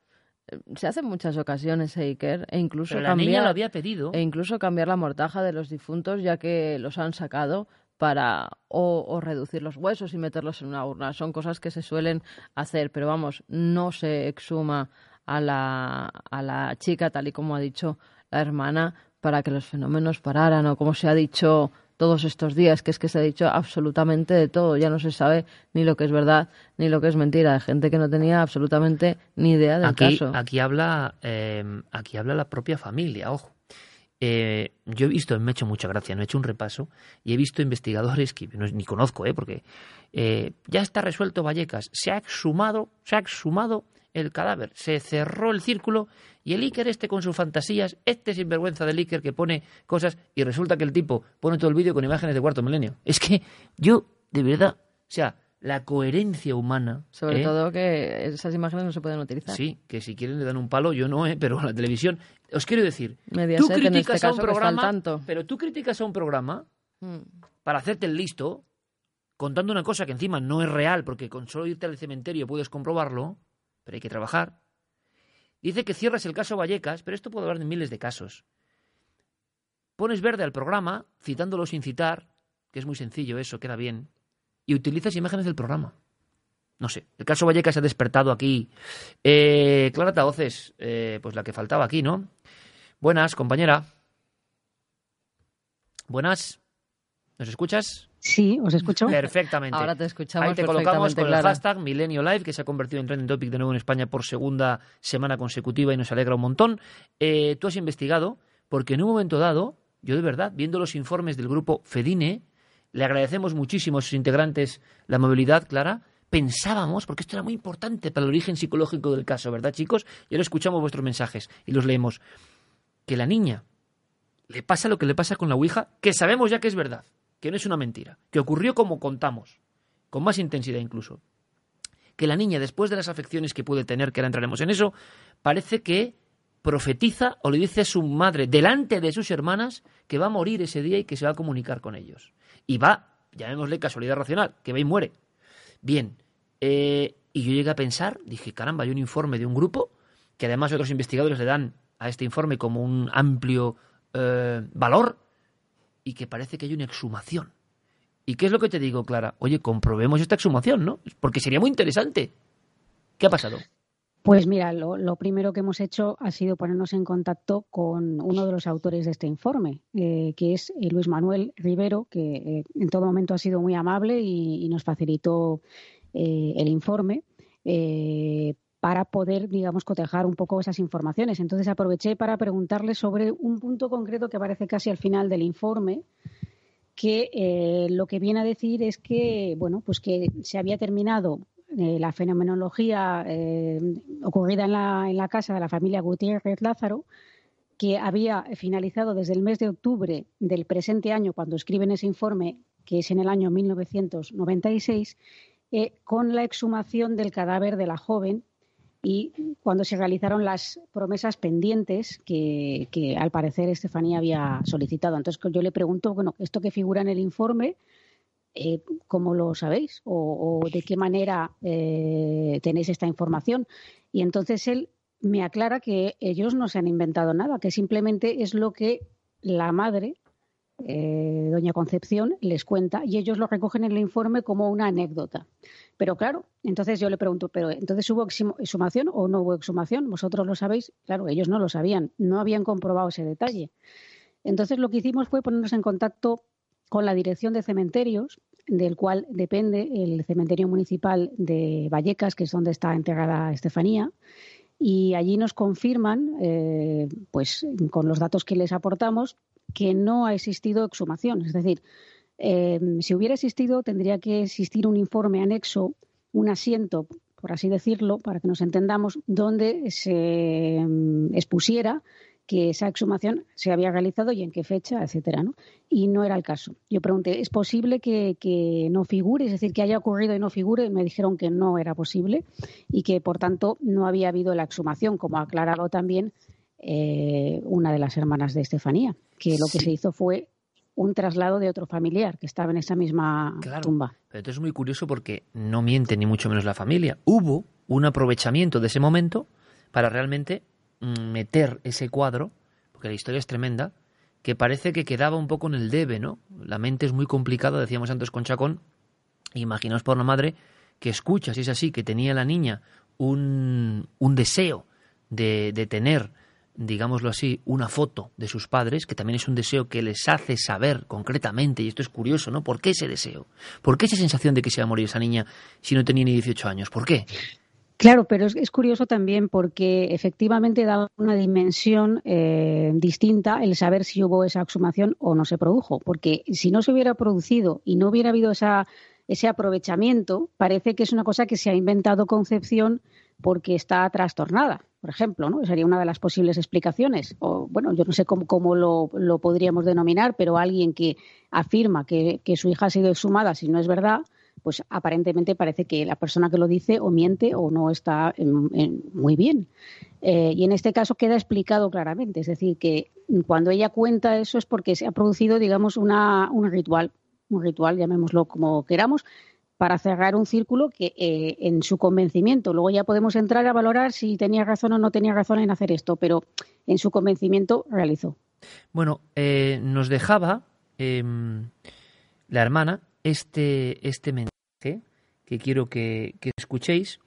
se hace en muchas ocasiones Eiker e incluso la cambiar lo había pedido. e incluso cambiar la mortaja de los difuntos ya que los han sacado para o, reducir los huesos y meterlos en una urna. Son cosas que se suelen hacer pero vamos no se exhuma a la a la chica tal y como ha dicho la hermana para que los fenómenos pararan o como se ha dicho todos estos días, que es que se ha dicho absolutamente de todo. Ya no se sabe ni lo que es verdad ni lo que es mentira. Hay gente que no tenía absolutamente ni idea del aquí, caso. Aquí habla, eh, aquí habla la propia familia, ojo. Eh, yo he visto, me ha hecho mucha gracia, no he hecho un repaso, y he visto investigadores que no, ni conozco, ¿eh? porque eh, ya está resuelto Vallecas, se ha exhumado, se ha exhumado el cadáver, se cerró el círculo y el Iker este con sus fantasías, este sinvergüenza del Iker que pone cosas y resulta que el tipo pone todo el vídeo con imágenes de cuarto milenio. Es que yo, de verdad, o sea, la coherencia humana. Sobre ¿eh? todo que esas imágenes no se pueden utilizar. Sí, que si quieren le dan un palo, yo no, ¿eh? pero la televisión. Os quiero decir, tú criticas este a un programa, pero tú criticas a un programa hmm. para hacerte el listo, contando una cosa que encima no es real, porque con solo irte al cementerio puedes comprobarlo pero hay que trabajar. Dice que cierras el caso Vallecas, pero esto puede hablar de miles de casos. Pones verde al programa, citándolo sin citar, que es muy sencillo eso, queda bien, y utilizas imágenes del programa. No sé, el caso Vallecas ha despertado aquí. Eh, Clara Taoces, eh, pues la que faltaba aquí, ¿no? Buenas, compañera. Buenas. ¿Nos escuchas? Sí, os escucho. Perfectamente. Ahora te escuchamos Ahí te colocamos con el hashtag Milenio Live, que se ha convertido en trending topic de nuevo en España por segunda semana consecutiva y nos alegra un montón. Eh, tú has investigado, porque en un momento dado, yo de verdad, viendo los informes del grupo FEDINE, le agradecemos muchísimo a sus integrantes la movilidad, Clara, pensábamos, porque esto era muy importante para el origen psicológico del caso, ¿verdad, chicos? Y ahora escuchamos vuestros mensajes y los leemos. Que la niña le pasa lo que le pasa con la Ouija, que sabemos ya que es verdad que no es una mentira, que ocurrió como contamos, con más intensidad incluso. Que la niña, después de las afecciones que puede tener, que ahora entraremos en eso, parece que profetiza o le dice a su madre, delante de sus hermanas, que va a morir ese día y que se va a comunicar con ellos. Y va, llamémosle casualidad racional, que va y muere. Bien, eh, y yo llegué a pensar, dije, caramba, hay un informe de un grupo, que además otros investigadores le dan a este informe como un amplio eh, valor, y que parece que hay una exhumación. ¿Y qué es lo que te digo, Clara? Oye, comprobemos esta exhumación, ¿no? Porque sería muy interesante. ¿Qué ha pasado? Pues mira, lo, primero que hemos hecho ha sido ponernos en contacto con uno de los autores de este informe, eh, que es eh, Luis Manuel Rivero, que eh, en todo momento ha sido muy amable y, nos facilitó el informe para poder, digamos, cotejar un poco esas informaciones. Entonces aproveché para preguntarle sobre un punto concreto que aparece casi al final del informe, que eh, lo que viene a decir es que, bueno, pues que se había terminado eh, la fenomenología eh, ocurrida en la, en la casa de la familia Gutiérrez Lázaro, que había finalizado desde el mes de octubre del presente año, cuando escriben ese informe, que es en el año 1996, con la exhumación del cadáver de la joven y cuando se realizaron las promesas pendientes que, al parecer Estefanía había solicitado. Entonces yo le pregunto, bueno, esto que figura en el informe, eh, ¿cómo lo sabéis? ¿O, de qué manera eh, tenéis esta información? Y entonces él me aclara que ellos no se han inventado nada, que simplemente es lo que la madre eh, doña Concepción les cuenta y ellos lo recogen en el informe como una anécdota. Pero claro, entonces yo le pregunto, ¿pero entonces hubo exhumación o no hubo exhumación? ¿Vosotros lo sabéis? Claro, ellos no lo sabían, no habían comprobado ese detalle. Entonces lo que hicimos fue ponernos en contacto con la Dirección de Cementerios, del cual depende el Cementerio Municipal de Vallecas, que es donde está enterrada Estefanía, y allí nos confirman, eh, pues con los datos que les aportamos, que no ha existido exhumación. Es decir, eh, si hubiera existido, tendría que existir un informe anexo, un asiento, por así decirlo, para que nos entendamos, donde se mm, expusiera que esa exhumación se había realizado y en qué fecha, etcétera, ¿no? Y no era el caso. Yo pregunté, ¿es posible que, que, no figure? Es decir, que haya ocurrido y no figure. Me dijeron que no era posible y que, por tanto, no había habido la exhumación, como ha aclarado también eh, una de las hermanas de Estefanía, que lo que se hizo fue un traslado de otro familiar que estaba en esa misma tumba. Pero esto es muy curioso porque no miente ni mucho menos la familia. Hubo un aprovechamiento de ese momento para realmente mm, meter ese cuadro, porque la historia es tremenda, que parece que quedaba un poco en el debe, ¿no? La mente es muy complicada, decíamos antes con Chacón. Imaginaos por la madre que escucha, si es así, que tenía la niña un, un deseo de, de tener digámoslo así, una foto de sus padres, que también es un deseo que les hace saber concretamente, y esto es curioso, ¿no? ¿Por qué ese deseo? ¿Por qué esa sensación de que se va a morir esa niña si no tenía ni 18 años? ¿Por qué? Claro, pero es, curioso también porque efectivamente da una dimensión eh, distinta el saber si hubo esa exhumación o no se produjo. Porque si no se hubiera producido y no hubiera habido esa, ese aprovechamiento, parece que es una cosa que se ha inventado Concepción porque está trastornada por ejemplo, ¿no? Sería una de las posibles explicaciones. O, bueno, yo no sé cómo, lo, podríamos denominar, pero alguien que afirma que, su hija ha sido exhumada, si no es verdad, pues aparentemente parece que la persona que lo dice o miente o no está muy bien. Eh, y en este caso queda explicado claramente, es decir, que cuando ella cuenta eso es porque se ha producido, digamos, una, un ritual, un ritual, llamémoslo como queramos, para cerrar un círculo que eh, en su convencimiento, luego ya podemos entrar a valorar si tenía razón o no tenía razón en hacer esto, pero en su convencimiento realizó. Bueno, eh, nos dejaba em, la hermana este, este mensaje que quiero que, escuchéis.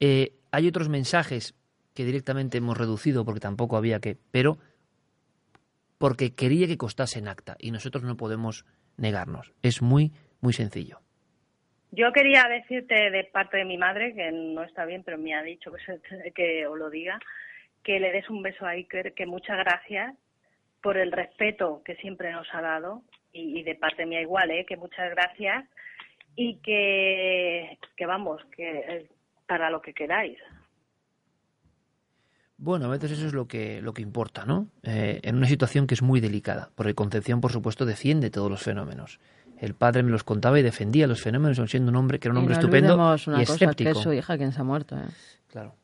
Eh, hay otros mensajes que directamente hemos reducido porque tampoco había que, pero porque quería que costase en acta y nosotros no podemos negarnos. Es muy muy sencillo. Yo quería decirte de parte de mi madre, que no está bien, pero me ha dicho que, que os lo diga, que le des un beso a Iker, que muchas gracias por el respeto que siempre nos ha dado, y, de parte mía igual, ¿eh? que muchas gracias, y que, que vamos, que para lo que queráis. Bueno, a veces eso es lo que, lo que importa, ¿no? Eh, en una situación que es muy delicada, porque Concepción, por supuesto, defiende todos los fenómenos. El padre me los contaba y defendía los fenómenos, siendo un hombre que era un hombre estupendo una y cosa, Que es su hija quien se ha muerto. ¿eh? Claro.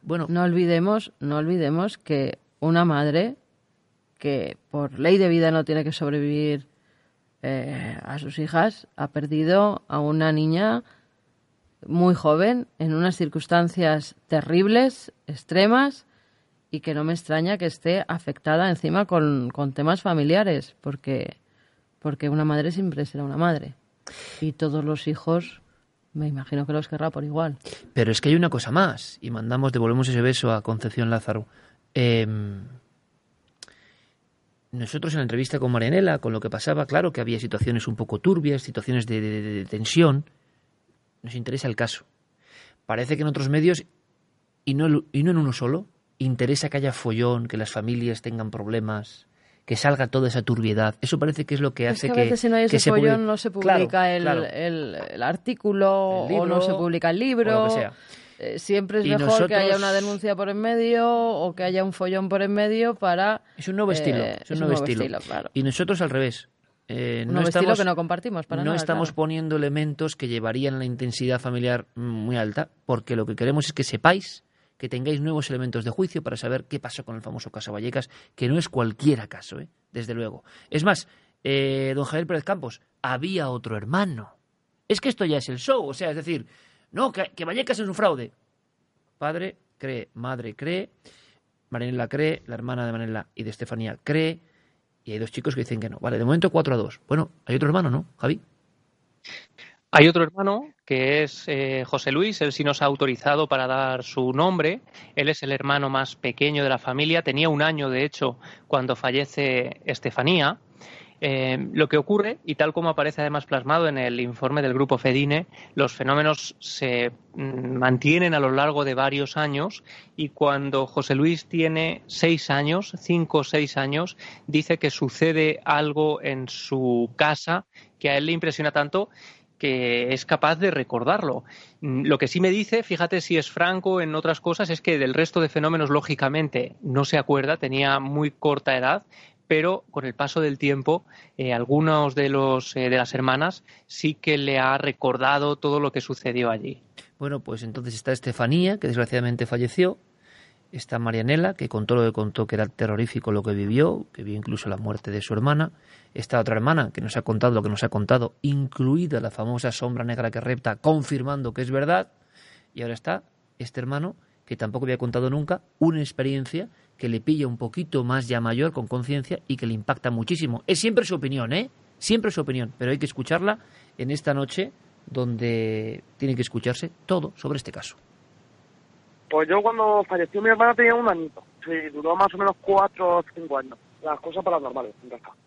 bueno, no olvidemos, no olvidemos que una madre que por ley de vida no tiene que sobrevivir eh, a sus hijas ha perdido a una niña muy joven en unas circunstancias terribles, extremas y que no me extraña que esté afectada encima con, con temas familiares, porque porque una madre siempre será una madre. Y todos los hijos, me imagino que los querrá por igual. Pero es que hay una cosa más, y mandamos, devolvemos ese beso a Concepción Lázaro. Em, nosotros en la entrevista con Marianela, con lo que pasaba, claro que había situaciones un poco turbias, situaciones de, tensión. Nos interesa el caso. Parece que en otros medios, y no, y no en uno solo, interesa que haya follón, que las familias tengan problemas, que salga toda esa turbiedad. Eso parece que es lo que hace que, a veces si no hay ese follón no se publica el, El, artículo o no se publica el libro. Eh, siempre es mejor que haya una denuncia por en medio o que haya un follón por en medio para... Es un nuevo estilo. Eh, es un nuevo, estilo. claro. Y nosotros al revés. Eh, no estamos, estilo que no compartimos para No estamos poniendo elementos que llevarían la intensidad familiar muy alta, porque lo que queremos es que sepáis que tengáis nuevos elementos de juicio para saber qué pasó con el famoso caso Vallecas, que no es cualquier caso, ¿eh? desde luego. Es más, eh, don Javier Pérez Campos, había otro hermano. Es que esto ya es el show, o sea, es decir, no, que, Vallecas es un fraude. Padre cree, madre cree, Marinela cree, la hermana de Marinela y de Estefanía cree, y hay dos chicos que dicen que no. Vale, de momento 4 a 2. Bueno, hay otro hermano, ¿no, Javi? Hay otro hermano que es eh, José Luis, él sí nos ha autorizado para dar su nombre. Él es el hermano más pequeño de la familia, tenía un año de hecho cuando fallece Estefanía. Eh, lo que ocurre, y tal como aparece además plasmado en el informe del grupo FEDINE, los fenómenos se mm, mantienen a lo largo de varios años y cuando José Luis tiene seis años, cinco o seis años, dice que sucede algo en su casa que a él le impresiona tanto que es capaz de recordarlo. Mm, lo que sí me dice, fíjate si es franco en otras cosas, es que del resto de fenómenos, lógicamente, no se acuerda, tenía muy corta edad, pero con el paso del tiempo, eh, algunos de, los, eh, de las hermanas sí que le ha recordado todo lo que sucedió allí. Bueno, pues entonces está Estefanía, que desgraciadamente falleció, está Marianela, que contó lo que contó, que era terrorífico lo que vivió, que vio incluso la muerte de su hermana. Está otra hermana que nos ha contado lo que nos ha contado, incluida la famosa sombra negra que repta, confirmando que es verdad. Y ahora está este hermano, que tampoco había contado nunca, una experiencia que le pilla un poquito más ya mayor, con conciencia, y que le impacta muchísimo. Es siempre su opinión, ¿eh? Siempre su opinión, pero hay que escucharla en esta noche donde tiene que escucharse todo sobre este caso. Pues yo cuando falleció mi hermana tenía un añito. Sí, duró más o menos cuatro o cinco años. Las cosas paranormales,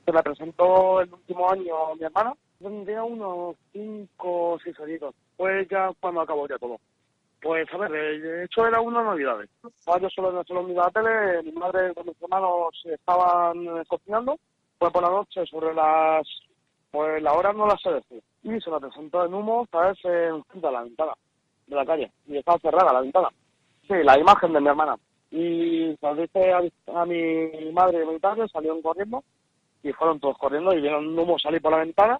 Se me presentó el último año mi hermana. Tendría unos cinco o seis añitos. Pues ya cuando acabó ya todo. Pues a ver, de hecho era una Navidad. Yo solo, solo en la tele, mi madre con mis hermanos estaban cocinando. Fue por la noche sobre las... Pues la hora no la sé decir. Y se me presentó en humo, ¿sabes? En la ventana de la calle. Y estaba cerrada la ventana. Sí, la imagen de mi hermana. Y cuando dice a, mi madre y a mi padre, salieron corriendo y fueron todos corriendo y vieron un humo salir por la ventana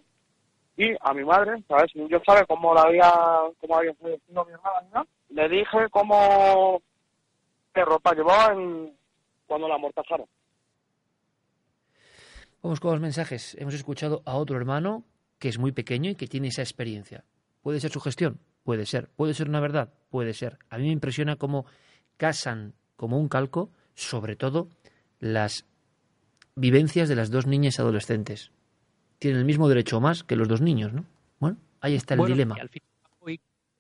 y a mi madre, ¿sabes? Yo sabe cómo la había, cómo había fallecido mi hermana, le dije cómo qué ropa llevaba cuando la amortajaron. Vamos con los mensajes. Hemos escuchado a otro hermano que es muy pequeño y que tiene esa experiencia. ¿Puede ser su gestión? Puede ser. ¿Puede ser una verdad? Puede ser. A mí me impresiona cómo casan como un calco, sobre todo, las vivencias de las dos niñas adolescentes. Tienen el mismo derecho o más que los dos niños, ¿no? Bueno, ahí está el dilema.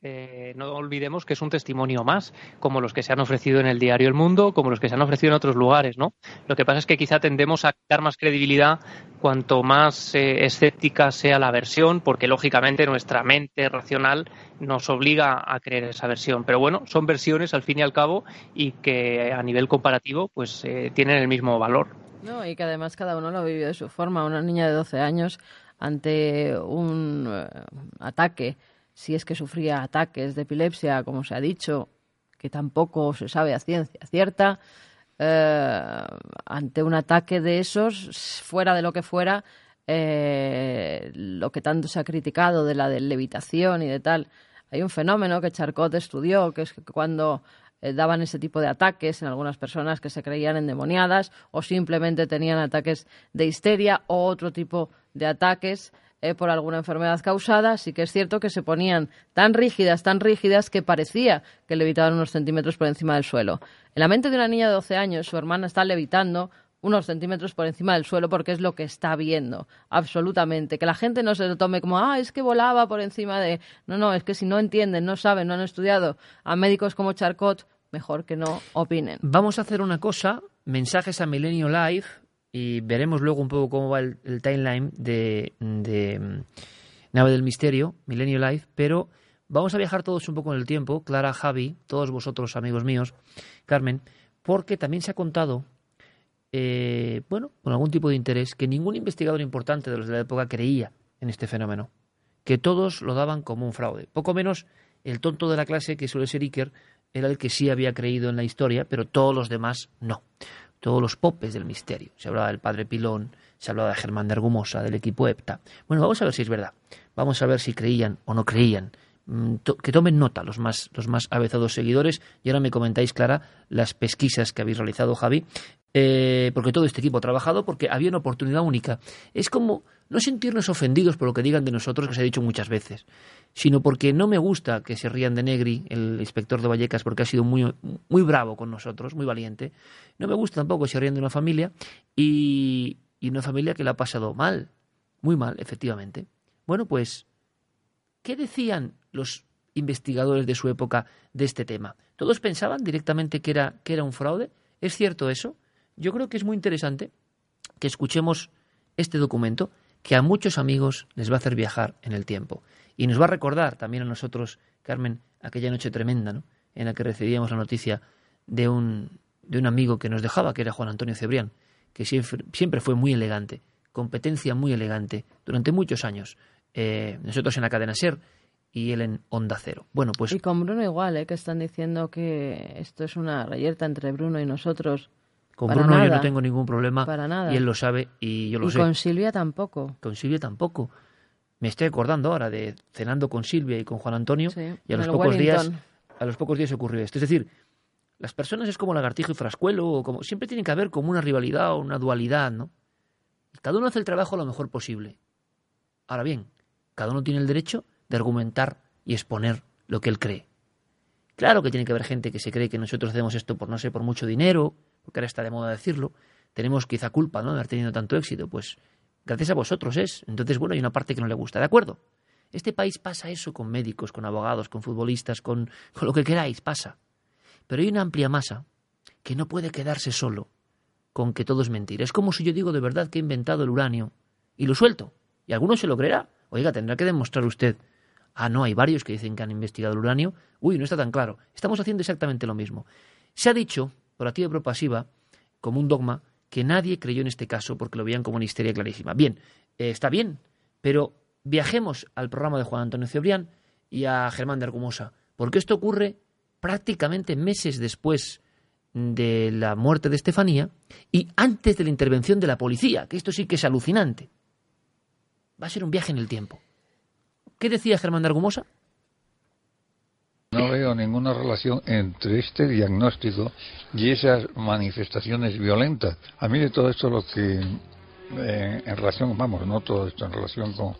Eh, no olvidemos que es un testimonio más, como los que se han ofrecido en el diario El Mundo, como los que se han ofrecido en otros lugares, ¿no? Lo que pasa es que quizá tendemos a dar más credibilidad cuanto más eh, escéptica sea la versión, porque lógicamente nuestra mente racional nos obliga a creer esa versión. Pero bueno, son versiones al fin y al cabo y que a nivel comparativo pues eh, tienen el mismo valor. No, y que además cada uno lo ha vivido de su forma. Una niña de 12 años ante un ataque si es que sufría ataques de epilepsia, como se ha dicho, que tampoco se sabe a ciencia cierta, eh, ante un ataque de esos, fuera de lo que fuera, eh, lo que tanto se ha criticado de la levitación y de tal, hay un fenómeno que Charcot estudió, que es que cuando eh, daban ese tipo de ataques en algunas personas que se creían endemoniadas o simplemente tenían ataques de histeria o otro tipo de ataques, eh, por alguna enfermedad causada, sí que es cierto que se ponían tan rígidas, tan rígidas, que parecía que levitaban unos centímetros por encima del suelo. En la mente de una niña de 12 años, su hermana está levitando unos centímetros por encima del suelo porque es lo que está viendo, absolutamente. Que la gente no se lo tome como, ah, es que volaba por encima de... No, no, es que si no entienden, no saben, no han estudiado a médicos como Charcot, mejor que no opinen. Vamos a hacer una cosa, mensajes a Milenio Live, y veremos luego un poco cómo va el, timeline de, de mm, Nave del Misterio, Milenio Life, pero vamos a viajar todos un poco en el tiempo, Clara, Javi, todos vosotros amigos míos, Carmen, porque también se ha contado, eh, bueno, con algún tipo de interés, que ningún investigador importante de los de la época creía en este fenómeno, que todos lo daban como un fraude, poco menos el tonto de la clase, que suele ser Iker, era el que sí había creído en la historia, pero todos los demás no todos los popes del misterio. Se hablaba del padre Pilón, se hablaba de Germán de Argumosa, del equipo EPTA. Bueno, vamos a ver si es verdad. Vamos a ver si creían o no creían. Mm, que tomen nota los más, los más avezados seguidores y ahora me comentáis, Clara, las pesquisas que habéis realizado, Javi, eh, porque todo este equipo ha trabajado porque había una oportunidad única. Es como no sentirnos ofendidos por lo que digan de nosotros, que se ha dicho muchas veces sino porque no me gusta que se rían de Negri, el inspector de Vallecas, porque ha sido muy, muy bravo con nosotros, muy valiente. No me gusta tampoco que se rían de una familia y, y una familia que la ha pasado mal, muy mal, efectivamente. Bueno, pues, ¿qué decían los investigadores de su época de este tema? ¿Todos pensaban directamente que era, que era un fraude? ¿Es cierto eso? Yo creo que es muy interesante que escuchemos este documento que a muchos amigos les va a hacer viajar en el tiempo. Y nos va a recordar también a nosotros, Carmen, aquella noche tremenda, ¿no? En la que recibíamos la noticia de un, de un amigo que nos dejaba, que era Juan Antonio Cebrián, que siempre, siempre fue muy elegante, competencia muy elegante, durante muchos años. Eh, nosotros en la cadena SER y él en Onda Cero. Bueno, pues... Y con Bruno igual, ¿eh? que están diciendo que esto es una reyerta entre Bruno y nosotros. Con Bruno yo no tengo ningún problema. Para nada. Y él lo sabe y yo lo sé. Y con Silvia tampoco. Con Silvia tampoco me estoy acordando ahora de cenando con Silvia y con Juan Antonio y a los pocos días a los pocos días ocurrió esto. Es decir, las personas es como lagartijo y frascuelo, o como siempre tiene que haber como una rivalidad o una dualidad, ¿no? Cada uno hace el trabajo lo mejor posible. Ahora bien, cada uno tiene el derecho de argumentar y exponer lo que él cree. Claro que tiene que haber gente que se cree que nosotros hacemos esto por no sé, por mucho dinero, porque ahora está de moda decirlo. Tenemos quizá culpa, ¿no? de haber tenido tanto éxito. Pues Gracias a vosotros es. Entonces, bueno, hay una parte que no le gusta, ¿de acuerdo? Este país pasa eso con médicos, con abogados, con futbolistas, con, con lo que queráis, pasa. Pero hay una amplia masa que no puede quedarse solo con que todo es mentira. Es como si yo digo de verdad que he inventado el uranio y lo suelto. Y alguno se lo creerá. Oiga, tendrá que demostrar usted. Ah, no, hay varios que dicen que han investigado el uranio. Uy, no está tan claro. Estamos haciendo exactamente lo mismo. Se ha dicho, por activa y por pasiva, como un dogma, que nadie creyó en este caso porque lo veían como una histeria clarísima. Bien, eh, está bien, pero viajemos al programa de Juan Antonio Cebrián y a Germán de Argumosa, porque esto ocurre prácticamente meses después de la muerte de Estefanía y antes de la intervención de la policía, que esto sí que es alucinante. Va a ser un viaje en el tiempo. ¿Qué decía Germán de Argumosa? No veo ninguna relación entre este diagnóstico y esas manifestaciones violentas. A mí de todo esto lo que, eh, en relación, vamos, no todo esto, en relación con,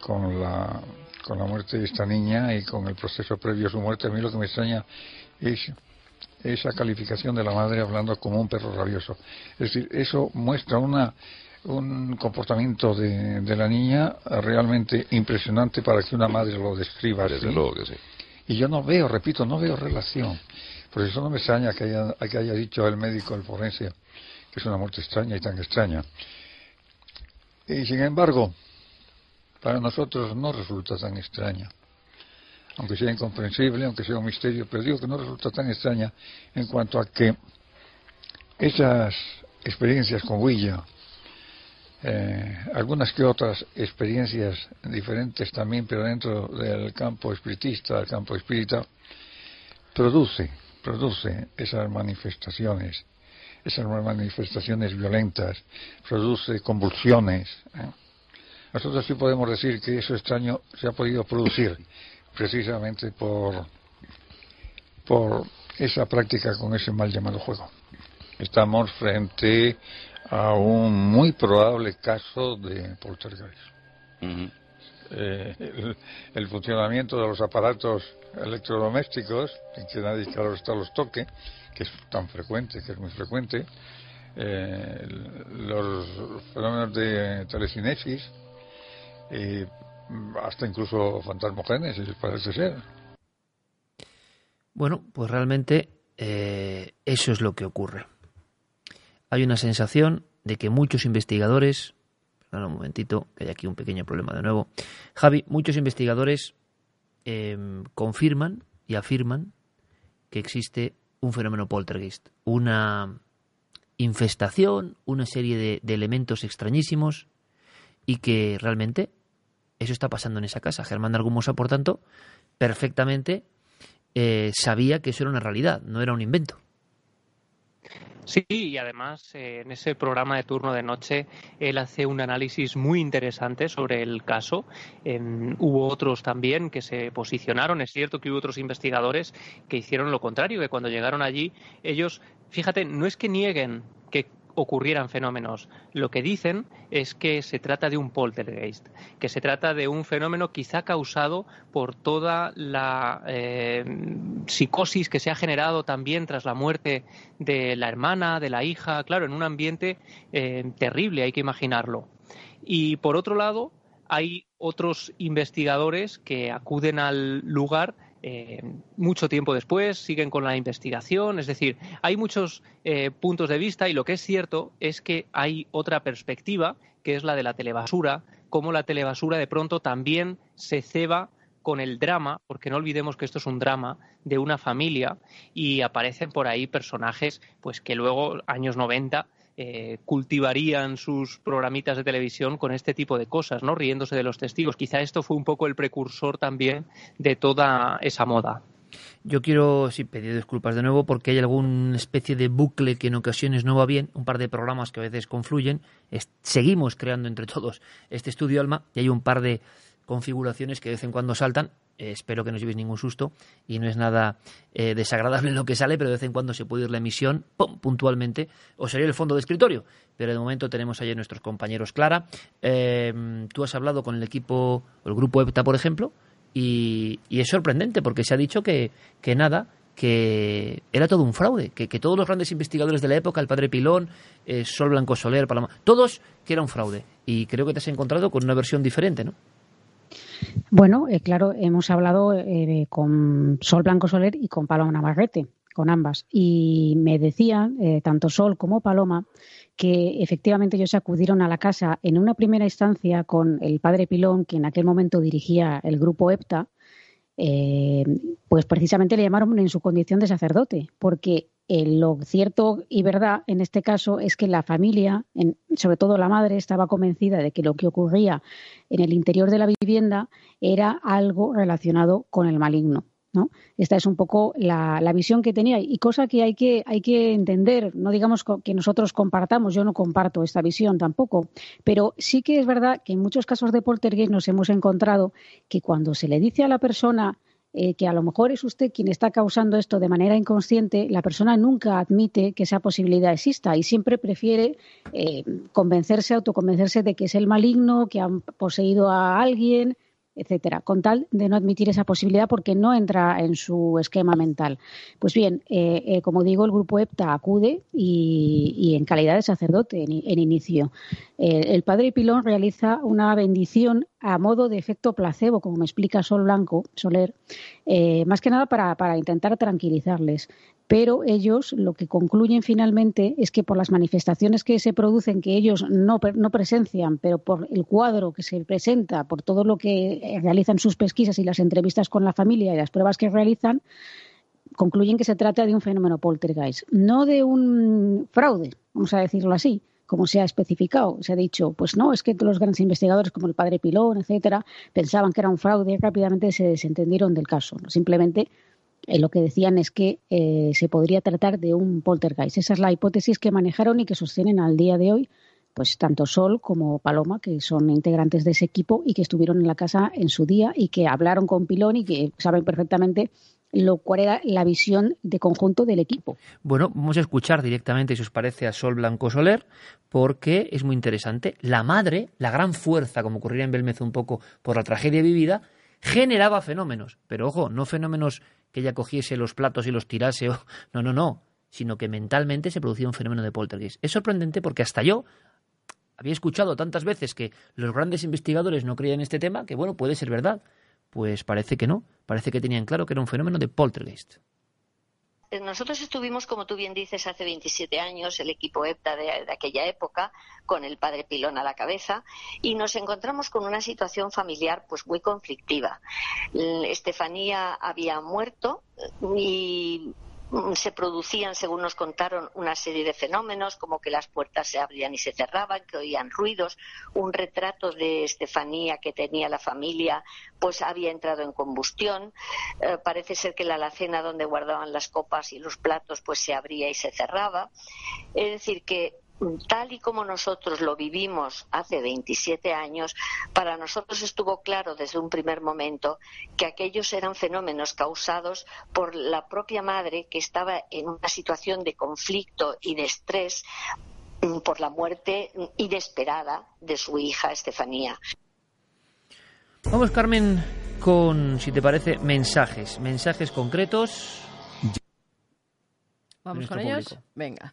con, la, con la muerte de esta niña y con el proceso previo a su muerte, a mí lo que me extraña es esa calificación de la madre hablando como un perro rabioso. Es decir, eso muestra una un comportamiento de, de la niña realmente impresionante para que una madre lo describa Desde luego que sí Y yo no veo, repito, no veo relación. Por eso no me extraña que haya, que haya dicho el médico, el forense, que es una muerte extraña y tan extraña. Y sin embargo, para nosotros no resulta tan extraña. Aunque sea incomprensible, aunque sea un misterio, pero digo que no resulta tan extraña en cuanto a que esas experiencias con Huilla, eh, algunas que otras experiencias diferentes también, pero dentro del campo espiritista, del campo espírita, produce, produce esas manifestaciones, esas manifestaciones violentas, produce convulsiones. ¿eh? Nosotros sí podemos decir que eso extraño se ha podido producir precisamente por, por esa práctica con ese mal llamado juego. Estamos frente a un muy probable caso de poltergeist. Eh, el, funcionamiento de los aparatos electrodomésticos, en que nadie, claro está, los toque, que es tan frecuente, que es muy frecuente, eh, los fenómenos de telecinesis, y hasta incluso fantasmogénesis, parece ser. Bueno, pues realmente eh, eso es lo que ocurre hay una sensación de que muchos investigadores, perdón un momentito, que hay aquí un pequeño problema de nuevo, Javi, muchos investigadores em, confirman y afirman que existe un fenómeno poltergeist, una infestación, una serie de, elementos extrañísimos y que realmente eso está pasando en esa casa. Germán Argumosa, por tanto, perfectamente eh, sabía que eso era una realidad, no era un invento. Sí, y además eh, en ese programa de turno de noche él hace un análisis muy interesante sobre el caso. hubo otros también que se posicionaron. Es cierto que hubo otros investigadores que hicieron lo contrario, que cuando llegaron allí ellos, fíjate, no es que nieguen que ocurrieran fenómenos. Lo que dicen es que se trata de un poltergeist, que se trata de un fenómeno quizá causado por toda la eh, psicosis que se ha generado también tras la muerte de la hermana, de la hija, claro, en un ambiente eh, terrible, hay que imaginarlo. Y por otro lado, hay otros investigadores que acuden al lugar eh, mucho tiempo después, siguen con la investigación, es decir, hay muchos eh, puntos de vista y lo que es cierto es que hay otra perspectiva, que es la de la telebasura, como la telebasura de pronto también se ceba con el drama, porque no olvidemos que esto es un drama de una familia y aparecen por ahí personajes pues que luego años 90 eh, cultivarían sus programitas de televisión con este tipo de cosas, ¿no? Riéndose de los testigos. Quizá esto fue un poco el precursor también de toda esa moda. Yo quiero sí, pedir disculpas de nuevo porque hay alguna especie de bucle que en ocasiones no va bien, un par de programas que a veces confluyen. seguimos creando entre todos este estudio Alma y hay un par de configuraciones que de vez en cuando saltan. Eh, espero que no llevéis ningún susto y no es nada eh, desagradable lo que sale, pero de vez en cuando se puede ir la emisión puntualmente o sería el fondo de escritorio. Pero de momento tenemos ahí nuestros compañeros Clara. Eh, tú has hablado con el equipo, el grupo EPTA, por ejemplo, y, es sorprendente porque se ha dicho que, que nada, que era todo un fraude, que, que, todos los grandes investigadores de la época, el padre Pilón, Sol Blanco Soler, Paloma, todos que era un fraude. Y creo que te has encontrado con una versión diferente, ¿no? Bueno, eh, claro, hemos hablado eh, con Sol Blanco Soler y con Paloma Navarrete, con ambas. Y me decían, eh, tanto Sol como Paloma, que efectivamente ellos acudieron a la casa en una primera instancia con el padre Pilón, que en aquel momento dirigía el grupo EPTA, pues precisamente le llamaron en su condición de sacerdote, porque eh, lo cierto y verdad en este caso es que la familia, sobre todo la madre, estaba convencida de que lo que ocurría en el interior de la vivienda era algo relacionado con el maligno. ¿no? Esta es un poco la, visión que tenía y cosa que hay, que hay que entender, no digamos que nosotros compartamos, yo no comparto esta visión tampoco, pero sí que es verdad que en muchos casos de poltergeist nos hemos encontrado que cuando se le dice a la persona eh, que a lo mejor es usted quien está causando esto de manera inconsciente, la persona nunca admite que esa posibilidad exista y siempre prefiere eh, convencerse, autoconvencerse de que es el maligno, que han poseído a alguien, etcétera, con tal de no admitir esa posibilidad porque no entra en su esquema mental. Pues bien, eh, como digo, el grupo EPTA acude y, en calidad de sacerdote en, inicio. el padre Pilón realiza una bendición a modo de efecto placebo, como me explica Sol Blanco, Soler, eh, más que nada para, para intentar tranquilizarles. Pero ellos lo que concluyen finalmente es que por las manifestaciones que se producen, que ellos no, no, presencian, pero por el cuadro que se presenta, por todo lo que realizan sus pesquisas y las entrevistas con la familia y las pruebas que realizan, concluyen que se trata de un fenómeno poltergeist, no de un fraude, vamos a decirlo así, como se ha especificado. Se ha dicho, pues no, es que los grandes investigadores como el padre Pilón, etcétera, pensaban que era un fraude y rápidamente se desentendieron del caso. Simplemente eh, lo que decían es que eh, se podría tratar de un poltergeist. Esa es la hipótesis que manejaron y que sostienen al día de hoy, pues tanto Sol como Paloma, que son integrantes de ese equipo y que estuvieron en la casa en su día y que hablaron con Pilón y que saben perfectamente lo cual era la visión de conjunto del equipo. Bueno, vamos a escuchar directamente, si os parece, a Sol Blanco Soler, porque es muy interesante. La madre, la gran fuerza, como ocurría en Belmez un poco por la tragedia vivida, generaba fenómenos, pero ojo, no fenómenos que ella cogiese los platos y los tirase, o... no, no, no, sino que mentalmente se producía un fenómeno de poltergeist. Es sorprendente porque hasta yo había escuchado tantas veces que los grandes investigadores no creían en este tema, que bueno, puede ser verdad. Pues parece que no, parece que tenían claro que era un fenómeno de poltergeist. Eh, nosotros estuvimos, como tú bien dices, hace 27 años, el equipo EPTA de, aquella época, con el padre Pilón a la cabeza, y nos encontramos con una situación familiar pues muy conflictiva. Estefanía había muerto y se producían, según nos contaron, una serie de fenómenos, como que las puertas se abrían y se cerraban, que oían ruidos. Un retrato de Estefanía que tenía la familia, pues había entrado en combustión. Eh, parece ser que la alacena donde guardaban las copas y los platos, pues se abría y se cerraba. Es decir, que tal y como nosotros lo vivimos hace 27 años, para nosotros estuvo claro desde un primer momento que aquellos eran fenómenos causados por la propia madre que estaba en una situación de conflicto y de estrés mm, por la muerte inesperada de su hija Estefanía. Vamos, Carmen, con, si te parece, mensajes, mensajes concretos. Vamos con ellos. Venga.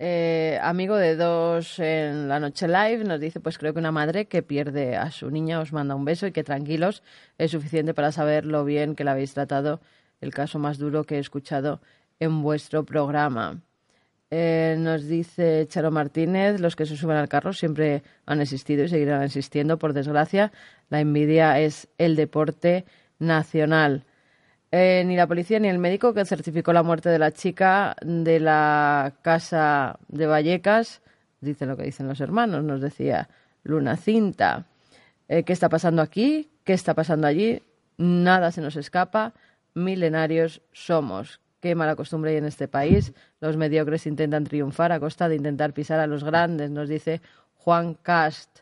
Eh, amigo de dos en la noche live nos dice, pues creo que una madre que pierde a su niña os manda un beso y que tranquilos es suficiente para saber lo bien que la habéis tratado, el caso más duro que he escuchado en vuestro programa. Eh, nos dice Charo Martínez, los que se suben al carro siempre han existido y seguirán existiendo, por desgracia. La envidia es el deporte nacional. Eh, ni la policía ni el médico que certificó la muerte de la chica de la casa de Vallecas, dice lo que dicen los hermanos, nos decía Luna Cinta. Eh, ¿Qué está pasando aquí? ¿Qué está pasando allí? Nada se nos escapa. Milenarios somos. Qué mala costumbre hay en este país. Los mediocres intentan triunfar a costa de intentar pisar a los grandes, nos dice Juan Cast.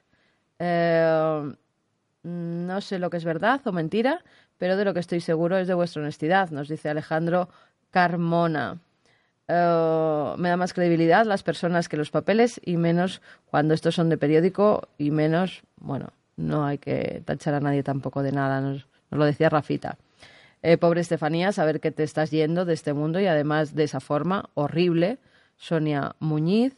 Eh, no sé lo que es verdad o mentira, pero de lo que estoy seguro es de vuestra honestidad, nos dice Alejandro Carmona. Eh, me da más credibilidad las personas que los papeles y menos cuando estos son de periódico y menos, bueno, no hay que tachar a nadie tampoco de nada, nos, lo decía Rafita. Eh, pobre Estefanía, saber que te estás yendo de este mundo y además de esa forma horrible. Sonia Muñiz,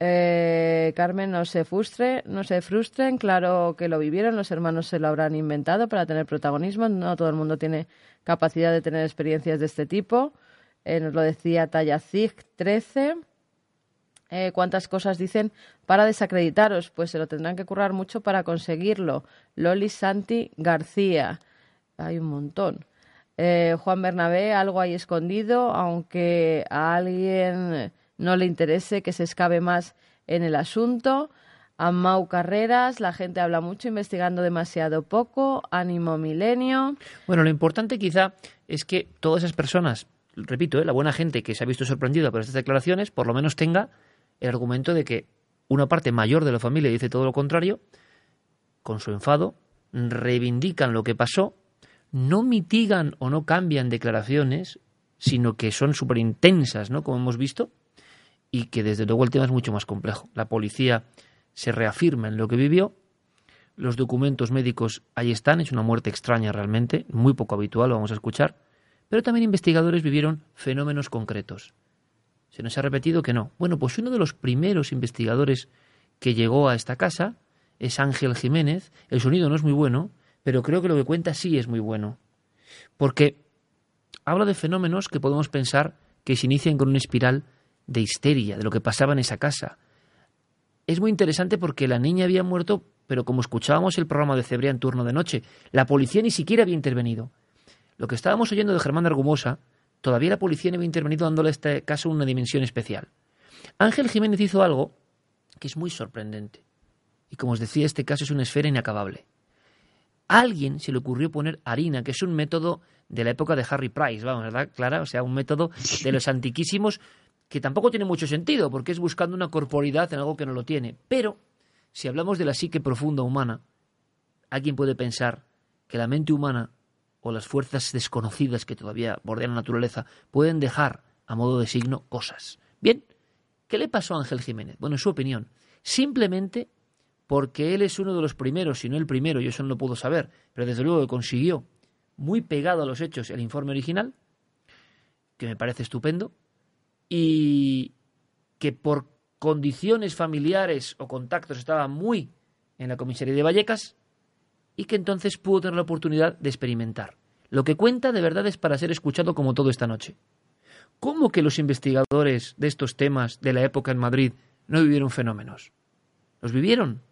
eh, Carmen, no se frustre, no se frustren, claro que lo vivieron, los hermanos se lo habrán inventado para tener protagonismo, no todo el mundo tiene capacidad de tener experiencias de este tipo. Eh, nos lo decía Tallazig 13. Eh, ¿Cuántas cosas dicen para desacreditaros? Pues se lo tendrán que currar mucho para conseguirlo. Loli Santi García. Hay un montón. Juan Bernabé, algo ahí escondido, aunque a alguien no le interese, que se escabe más en el asunto. A Mau Carreras, la gente habla mucho, investigando demasiado poco. Ánimo Milenio. Bueno, lo importante quizá es que todas esas personas, repito, ¿eh? la buena gente que se ha visto sorprendida por estas declaraciones, por lo menos tenga el argumento de que una parte mayor de la familia dice todo lo contrario, con su enfado, reivindican lo que pasó, no mitigan o no cambian declaraciones, sino que son súper intensas, ¿no? Como hemos visto, y que desde luego el tema es mucho más complejo. La policía se reafirma en lo que vivió, los documentos médicos ahí están, es una muerte extraña realmente, muy poco habitual, lo vamos a escuchar, pero también investigadores vivieron fenómenos concretos. Se nos ha repetido que no. Bueno, pues uno de los primeros investigadores que llegó a esta casa es Ángel Jiménez. El sonido no es muy bueno, pero creo que lo que cuenta sí es muy bueno. Porque habla de fenómenos que podemos pensar que se inician con una espiral de histeria, de lo que pasaba en esa casa. Es muy interesante porque la niña había muerto, pero como escuchábamos el programa de Cebrián en turno de noche, la policía ni siquiera había intervenido. Lo que estábamos oyendo de Germán Argumosa, todavía la policía no había intervenido dándole a este caso una dimensión especial. Ángel Jiménez hizo algo que es muy sorprendente. Y como os decía, este caso es una esfera inacabable. A alguien se le ocurrió poner harina, que es un método de la época de Harry Price, vamos, ¿verdad, Clara? O sea, un método de los antiquísimos que tampoco tiene mucho sentido, porque es buscando una corporidad en algo que no lo tiene. Pero, si hablamos de la psique profunda humana, alguien puede pensar que la mente humana o las fuerzas desconocidas que todavía bordean la naturaleza pueden dejar, a modo de signo, cosas. Bien, ¿qué le pasó a Ángel Jiménez? Bueno, en su opinión, simplemente porque él es uno de los primeros, si no el primero, yo eso no lo puedo saber, pero desde luego que consiguió, muy pegado a los hechos, el informe original, que me parece estupendo, y que por condiciones familiares o contactos estaba muy en la comisaría de Vallecas, y que entonces pudo tener la oportunidad de experimentar. Lo que cuenta de verdad es para ser escuchado como todo esta noche. ¿Cómo que los investigadores de estos temas de la época en Madrid no vivieron fenómenos? ¿Los vivieron?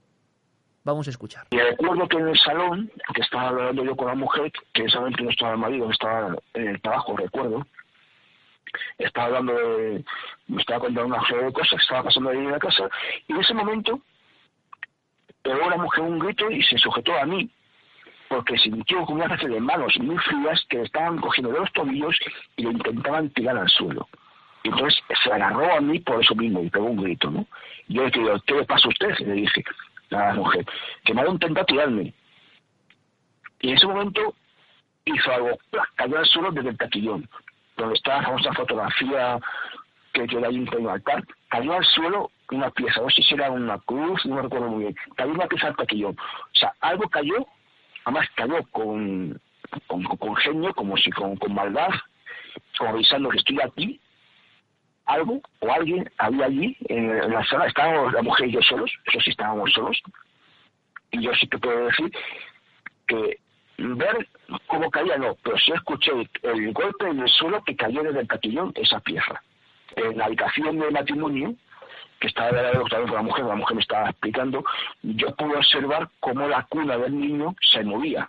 Vamos a escuchar. Y recuerdo que en el salón, que estaba hablando yo con la mujer, que esa vez no estaba el marido, que estaba en el trabajo, recuerdo, estaba hablando de, me estaba contando una serie de cosas que estaba pasando ahí en la casa, y en ese momento pegó la mujer un grito y se sujetó a mí, porque sintió como una especie de manos muy frías que le estaban cogiendo de los tobillos y lo intentaban tirar al suelo. Y entonces se agarró a mí por eso mismo y pegó un grito, ¿no? yo le dije, ¿qué le pasa a usted? Le dije, la mujer, que me ha intentado tirarme. Y en ese momento hizo algo, cayó al suelo desde el taquillón, donde está la famosa fotografía que queda ahí en altar, cayó al suelo una pieza, no sé si era una cruz, no me recuerdo muy bien, cayó una pieza al taquillón. O sea, algo cayó, además cayó con, con, genio, como si con, con maldad, como avisando que estoy aquí, algo o alguien había allí en, la sala, estábamos la mujer y yo solos, eso sí estábamos solos, y yo sí que puedo decir que ver cómo caía no, pero sí escuché el, golpe en el suelo que cayó desde el taquillón esa pieza. En la habitación de matrimonio, que estaba de lado con la mujer, la mujer me estaba explicando, yo pude observar cómo la cuna del niño se movía.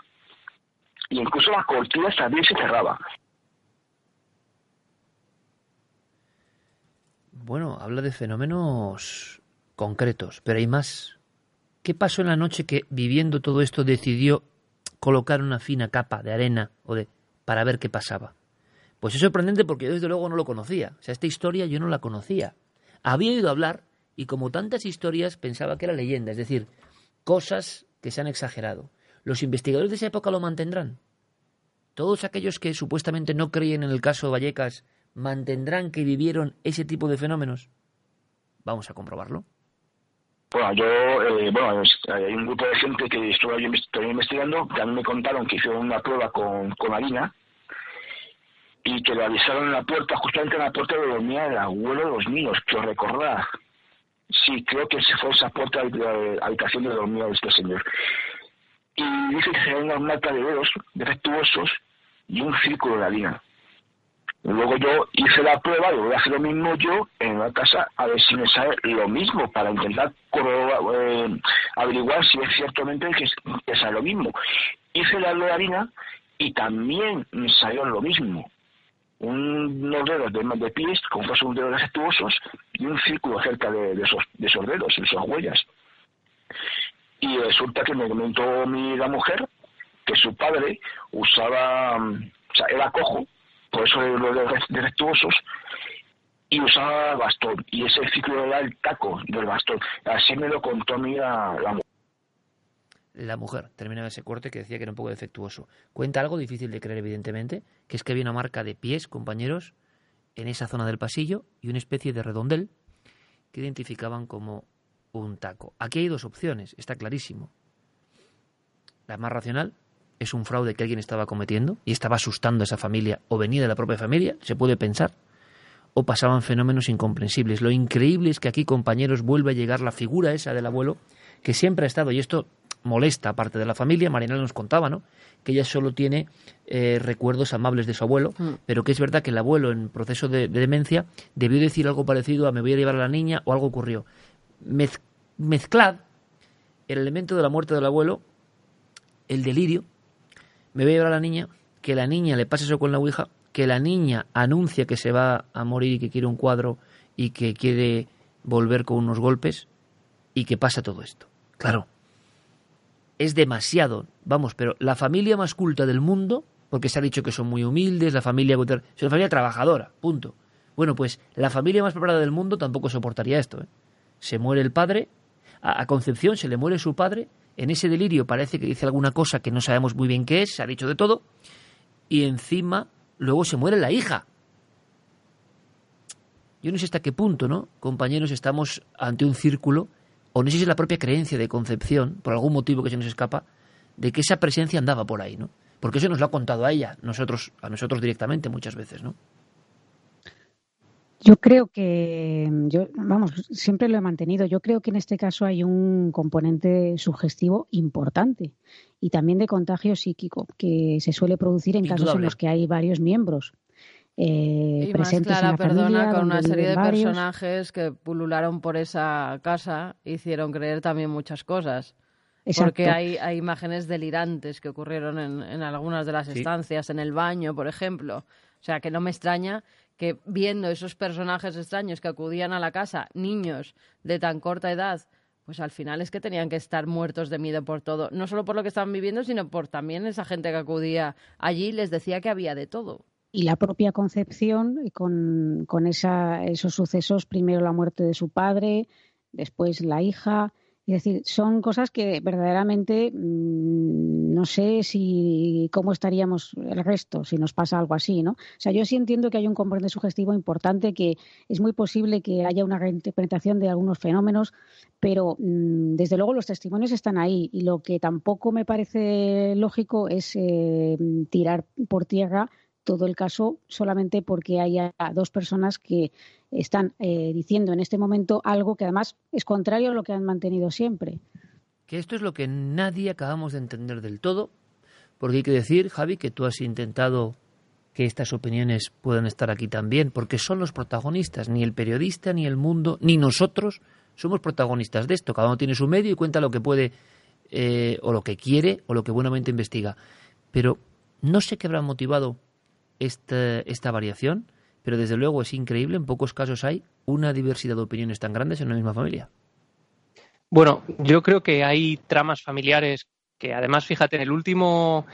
Y incluso la cortina también se cerraba. Bueno, habla de fenómenos concretos, pero hay más. ¿Qué pasó en la noche que, viviendo todo esto, decidió colocar una fina capa de arena o de para ver qué pasaba? Pues es sorprendente porque yo desde luego no lo conocía. O sea, esta historia yo no la conocía. Había oído hablar y como tantas historias pensaba que era leyenda, es decir, cosas que se han exagerado. ¿Los investigadores de esa época lo mantendrán? Todos aquellos que supuestamente no creían en el caso Vallecas mantendrán que vivieron ese tipo de fenómenos? Vamos a comprobarlo. Bueno, yo, eh, bueno, hay un grupo de gente que estuve yo investigando, que a mí me contaron que hicieron una prueba con, con harina y que realizaron en la puerta, justamente en la puerta de dormía el abuelo de los niños, que os recordad. Sí, creo que se fue esa puerta de la habitación de dormida de este señor. Y dice que se una mata de dedos defectuosos y un círculo de harina. Luego yo hice la prueba y voy a hacer lo mismo yo en la casa a ver si me sale lo mismo para intentar eh, averiguar si es ciertamente que, que sale lo mismo. Hice la de harina y también me salió lo mismo. unos dedos de, de pies, como son dedos defectuosos, y un círculo cerca de, esos, de esos dedos, de esas huellas. Y resulta que me comentó mi la mujer que su padre usaba, o sea, era cojo, por eso los defectuosos, y usaba bastón, y ese ciclo era el taco del bastón. Así me lo contó mi la, mujer. La mujer terminaba ese corte que decía que era un poco defectuoso. Cuenta algo difícil de creer, evidentemente, que es que había una marca de pies, compañeros, en esa zona del pasillo y una especie de redondel que identificaban como un taco. Aquí hay dos opciones, está clarísimo. La más racional es un fraude que alguien estaba cometiendo y estaba asustando a esa familia o venía de la propia familia, se puede pensar, o pasaban fenómenos incomprensibles. Lo increíble es que aquí, compañeros, vuelve a llegar la figura esa del abuelo que siempre ha estado, y esto molesta aparte de la familia, Mariana nos contaba, ¿no? Que ella solo tiene eh, recuerdos amables de su abuelo, mm. pero que es verdad que el abuelo en proceso de, demencia debió decir algo parecido a me voy a llevar a la niña o algo ocurrió. mezclad el elemento de la muerte del abuelo, el delirio, me voy a llevar a la niña, que la niña le pase eso con la Ouija, que la niña anuncia que se va a morir y que quiere un cuadro y que quiere volver con unos golpes y que pasa todo esto. Claro, es demasiado, vamos, pero la familia más culta del mundo, porque se ha dicho que son muy humildes, la familia es una familia trabajadora, punto. Bueno, pues la familia más preparada del mundo tampoco soportaría esto. ¿eh? Se muere el padre, a, a Concepción se le muere su padre, en ese delirio parece que dice alguna cosa que no sabemos muy bien qué es, se ha dicho de todo, y encima luego se muere la hija. Yo no sé hasta qué punto, ¿no? Compañeros, estamos ante un círculo, o no sé si es la propia creencia de Concepción, por algún motivo que se nos escapa, de que esa presencia andaba por ahí, ¿no? Porque eso nos lo ha contado a ella, nosotros, a nosotros directamente muchas veces, ¿no? Yo creo que, yo, vamos, siempre lo he mantenido. Yo creo que en este caso hay un componente sugestivo importante y también de contagio psíquico que se suele producir en casos en los que hay varios miembros. Eh, presentes en la perdona, con una serie de personajes que pulularon por esa casa hicieron creer también muchas cosas. Porque hay, hay, imágenes delirantes que ocurrieron en, en algunas de las estancias, en el baño, por ejemplo. O sea, que no me extraña que viendo esos personajes extraños que acudían a la casa, niños de tan corta edad, pues al final es que tenían que estar muertos de miedo por todo, no solo por lo que estaban viviendo, sino por también esa gente que acudía allí les decía que había de todo. Y la propia Concepción, con, con esa, esos sucesos, primero la muerte de su padre, después la hija, es decir, son cosas que verdaderamente mm, no sé si cómo estaríamos el resto si nos pasa algo así, ¿no? O sea, yo sí entiendo que hay un componente sugestivo importante que es muy posible que haya una reinterpretación de algunos fenómenos, pero mm, desde luego los testimonios están ahí y lo que tampoco me parece lógico es eh, tirar por tierra todo el caso solamente porque haya dos personas que están eh, diciendo en este momento algo que además es contrario a lo que han mantenido siempre. Que esto es lo que nadie acabamos de entender del todo, porque hay que decir, Javi, que tú has intentado que estas opiniones puedan estar aquí también, porque son los protagonistas, ni el periodista, ni el mundo, ni nosotros somos protagonistas de esto. Cada uno tiene su medio y cuenta lo que puede, eh, o lo que quiere, o lo que buenamente investiga. Pero no sé qué habrá motivado esta, esta variación, pero desde luego es increíble, en pocos casos hay una diversidad de opiniones tan grandes en una misma familia. Bueno, yo creo que hay tramas familiares que además, fíjate, en el último,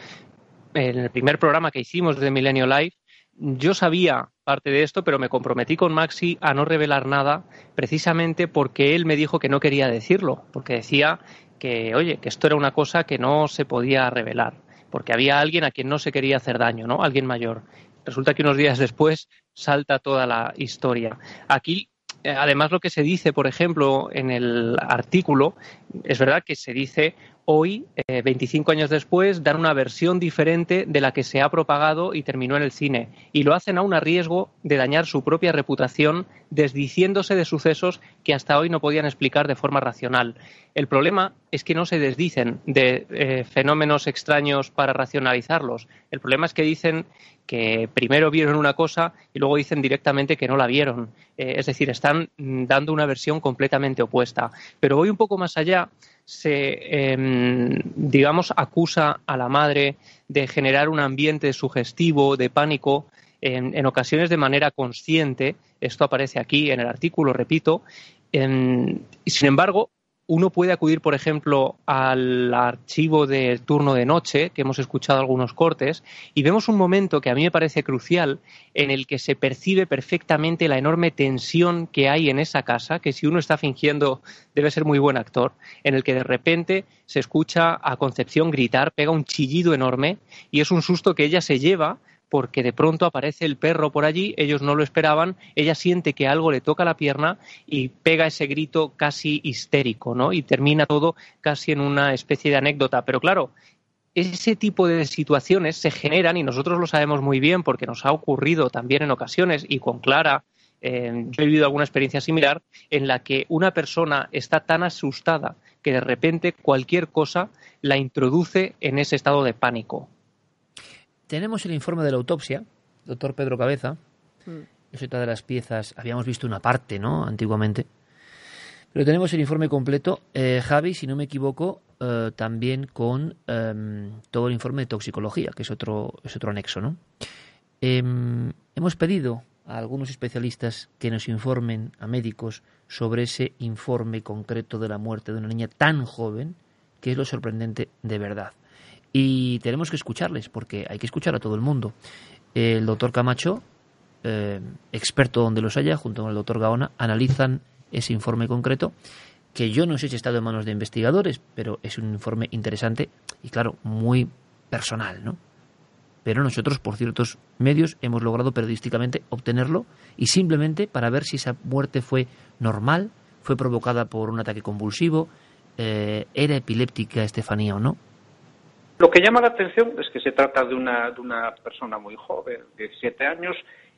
en el primer programa que hicimos de Millennial Life, yo sabía parte de esto, pero me comprometí con Maxi a no revelar nada, precisamente porque él me dijo que no quería decirlo, porque decía que, oye, que esto era una cosa que no se podía revelar porque había alguien a quien no se quería hacer daño, ¿no? Alguien mayor. Resulta que unos días después salta toda la historia. Aquí eh, además lo que se dice, por ejemplo, en el artículo, es verdad que se dice hoy, 25 eh, años después, dan una versión diferente de la que se ha propagado y terminó en el cine. Y lo hacen aún a riesgo de dañar su propia reputación, desdiciéndose de sucesos que hasta hoy no podían explicar de forma racional. El problema es que no se desdicen de eh, fenómenos extraños para racionalizarlos. El problema es que dicen que primero vieron una cosa y luego dicen directamente que no la vieron. Eh, es decir, están mm, dando una versión completamente opuesta. Pero voy un poco más allá se, em, digamos, acusa a la madre de generar un ambiente sugestivo, de pánico, en, ocasiones de manera consciente. Esto aparece aquí en el artículo, repito. Em, sin embargo, uno puede acudir, por ejemplo, al archivo del turno de noche, que hemos escuchado algunos cortes, y vemos un momento que a mí me parece crucial, en el que se percibe perfectamente la enorme tensión que hay en esa casa, que si uno está fingiendo debe ser muy buen actor, en el que de repente se escucha a Concepción gritar, pega un chillido enorme, y es un susto que ella se lleva porque de pronto aparece el perro por allí, ellos no lo esperaban, ella siente que algo le toca la pierna y pega ese grito casi histérico, ¿no? Y termina todo casi en una especie de anécdota. Pero claro, ese tipo de situaciones se generan y nosotros lo sabemos muy bien porque nos ha ocurrido también en ocasiones y con Clara. Eh, yo he vivido alguna experiencia similar en la que una persona está tan asustada que de repente cualquier cosa la introduce en ese estado de pánico. Tenemos el informe de la autopsia, doctor Pedro Cabeza. Mm. Es otra de las piezas, habíamos visto una parte, ¿no? Antiguamente. Pero tenemos el informe completo, eh, Javi, si no me equivoco, eh, también con em, todo el informe de toxicología, que es otro, es otro anexo, ¿no? Em, hemos pedido a algunos especialistas que nos informen, a médicos, sobre ese informe concreto de la muerte de una niña tan joven, que es lo sorprendente de verdad. Y tenemos que escucharles, porque hay que escuchar a todo el mundo. El doctor Camacho, eh, experto donde los haya, junto con el doctor Gaona, analizan ese informe concreto, que yo no sé si ha estado en manos de investigadores, pero es un informe interesante y, claro, muy personal, ¿no? Pero nosotros, por ciertos medios, hemos logrado periodísticamente obtenerlo y simplemente para ver si esa muerte fue normal, fue provocada por un ataque convulsivo, eh, era epiléptica Estefanía o no. Lo que llama la atención es que se trata de una, persona muy joven, 17 años,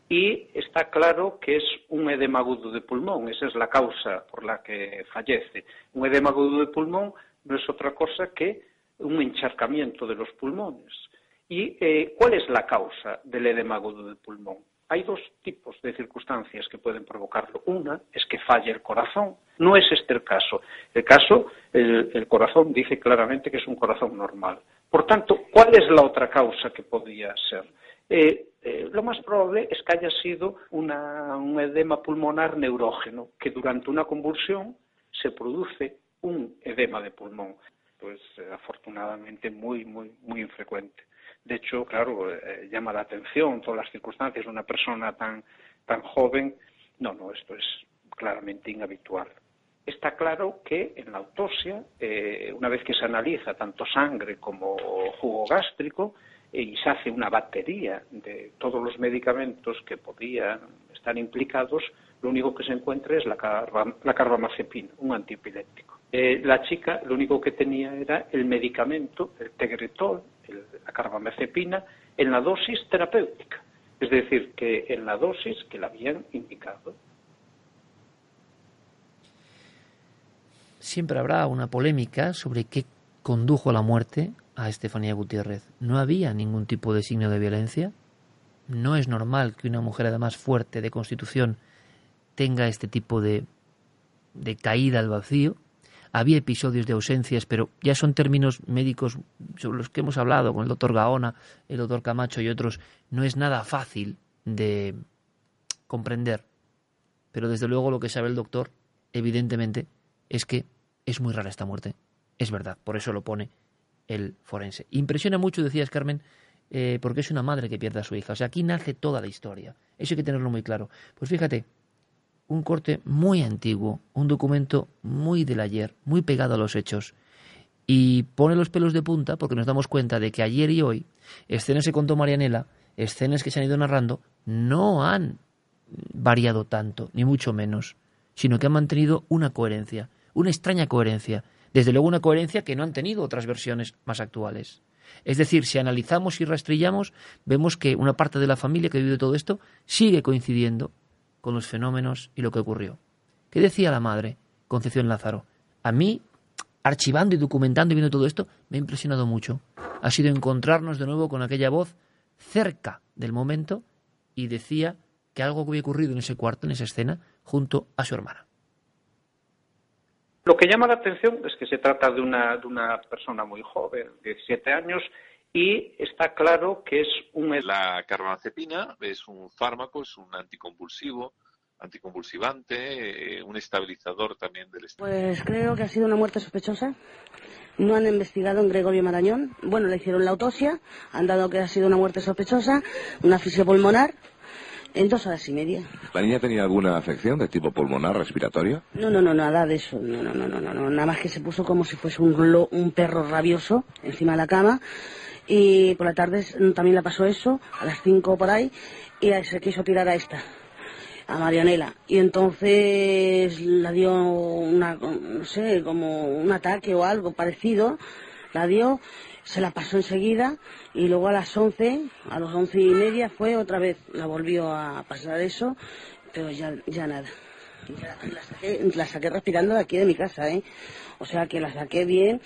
y está claro que es un edema agudo de pulmón, esa es la causa por la que fallece. Un edema agudo de pulmón no es otra cosa que un encharcamiento de los pulmones. ¿Y eh, cuál es la causa del edema agudo de pulmón? Hay dos tipos de circunstancias que pueden provocarlo. Una es que falle el corazón. No es este el caso. El caso, el corazón dice claramente que es un corazón normal. Por tanto, ¿cuál es la otra causa que podría ser? Eh, eh, lo más probable es que haya sido un edema pulmonar neurógeno, que durante una convulsión se produce un edema de pulmón. Pues eh, afortunadamente muy, muy, muy infrecuente. De hecho, claro, llama la atención todas las circunstancias de una persona tan, tan joven. No, no, esto es claramente inhabitual. Está claro que en la autopsia, una vez que se analiza tanto sangre como jugo gástrico, y se hace una batería de todos los medicamentos que podían estar implicados, lo único que se encuentra es la, carbamazepina, un antiepiléptico. Eh, la chica lo único que tenía era el medicamento, el tegretol, la carbamazepina, en la dosis terapéutica, es decir, que en la dosis que le habían indicado. Siempre habrá una polémica sobre qué condujo a la muerte a Estefanía Gutiérrez. No había ningún tipo de signo de violencia. No es normal que una mujer además fuerte de constitución tenga este tipo de, de caída al vacío. Había episodios de ausencias, pero ya son términos médicos sobre los que hemos hablado con el doctor Gaona, el doctor Camacho y otros. No es nada fácil de comprender. Pero desde luego lo que sabe el doctor, evidentemente, es que es muy rara esta muerte. Es verdad, por eso lo pone el forense. Impresiona mucho, decías Carmen, eh, porque es una madre que pierde a su hija. O sea, aquí nace toda la historia. Eso hay que tenerlo muy claro. Pues fíjate, un corte muy antiguo, un documento muy del ayer, muy pegado a los hechos. Y pone los pelos de punta porque nos damos cuenta de que ayer y hoy, escenas que contó Marianela, escenas que se han ido narrando, no han variado tanto, ni mucho menos, sino que han mantenido una coherencia, una extraña coherencia desde luego una coherencia que no han tenido otras versiones más actuales. Es decir, si analizamos y rastrillamos, vemos que una parte de la familia que vive todo esto sigue coincidiendo con los fenómenos y lo que ocurrió. ¿Qué decía la madre, Concepción Lázaro? A mí, archivando y documentando y viendo todo esto, me ha impresionado mucho. Ha sido encontrarnos de nuevo con aquella voz cerca del momento y decía que algo había ocurrido en ese cuarto, en esa escena, junto a su hermana. Lo que llama la atención es que se trata de una, de una persona muy joven, 17 años, y está claro que es un... La carbamazepina es un fármaco, es un anticonvulsivo, anticonvulsivante, eh, un estabilizador también del estrés. Pues creo que ha sido una muerte sospechosa. No han investigado en Gregorio Marañón. Bueno, le hicieron la autopsia, han dado que ha sido una muerte sospechosa, una fisiopulmonar, en dos horas y media. ¿La niña tenía alguna afección de tipo pulmonar, respiratorio? No, no, no, nada de eso. No, no, no, no, no. Nada más que se puso como si fuese un, un perro rabioso encima de la cama. Y por la tarde también le pasó eso, a las cinco por ahí, y se quiso tirar a esta, a Marianela. Y entonces la dio una, no sé, como un ataque o algo parecido. La dio se la pasó enseguida y luego a las 11, a las once y media fue otra vez, la volvió a pasar eso, pero ya, ya nada, La saqué, la saqué respirando de aquí de mi casa, ¿eh? O sea que la saqué bien,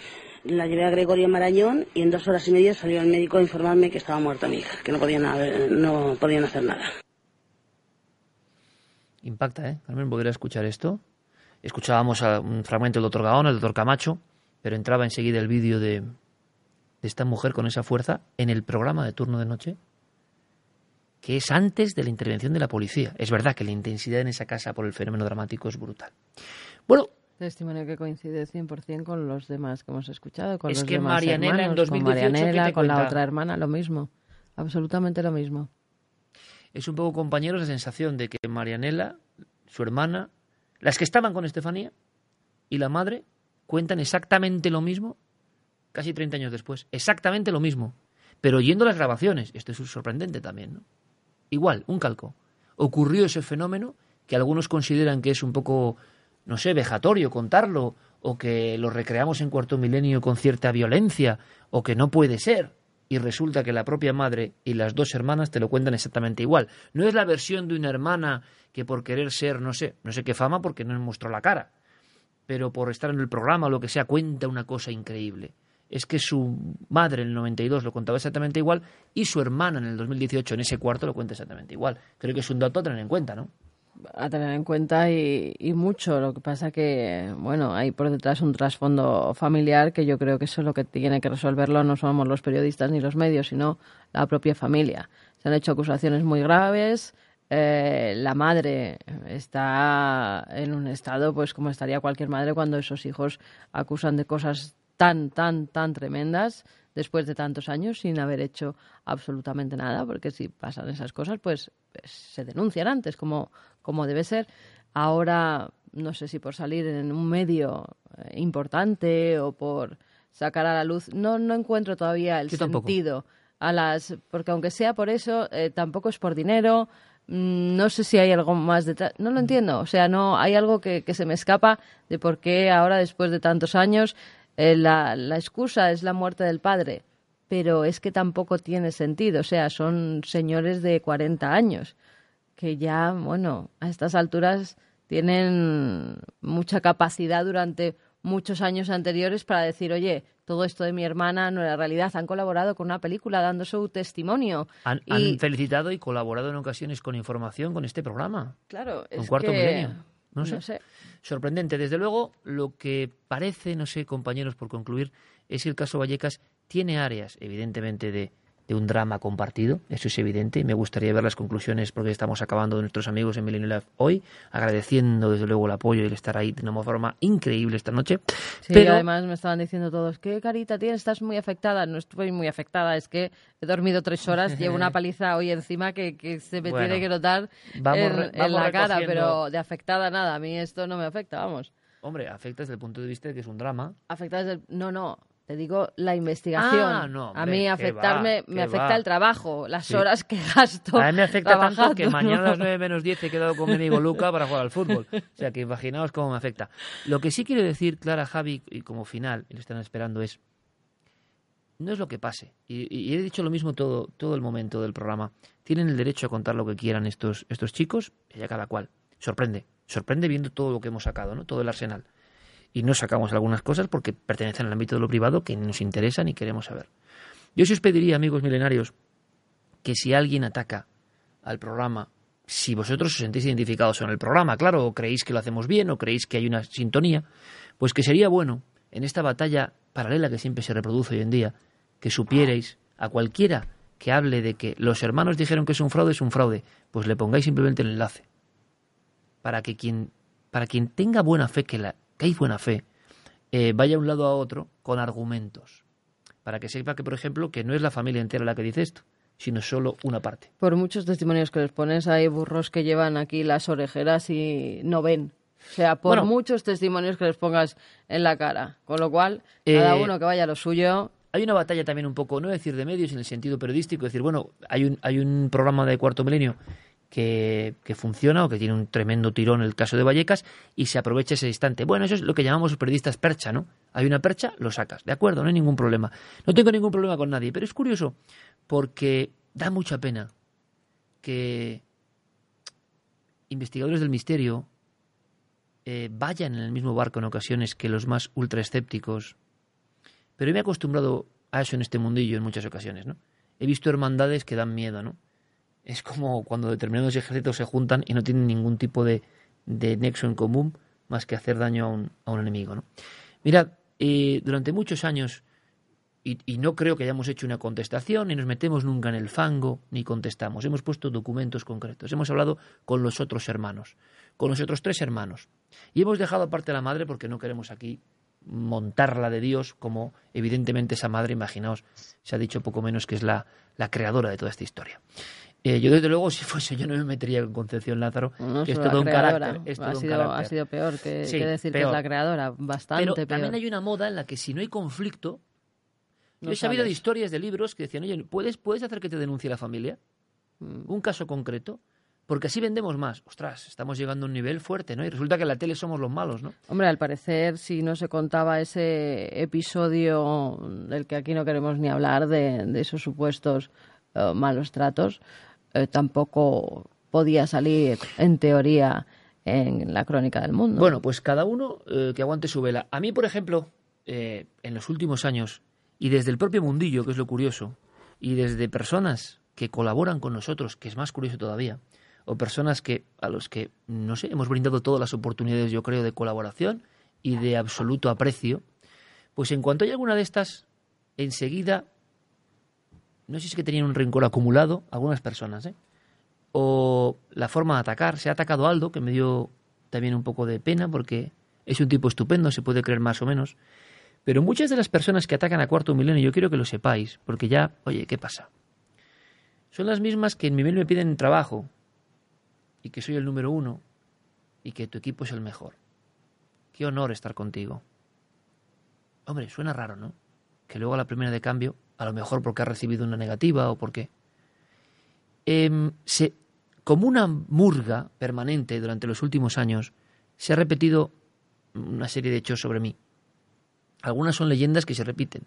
la llevé a Gregorio Marañón y en dos horas y media salió el médico a informarme que estaba muerta mi hija, que no podían, no podían hacer nada. Impacta, ¿eh? Carmen, poder escuchar esto. Escuchábamos un fragmento del doctor Gaón, el doctor Camacho, pero entraba enseguida el vídeo de, de esta mujer con esa fuerza en el programa de turno de noche, que es antes de la intervención de la policía. Es verdad que la intensidad en esa casa por el fenómeno dramático es brutal. Bueno, Testimonio que coincide 100% con los demás que hemos escuchado. Con es los que demás Marianela en 2018 con Marianela, con la otra hermana, lo mismo. Absolutamente lo mismo. Es un poco, compañeros, la sensación de que Marianela, su hermana, las que estaban con Estefanía y la madre cuentan exactamente lo mismo casi 30 años después. Exactamente lo mismo. Pero oyendo las grabaciones, esto es sorprendente también, ¿no? Igual, un calco. Ocurrió ese fenómeno que algunos consideran que es un poco no sé, vejatorio contarlo, o que lo recreamos en cuarto milenio con cierta violencia, o que no puede ser. Y resulta que la propia madre y las dos hermanas te lo cuentan exactamente igual. No es la versión de una hermana que por querer ser, no sé, no sé qué fama porque no mostró la cara, pero por estar en el programa o lo que sea, cuenta una cosa increíble. Es que su madre en el 92 lo contaba exactamente igual y su hermana en el 2018 en ese cuarto lo cuenta exactamente igual. Creo que es un dato a tener en cuenta, ¿no? a tener en cuenta y, mucho. Lo que pasa que, bueno, hay por detrás un trasfondo familiar que yo creo que eso es lo que tiene que resolverlo no somos los periodistas ni los medios, sino la propia familia. Se han hecho acusaciones muy graves. Eh, la madre está en un estado, pues como estaría cualquier madre cuando esos hijos acusan de cosas tan, tan, tan tremendas después de tantos años sin haber hecho absolutamente nada, porque si pasan esas cosas, pues, pues se denuncian antes, como, como debe ser. Ahora, no sé si por salir en un medio eh, importante o por sacar a la luz, no, no encuentro todavía el sentido a las, porque aunque sea por eso, eh, tampoco es por dinero. Mm, no sé si hay algo más detrás. No lo entiendo. O sea, no hay algo que, se me escapa de por qué ahora, después de tantos años, eh, la, la excusa es la muerte del padre. Pero es que tampoco tiene sentido. O sea, son señores de 40 años que ya, bueno, a estas alturas tienen mucha capacidad durante muchos años anteriores para decir, oye, todo esto de mi hermana no era realidad. Han colaborado con una película dando su testimonio. Han, felicitado y colaborado en ocasiones con información con este programa. Claro, con Cuarto Milenio. No sé. Sorprendente. Desde luego, lo que parece, no sé, compañeros, por concluir, es que el caso Vallecas tiene áreas, evidentemente, de de un drama compartido, eso es evidente, y me gustaría ver las conclusiones porque estamos acabando de nuestros amigos en Millennium Life hoy, agradeciendo desde luego el apoyo y el estar ahí de una forma increíble esta noche. Sí, Pero... además me estaban diciendo todos, ¿qué carita tienes? Estás muy afectada. No estoy muy afectada, es que he dormido tres horas, llevo una paliza hoy encima que, se me tiene que notar en, la cara, pero de afectada nada, a mí esto no me afecta, vamos. Hombre, afecta desde el punto de vista de que es un drama. Afecta desde el... No, no, te digo la investigación. Ah, a mí afectarme, me afecta el trabajo, las horas que gasto. A mí me afecta tanto que mañana a las 9 menos 10 he quedado con mi amigo Luca para jugar al fútbol. O sea que imaginaos cómo me afecta. Lo que sí quiero decir, Clara, Javi, y como final, y lo están esperando, es. No es lo que pase. Y, he dicho lo mismo todo, todo el momento del programa. Tienen el derecho a contar lo que quieran estos, estos chicos, y ya cada cual. Sorprende. Sorprende viendo todo lo que hemos sacado, ¿no? Todo el arsenal y no sacamos algunas cosas porque pertenecen al ámbito de lo privado que nos interesa ni queremos saber. Yo sí os pediría, amigos milenarios, que si alguien ataca al programa, si vosotros os sentís identificados en el programa, claro, o creéis que lo hacemos bien, o creéis que hay una sintonía, pues que sería bueno, en esta batalla paralela que siempre se reproduce hoy en día, que supierais a cualquiera que hable de que los hermanos dijeron que es un fraude, es un fraude, pues le pongáis simplemente el enlace. Para que quien, para quien tenga buena fe que la, que hay buena fe, eh, vaya de un lado a otro con argumentos. Para que sepa que, por ejemplo, que no es la familia entera la que dice esto, sino solo una parte. Por muchos testimonios que les pones, hay burros que llevan aquí las orejeras y no ven. O sea, por muchos testimonios que les pongas en la cara. Con lo cual, cada eh, uno que vaya a lo suyo. Hay una batalla también un poco, no decir de medios en el sentido periodístico, decir, bueno, hay un, hay un programa de cuarto milenio que, funciona o que tiene un tremendo tirón el caso de Vallecas y se aprovecha ese instante. Bueno, eso es lo que llamamos los periodistas percha, ¿no? Hay una percha, lo sacas, de acuerdo, no hay ningún problema. No tengo ningún problema con nadie, pero es curioso porque da mucha pena que investigadores del misterio eh, vayan en el mismo barco en ocasiones que los más ultraescépticos. Pero me he acostumbrado a eso en este mundillo en muchas ocasiones, ¿no? He visto hermandades que dan miedo, ¿no? Es como cuando determinados ejércitos se juntan y no tienen ningún tipo de, nexo en común más que hacer daño a un, a un enemigo, ¿no? Mirad, eh, durante muchos años y, no creo que hayamos hecho una contestación, ni nos metemos nunca en el fango, ni contestamos. Hemos puesto documentos concretos. Hemos hablado con los otros hermanos, con los otros tres hermanos. Y hemos dejado aparte a la madre porque no queremos aquí montarla de Dios como evidentemente esa madre, imaginaos, se ha dicho poco menos que es la, la creadora de toda esta historia. Eh, yo desde luego, si fuese yo no me metería con Concepción Lázaro, que es todo un carácter. ha, sido, ha sido peor que, decir que es la creadora, bastante Pero también hay una moda en la que si no hay conflicto, yo he sabido de historias de libros que decían, oye, ¿puedes, ¿puedes hacer que te denuncie la familia? Mm. Un caso concreto. Porque así vendemos más. Ostras, estamos llegando a un nivel fuerte, ¿no? Y resulta que en la tele somos los malos, ¿no? Hombre, al parecer, si no se contaba ese episodio del que aquí no queremos ni hablar, de, esos supuestos eh, malos tratos, eh, tampoco podía salir, en teoría, en la crónica del mundo. Bueno, pues cada uno eh, que aguante su vela. A mí, por ejemplo, en los últimos años, y desde el propio mundillo, que es lo curioso, y desde personas que colaboran con nosotros, que es más curioso todavía, o personas que a los que, no sé, hemos brindado todas las oportunidades, yo creo, de colaboración y de absoluto aprecio, pues en cuanto hay alguna de estas, enseguida, no sé si es que tenían un rencor acumulado, algunas personas, ¿eh? o la forma de atacar. Se ha atacado Aldo, que me dio también un poco de pena, porque es un tipo estupendo, se puede creer más o menos, pero muchas de las personas que atacan a Cuarto Milenio, yo quiero que lo sepáis, porque ya, oye, ¿qué pasa? Son las mismas que en mi mail me piden trabajo y que soy el número uno y que tu equipo es el mejor. Qué honor estar contigo. Hombre, suena raro, ¿no? Que luego a la primera de cambio, a lo mejor porque ha recibido una negativa o porque... Eh, se, como una murga permanente durante los últimos años, se ha repetido una serie de hechos sobre mí. Algunas son leyendas que se repiten.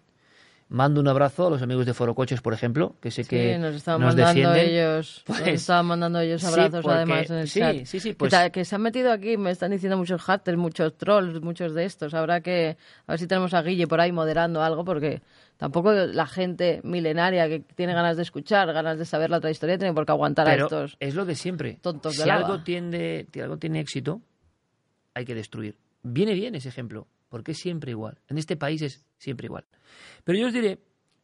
Mando un abrazo a los amigos de Foro Coches, por ejemplo, que sé que nos estaban mandando ellos, nos pues estaban mandando ellos abrazos además en el sí, chat. Sí, sí, pues, que, se han metido aquí, me están diciendo muchos haters, muchos trolls, muchos de estos. Habrá que a ver si tenemos a Guille por ahí moderando algo porque tampoco la gente milenaria que tiene ganas de escuchar, ganas de saber la otra historia tiene por qué aguantar a estos. Es lo de siempre. Tontos de si algo tiende, si algo tiene éxito, hay que destruir. Viene bien ese ejemplo porque es siempre igual. En este país es siempre igual. Pero yo os diré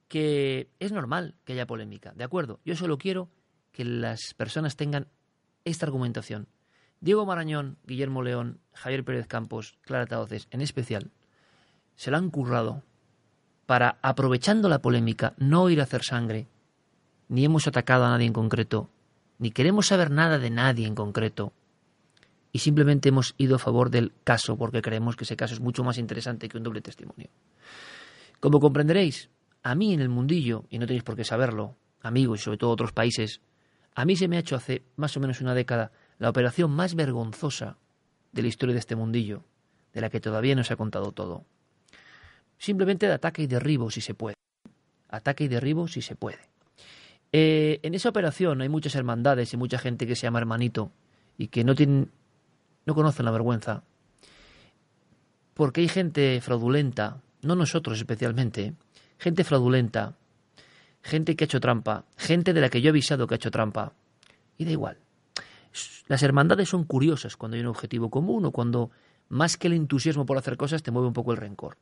que es normal que haya polémica, ¿de acuerdo? Yo solo quiero que las personas tengan esta argumentación. Diego Marañón, Guillermo León, Javier Pérez Campos, Clara Tauces, en especial, se lo han currado para, aprovechando la polémica, no ir a hacer sangre, ni hemos atacado a nadie en concreto, ni queremos saber nada de nadie en concreto, y simplemente hemos ido a favor del caso porque creemos que ese caso es mucho más interesante que un doble testimonio. Como comprenderéis, a mí en el mundillo, y no tenéis por qué saberlo, amigos y sobre todo otros países, a mí se me ha hecho hace más o menos una década la operación más vergonzosa de la historia de este mundillo, de la que todavía no se ha contado todo. Simplemente de ataque y derribo si se puede. Ataque y derribo si se puede. Eh, en esa operación hay muchas hermandades y mucha gente que se llama hermanito y que no tienen no conocen la vergüenza. Porque hay gente fraudulenta, no nosotros especialmente, gente fraudulenta, gente que ha hecho trampa, gente de la que yo he avisado que ha hecho trampa. Y da igual. Las hermandades son curiosas cuando hay un objetivo común o cuando más que el entusiasmo por hacer cosas te mueve un poco el rencor.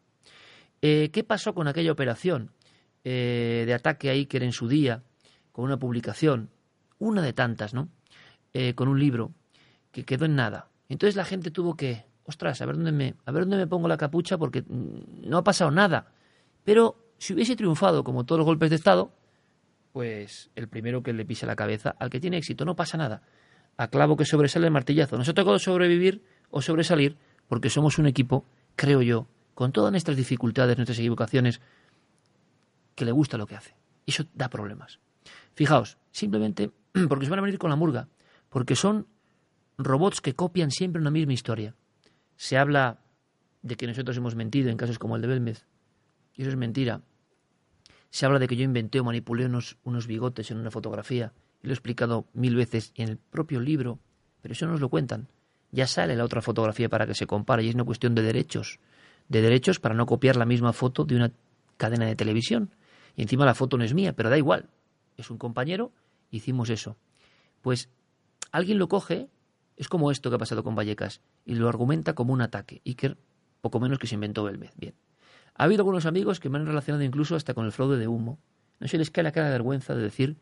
Eh, ¿Qué pasó con aquella operación eh, de ataque que era en su día, con una publicación, una de tantas, ¿no? Eh, con un libro que quedó en nada. Entonces la gente tuvo que, ostras, a ver dónde me, a ver dónde me pongo la capucha porque no ha pasado nada. Pero si hubiese triunfado como todos los golpes de Estado, pues el primero que le pisa la cabeza al que tiene éxito no pasa nada. A clavo que sobresale el martillazo. Nos ha tocado sobrevivir o sobresalir porque somos un equipo, creo yo, con todas nuestras dificultades, nuestras equivocaciones, que le gusta lo que hace. Eso da problemas. Fijaos, simplemente porque se van a venir con la murga, porque son robots que copian siempre una misma historia. Se habla de que nosotros hemos mentido en casos como el de Belmez, y eso es mentira. Se habla de que yo inventé o manipulé unos, unos bigotes en una fotografía, y lo he explicado mil veces en el propio libro, pero eso no nos lo cuentan. ya sale la otra fotografía para que se compare y es una cuestión de derechos. De derechos para no copiar la misma foto de una cadena de televisión. Y encima la foto no es mía, pero da igual. Es un compañero, hicimos eso. Pues alguien lo coge, es como esto que ha pasado con Vallecas, y lo argumenta como un ataque. Iker, poco menos que se inventó Belmez. Bien. Ha habido algunos amigos que me han relacionado incluso hasta con el fraude de humo. No se les cae la cara de vergüenza de decir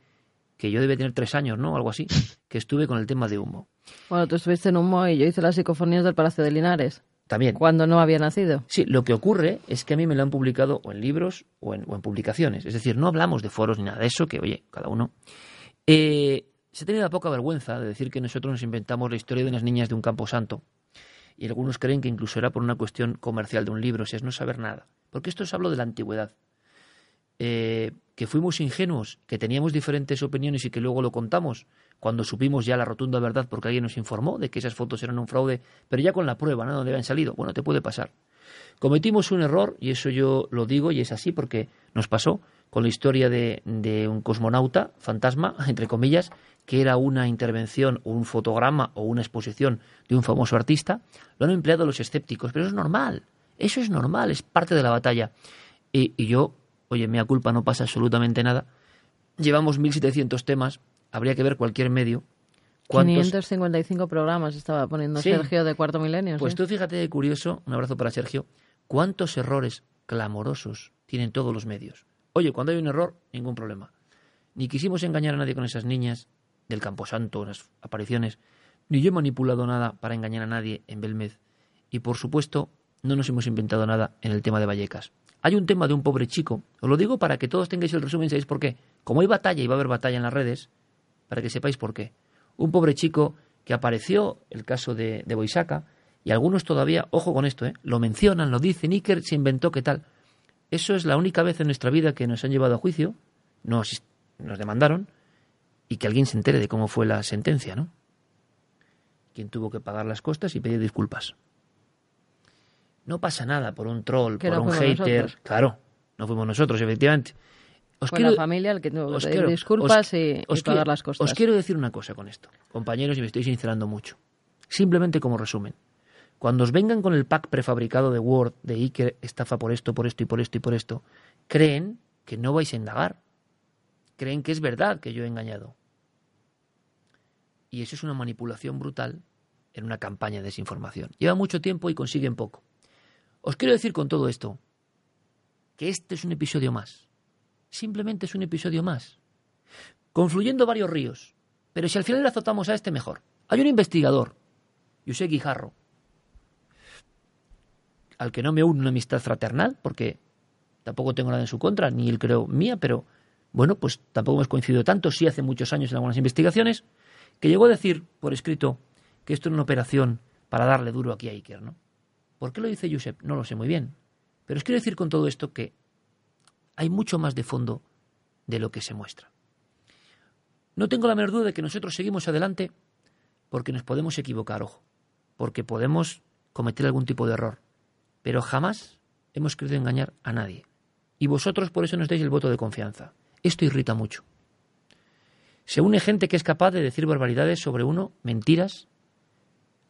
que yo debe tener tres años, ¿no? Algo así, que estuve con el tema de humo. Bueno, tú estuviste en humo y yo hice las psicofonías del Palacio de Linares. También. Cuando no había nacido. Sí, lo que ocurre es que a mí me lo han publicado o en libros o en, publicaciones. Es decir, no hablamos de foros ni nada de eso, que oye, cada uno. Eh, se ha tenido poca vergüenza de decir que nosotros nos inventamos la historia de unas niñas de un campo santo. Y algunos creen que incluso era por una cuestión comercial de un libro, si es no saber nada. Porque esto es hablo de la antigüedad. Eh, que fuimos ingenuos, que teníamos diferentes opiniones y que luego lo contamos, cuando supimos ya la rotunda verdad porque alguien nos informó de que esas fotos eran un fraude, pero ya con la prueba, ¿no? Donde habían salido. Bueno, te puede pasar. Cometimos un error, y eso yo lo digo, y es así porque nos pasó con la historia de, un cosmonauta, fantasma, entre comillas, que era una intervención o un fotograma o una exposición de un famoso artista, lo han empleado los escépticos, pero eso es normal, eso es normal, es parte de la batalla. Y yo oye, mea culpa, no pasa absolutamente nada. Llevamos 1.700 temas, habría que ver cualquier medio. 555 programas estaba poniendo Sergio de Cuarto Milenio. Pues tú fíjate de curioso, un abrazo para Sergio, cuántos errores clamorosos tienen todos los medios. Oye, cuando hay un error, ningún problema. Ni quisimos engañar a nadie con esas niñas del Camposanto, las apariciones, ni yo he manipulado nada para engañar a nadie en Belmez. Y por supuesto, no nos hemos inventado nada en el tema de Vallecas. Hay un tema de un pobre chico, os lo digo para que todos tengáis el resumen, ¿sabéis por qué? Como hay batalla y va a haber batalla en las redes, para que sepáis por qué. Un pobre chico que apareció, el caso de, de Boisaca, y algunos todavía, ojo con esto, ¿eh? lo mencionan, lo dicen, Iker se inventó qué tal. Eso es la única vez en nuestra vida que nos han llevado a juicio, nos, nos demandaron, y que alguien se entere de cómo fue la sentencia, ¿no? Quien tuvo que pagar las costas y pedir disculpas. No pasa nada por un troll, por un hater. Claro, no fuimos nosotros, efectivamente. Os Fue la familia el que tuvo que pedir disculpas y, pagar las costas. Os quiero decir una cosa con esto, compañeros, y me estoy sincerando mucho. Simplemente como resumen. Cuando os vengan con el pack prefabricado de Word de Iker estafa por esto, por esto y por esto y por esto, creen que no vais a indagar. Creen que es verdad que yo he engañado. Y eso es una manipulación brutal en una campaña de desinformación. Lleva mucho tiempo y consiguen poco. Os quiero decir con todo esto que este es un episodio más. Simplemente es un episodio más. Confluyendo varios ríos. Pero si al final le azotamos a este, mejor. Hay un investigador, José Guijarro, al que no me une una amistad fraternal, porque tampoco tengo nada en su contra, ni él creo mía, pero bueno, pues tampoco hemos coincidido tanto, sí hace muchos años en algunas investigaciones, que llegó a decir por escrito que esto era una operación para darle duro aquí a Iker, ¿no? ¿Por qué lo dice Josep? No lo sé muy bien. Pero os quiero decir con todo esto que hay mucho más de fondo de lo que se muestra. No tengo la menor duda de que nosotros seguimos adelante porque nos podemos equivocar, ojo, porque podemos cometer algún tipo de error, pero jamás hemos querido engañar a nadie. Y vosotros por eso nos dais el voto de confianza. Esto irrita mucho. Se une gente que es capaz de decir barbaridades sobre uno, mentiras,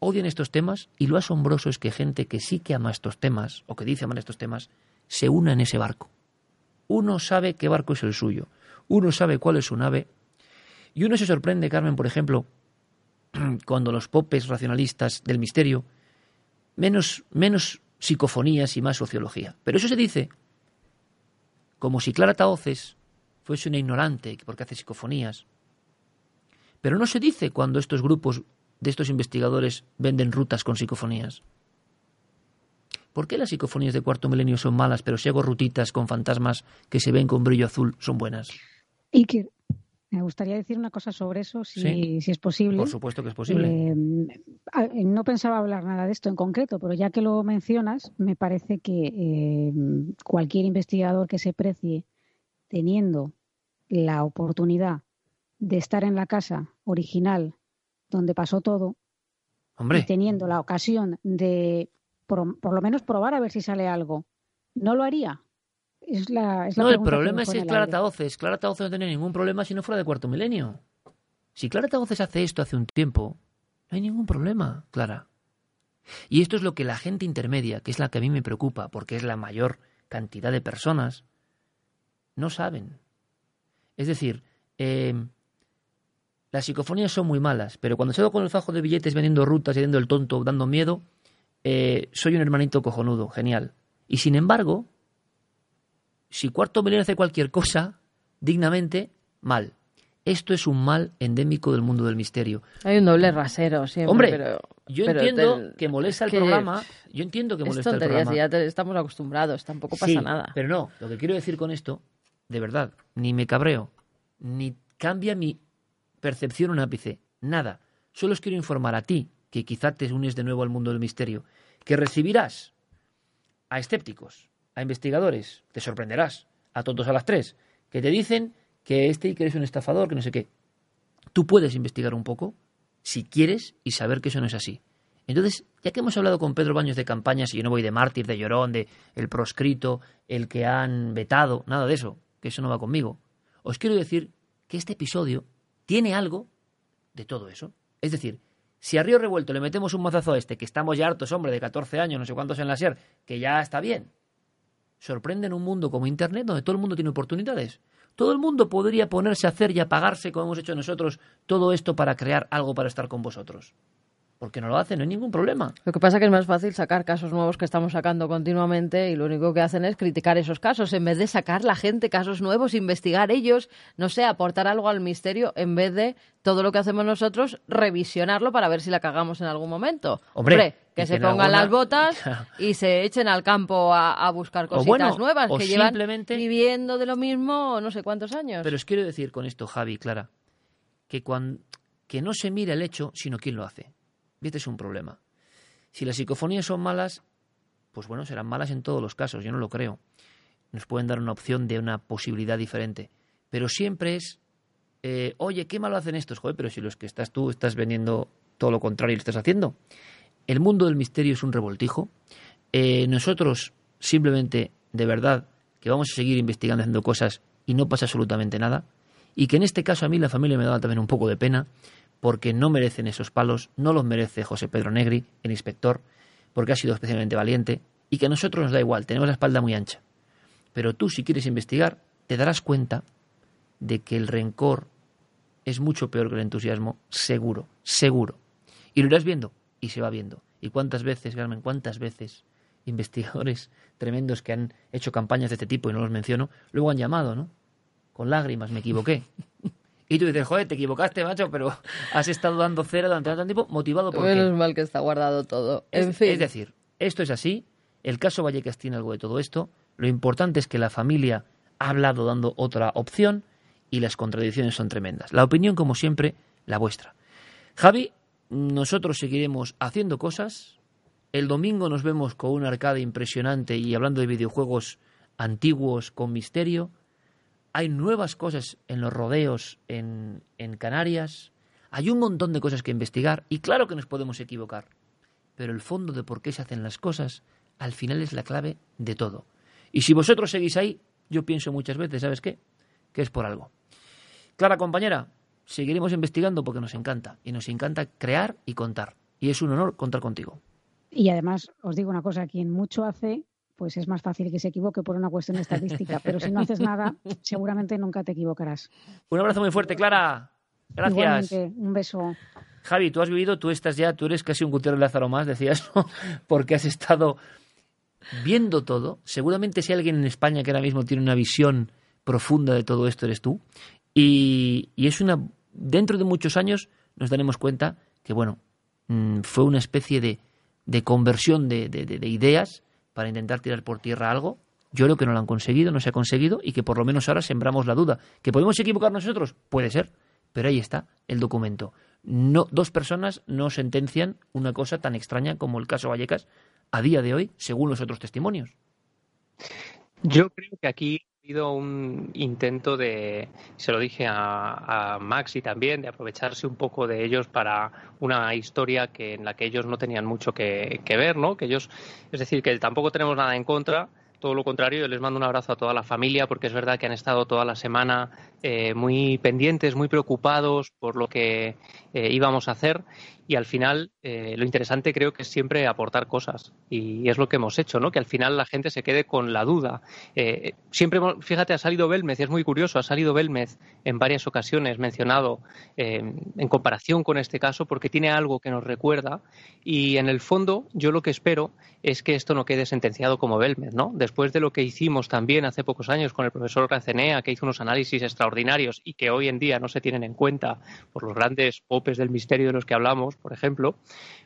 odian estos temas y lo asombroso es que gente que sí que ama estos temas o que dice amar estos temas se una en ese barco. Uno sabe qué barco es el suyo, uno sabe cuál es su nave y uno se sorprende, Carmen, por ejemplo, cuando los popes racionalistas del misterio menos menos psicofonías y más sociología. Pero eso se dice como si Clara Taoces fuese una ignorante porque hace psicofonías. Pero no se dice cuando estos grupos de estos investigadores venden rutas con psicofonías? ¿Por qué las psicofonías de cuarto milenio son malas, pero si hago rutitas con fantasmas que se ven con brillo azul son buenas? Y que me gustaría decir una cosa sobre eso, si, si es posible. Por supuesto que es posible. Eh, no pensaba hablar nada de esto en concreto, pero ya que lo mencionas, me parece que eh, cualquier investigador que se precie teniendo la oportunidad de estar en la casa original donde pasó todo, Hombre. y teniendo la ocasión de por, lo menos probar a ver si sale algo, ¿no lo haría? Es la, es no, el problema es que es Clara Taoces. Clara Taoces no tiene ningún problema si no fuera de cuarto milenio. Si Clara Taoces hace esto hace un tiempo, No hay ningún problema, Clara. Y esto es lo que la gente intermedia, que es la que a mí me preocupa, porque es la mayor cantidad de personas, no saben. Es decir, eh, las psicofonías son muy malas, pero cuando salgo con el fajo de billetes vendiendo rutas y vendiendo el tonto, dando miedo, eh, soy un hermanito cojonudo, genial. Y sin embargo, si Cuarto Milenio hace cualquier cosa dignamente, mal. Esto es un mal endémico del mundo del misterio. Hay un doble rasero siempre. Hombre, yo entiendo que molesta el programa. Yo entiendo que molesta el programa. ya estamos acostumbrados, tampoco pasa nada. Pero no, lo que quiero decir con esto, de verdad, ni me cabreo, ni cambia mi percepción un ápice, nada. Solo os quiero informar a ti, que quizá te unes de nuevo al mundo del misterio, que recibirás a escépticos, a investigadores, te sorprenderás, a todos a las tres, que te dicen que este y que eres un estafador, que no sé qué. Tú puedes investigar un poco, si quieres, y saber que eso no es así. Entonces, ya que hemos hablado con Pedro Baños de campañas, y yo no voy de mártir, de llorón, de el proscrito, el que han vetado, nada de eso, que eso no va conmigo, os quiero decir que este episodio tiene algo de todo eso. Es decir, si a Río Revuelto le metemos un mazazo a este, que estamos ya hartos, hombre, de 14 años, no sé cuántos en la SER, que ya está bien, sorprende en un mundo como Internet, donde todo el mundo tiene oportunidades. Todo el mundo podría ponerse a hacer y apagarse, como hemos hecho nosotros, todo esto para crear algo para estar con vosotros. Porque no lo hacen, no hay ningún problema. Lo que pasa es que es más fácil sacar casos nuevos que estamos sacando continuamente y lo único que hacen es criticar esos casos en vez de sacar la gente casos nuevos, investigar ellos, no sé, aportar algo al misterio en vez de todo lo que hacemos nosotros, revisionarlo para ver si la cagamos en algún momento. Hombre, que se pongan las botas y se echen al campo a, buscar cositas nuevas que llevan viviendo de lo mismo no sé cuántos años. Pero os quiero decir con esto, Javi, Clara, que, cuando, que no se mira el hecho, sino quién lo hace. Este es un problema. Si las psicofonías son malas, pues bueno, serán malas en todos los casos, yo no lo creo. Nos pueden dar una opción de una posibilidad diferente. Pero siempre es, eh, oye, qué malo hacen estos, joder, pero si los que estás tú estás vendiendo todo lo contrario y lo estás haciendo. El mundo del misterio es un revoltijo. Eh, nosotros simplemente, de verdad, que vamos a seguir investigando, haciendo cosas y no pasa absolutamente nada. Y que en este caso a mí la familia me da también un poco de pena, porque no merecen esos palos, no los merece José Pedro Negri, el inspector, porque ha sido especialmente valiente, y que a nosotros nos da igual, tenemos la espalda muy ancha. Pero tú, si quieres investigar, te darás cuenta de que el rencor es mucho peor que el entusiasmo, seguro, seguro. Y lo irás viendo, y se va viendo. ¿Y cuántas veces, Carmen, cuántas veces investigadores tremendos que han hecho campañas de este tipo, y no los menciono, luego han llamado, ¿no? Con lágrimas, me equivoqué. Y tú dices, joder, te equivocaste, macho, pero has estado dando cera durante tanto tiempo motivado por Menos mal que está guardado todo. En es, fin. Es decir, esto es así. El caso Vallecas tiene algo de todo esto. Lo importante es que la familia ha hablado dando otra opción y las contradicciones son tremendas. La opinión, como siempre, la vuestra. Javi, nosotros seguiremos haciendo cosas. El domingo nos vemos con un arcade impresionante y hablando de videojuegos antiguos con misterio. Hay nuevas cosas en los rodeos en, en Canarias. Hay un montón de cosas que investigar y claro que nos podemos equivocar. Pero el fondo de por qué se hacen las cosas al final es la clave de todo. Y si vosotros seguís ahí, yo pienso muchas veces, ¿sabes qué? Que es por algo. Clara compañera, seguiremos investigando porque nos encanta y nos encanta crear y contar. Y es un honor contar contigo. Y además, os digo una cosa, quien mucho hace, pues es más fácil que se equivoque por una cuestión estadística. Pero si no haces nada, seguramente nunca te equivocarás. Un abrazo muy fuerte, Clara. Gracias. un beso. Javi, tú has vivido, tú estás ya, tú eres casi un Gutiérrez Lázaro más, decías, ¿no? porque has estado viendo todo. Seguramente si hay alguien en España que ahora mismo tiene una visión profunda de todo esto, eres tú. Y, es una. Dentro de muchos años nos daremos cuenta que, bueno, mm, fue una especie de, de conversión de, de ideas para intentar tirar por tierra algo. Yo creo que no lo han conseguido, no se ha conseguido y que por lo menos ahora sembramos la duda. ¿Que podemos equivocar nosotros? Puede ser, pero ahí está el documento. No, dos personas no sentencian una cosa tan extraña como el caso Vallecas a día de hoy, según los otros testimonios. Yo creo que aquí habido un intento de, se lo dije a, a Maxi también, de aprovecharse un poco de ellos para una historia que en la que ellos no tenían mucho que, que ver, ¿no? Que ellos, es decir, que tampoco tenemos nada en contra, todo lo contrario, yo les mando un abrazo a toda la familia porque es verdad que han estado toda la semana eh, muy pendientes, muy preocupados por lo que eh, íbamos a hacer y al final eh, lo interesante creo que es siempre aportar cosas y es lo que hemos hecho, ¿no? Que al final la gente se quede con la duda. Eh, siempre, fíjate, ha salido Belmez, y es muy curioso, ha salido Belmez en varias ocasiones mencionado eh, en comparación con este caso porque tiene algo que nos recuerda y en el fondo yo lo que espero es que esto no quede sentenciado como Belmez, ¿no? Después de lo que hicimos también hace pocos años con el profesor Racenea, que hizo unos análisis extraordinarios y que hoy en día no se tienen en cuenta por los grandes popes del misterio de los que hablamos, por ejemplo,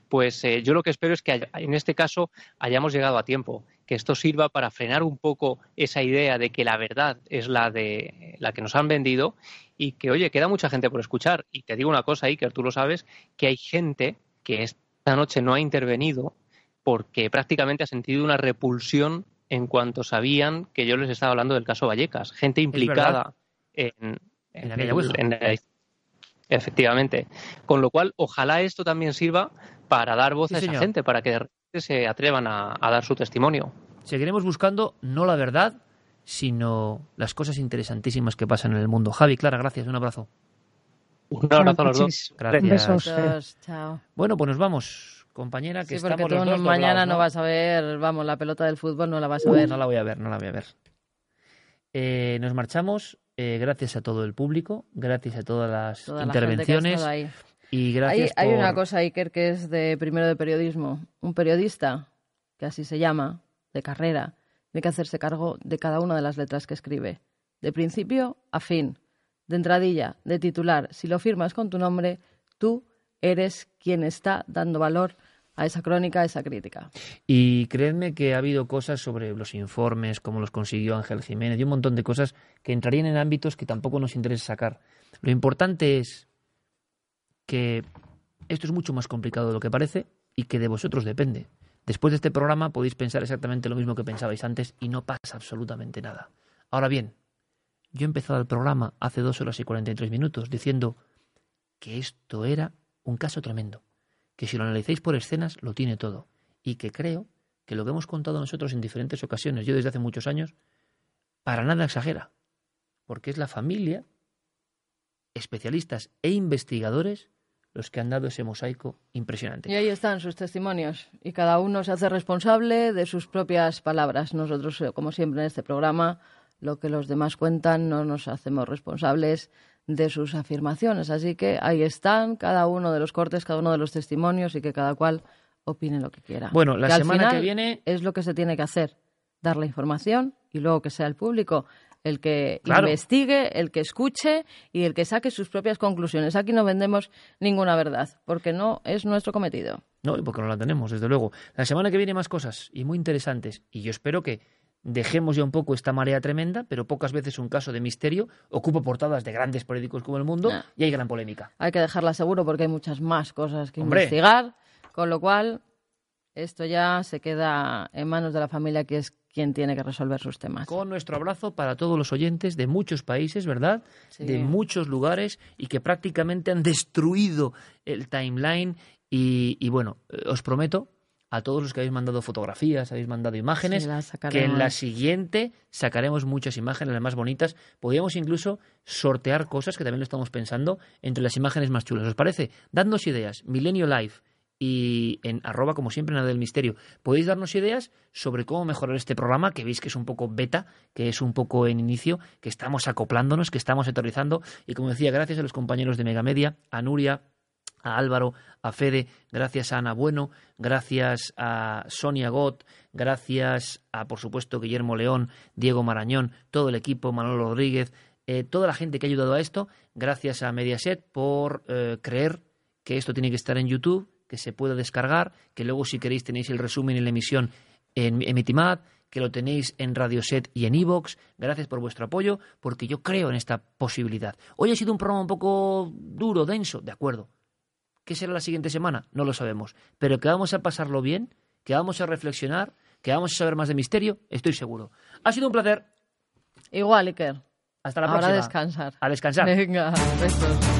pues eh, yo lo que espero es que en este caso hayamos llegado a tiempo, que esto sirva para frenar un poco esa idea de que la verdad es la de la que nos han vendido y que, oye, queda mucha gente por escuchar. Y te digo una cosa, Iker, tú lo sabes, que hay gente que esta noche no ha intervenido porque prácticamente ha sentido una repulsión en cuanto sabían que yo les estaba hablando del caso Vallecas. Gente implicada en, en, en, Efectivamente. Con lo cual, ojalá esto también sirva para dar voz a esa gente, para que de repente se atrevan a, dar su testimonio. Seguiremos buscando no la verdad, sino las cosas interesantísimas que pasan en el mundo. Javi, Clara, gracias. Un abrazo. Un abrazo a los dos. Gracias. chao. Bueno, pues nos vamos, compañera, que sí, porque tú mañana ¿no? vas a ver, vamos, la pelota del fútbol no la vas a ver. No la voy a ver, no la voy a ver. Eh, nos marchamos eh, gracias a todo el público, gracias a todas las intervenciones. y gracias hay, hay una cosa, Iker, que es de primero de periodismo. Un periodista, que así se llama, de carrera, tiene que hacerse cargo de cada una de las letras que escribe. De principio a fin, de entradilla, de titular. Si lo firmas con tu nombre, tú eres quien está dando valor a esa crónica, a esa crítica. Y creedme que ha habido cosas sobre los informes, cómo los consiguió Ángel Jiménez y un montón de cosas que entrarían en ámbitos que tampoco nos interesa sacar. Lo importante es que esto es mucho más complicado de lo que parece y que de vosotros depende. Después de este programa podéis pensar exactamente lo mismo que pensabais antes y no pasa absolutamente nada. Ahora bien, yo he empezado el programa hace dos horas y 43 minutos diciendo que esto era un caso tremendo que si lo analizáis por escenas lo tiene todo y que creo que lo que hemos contado nosotros en diferentes ocasiones, yo desde hace muchos años, para nada exagera, porque es la familia, especialistas e investigadores los que han dado ese mosaico impresionante. Y ahí están sus testimonios y cada uno se hace responsable de sus propias palabras. Nosotros, eh, como siempre en este programa, lo que los demás cuentan no nos hacemos responsables de sus afirmaciones. Así que ahí están cada uno de los cortes, cada uno de los testimonios y que cada cual opine lo que quiera. Bueno, la semana que viene es lo que se tiene que hacer, dar la información y luego que sea el público el que investigue, el que escuche y el que saque sus propias conclusiones. Aquí no vendemos ninguna verdad, porque no es nuestro cometido. No, y porque no la tenemos, desde luego. La semana que viene más cosas y muy interesantes. Y yo espero que dejemos ya un poco esta marea tremenda, pero pocas veces un caso de misterio ocupa portadas de grandes periódicos como El Mundo y hay gran polémica. Hay que dejarla seguro porque hay muchas más cosas que investigar, con lo cual esto ya se queda en manos de la familia que es quien tiene que resolver sus temas. Con nuestro abrazo para todos los oyentes de muchos países, ¿verdad? De muchos lugares y que prácticamente han destruido el timeline y bueno, eh, os prometo a todos los que habéis mandado fotografías, habéis mandado imágenes, que en la siguiente sacaremos muchas imágenes, las más bonitas. Podríamos incluso sortear cosas, que también lo estamos pensando, entre las imágenes más chulas. ¿Os parece? Dadnos ideas. Milenio Live y en arroba, como siempre, nada del misterio. Podéis darnos ideas sobre cómo mejorar este programa, que veis que es un poco beta, que es un poco en inicio, que estamos acoplándonos, que estamos aterrizando. Y como decía, gracias a los compañeros de Megamedia, a Nuria, a Álvaro, a Fede, gracias a Ana Bueno, gracias a Sonia Gott, gracias a, por supuesto, Guillermo León, Diego Marañón, todo el equipo, Manuel Rodríguez, eh, toda la gente que ha ayudado a esto, gracias a Mediaset por eh, creer que esto tiene que estar en YouTube, que se pueda descargar, que luego si queréis tenéis el resumen y la emisión en Emitimad, que lo tenéis en Radioset y en Evox. Gracias por vuestro apoyo, porque yo creo en esta posibilidad. Hoy ha sido un programa un poco duro, denso, de acuerdo ¿Qué será la siguiente semana? No lo sabemos. Pero que vamos a pasarlo bien, que vamos a reflexionar, que vamos a saber más de misterio, estoy seguro. Ha sido un placer. Igual, Iker. Hasta la próxima. Ahora a descansar. A descansar. Venga, besos.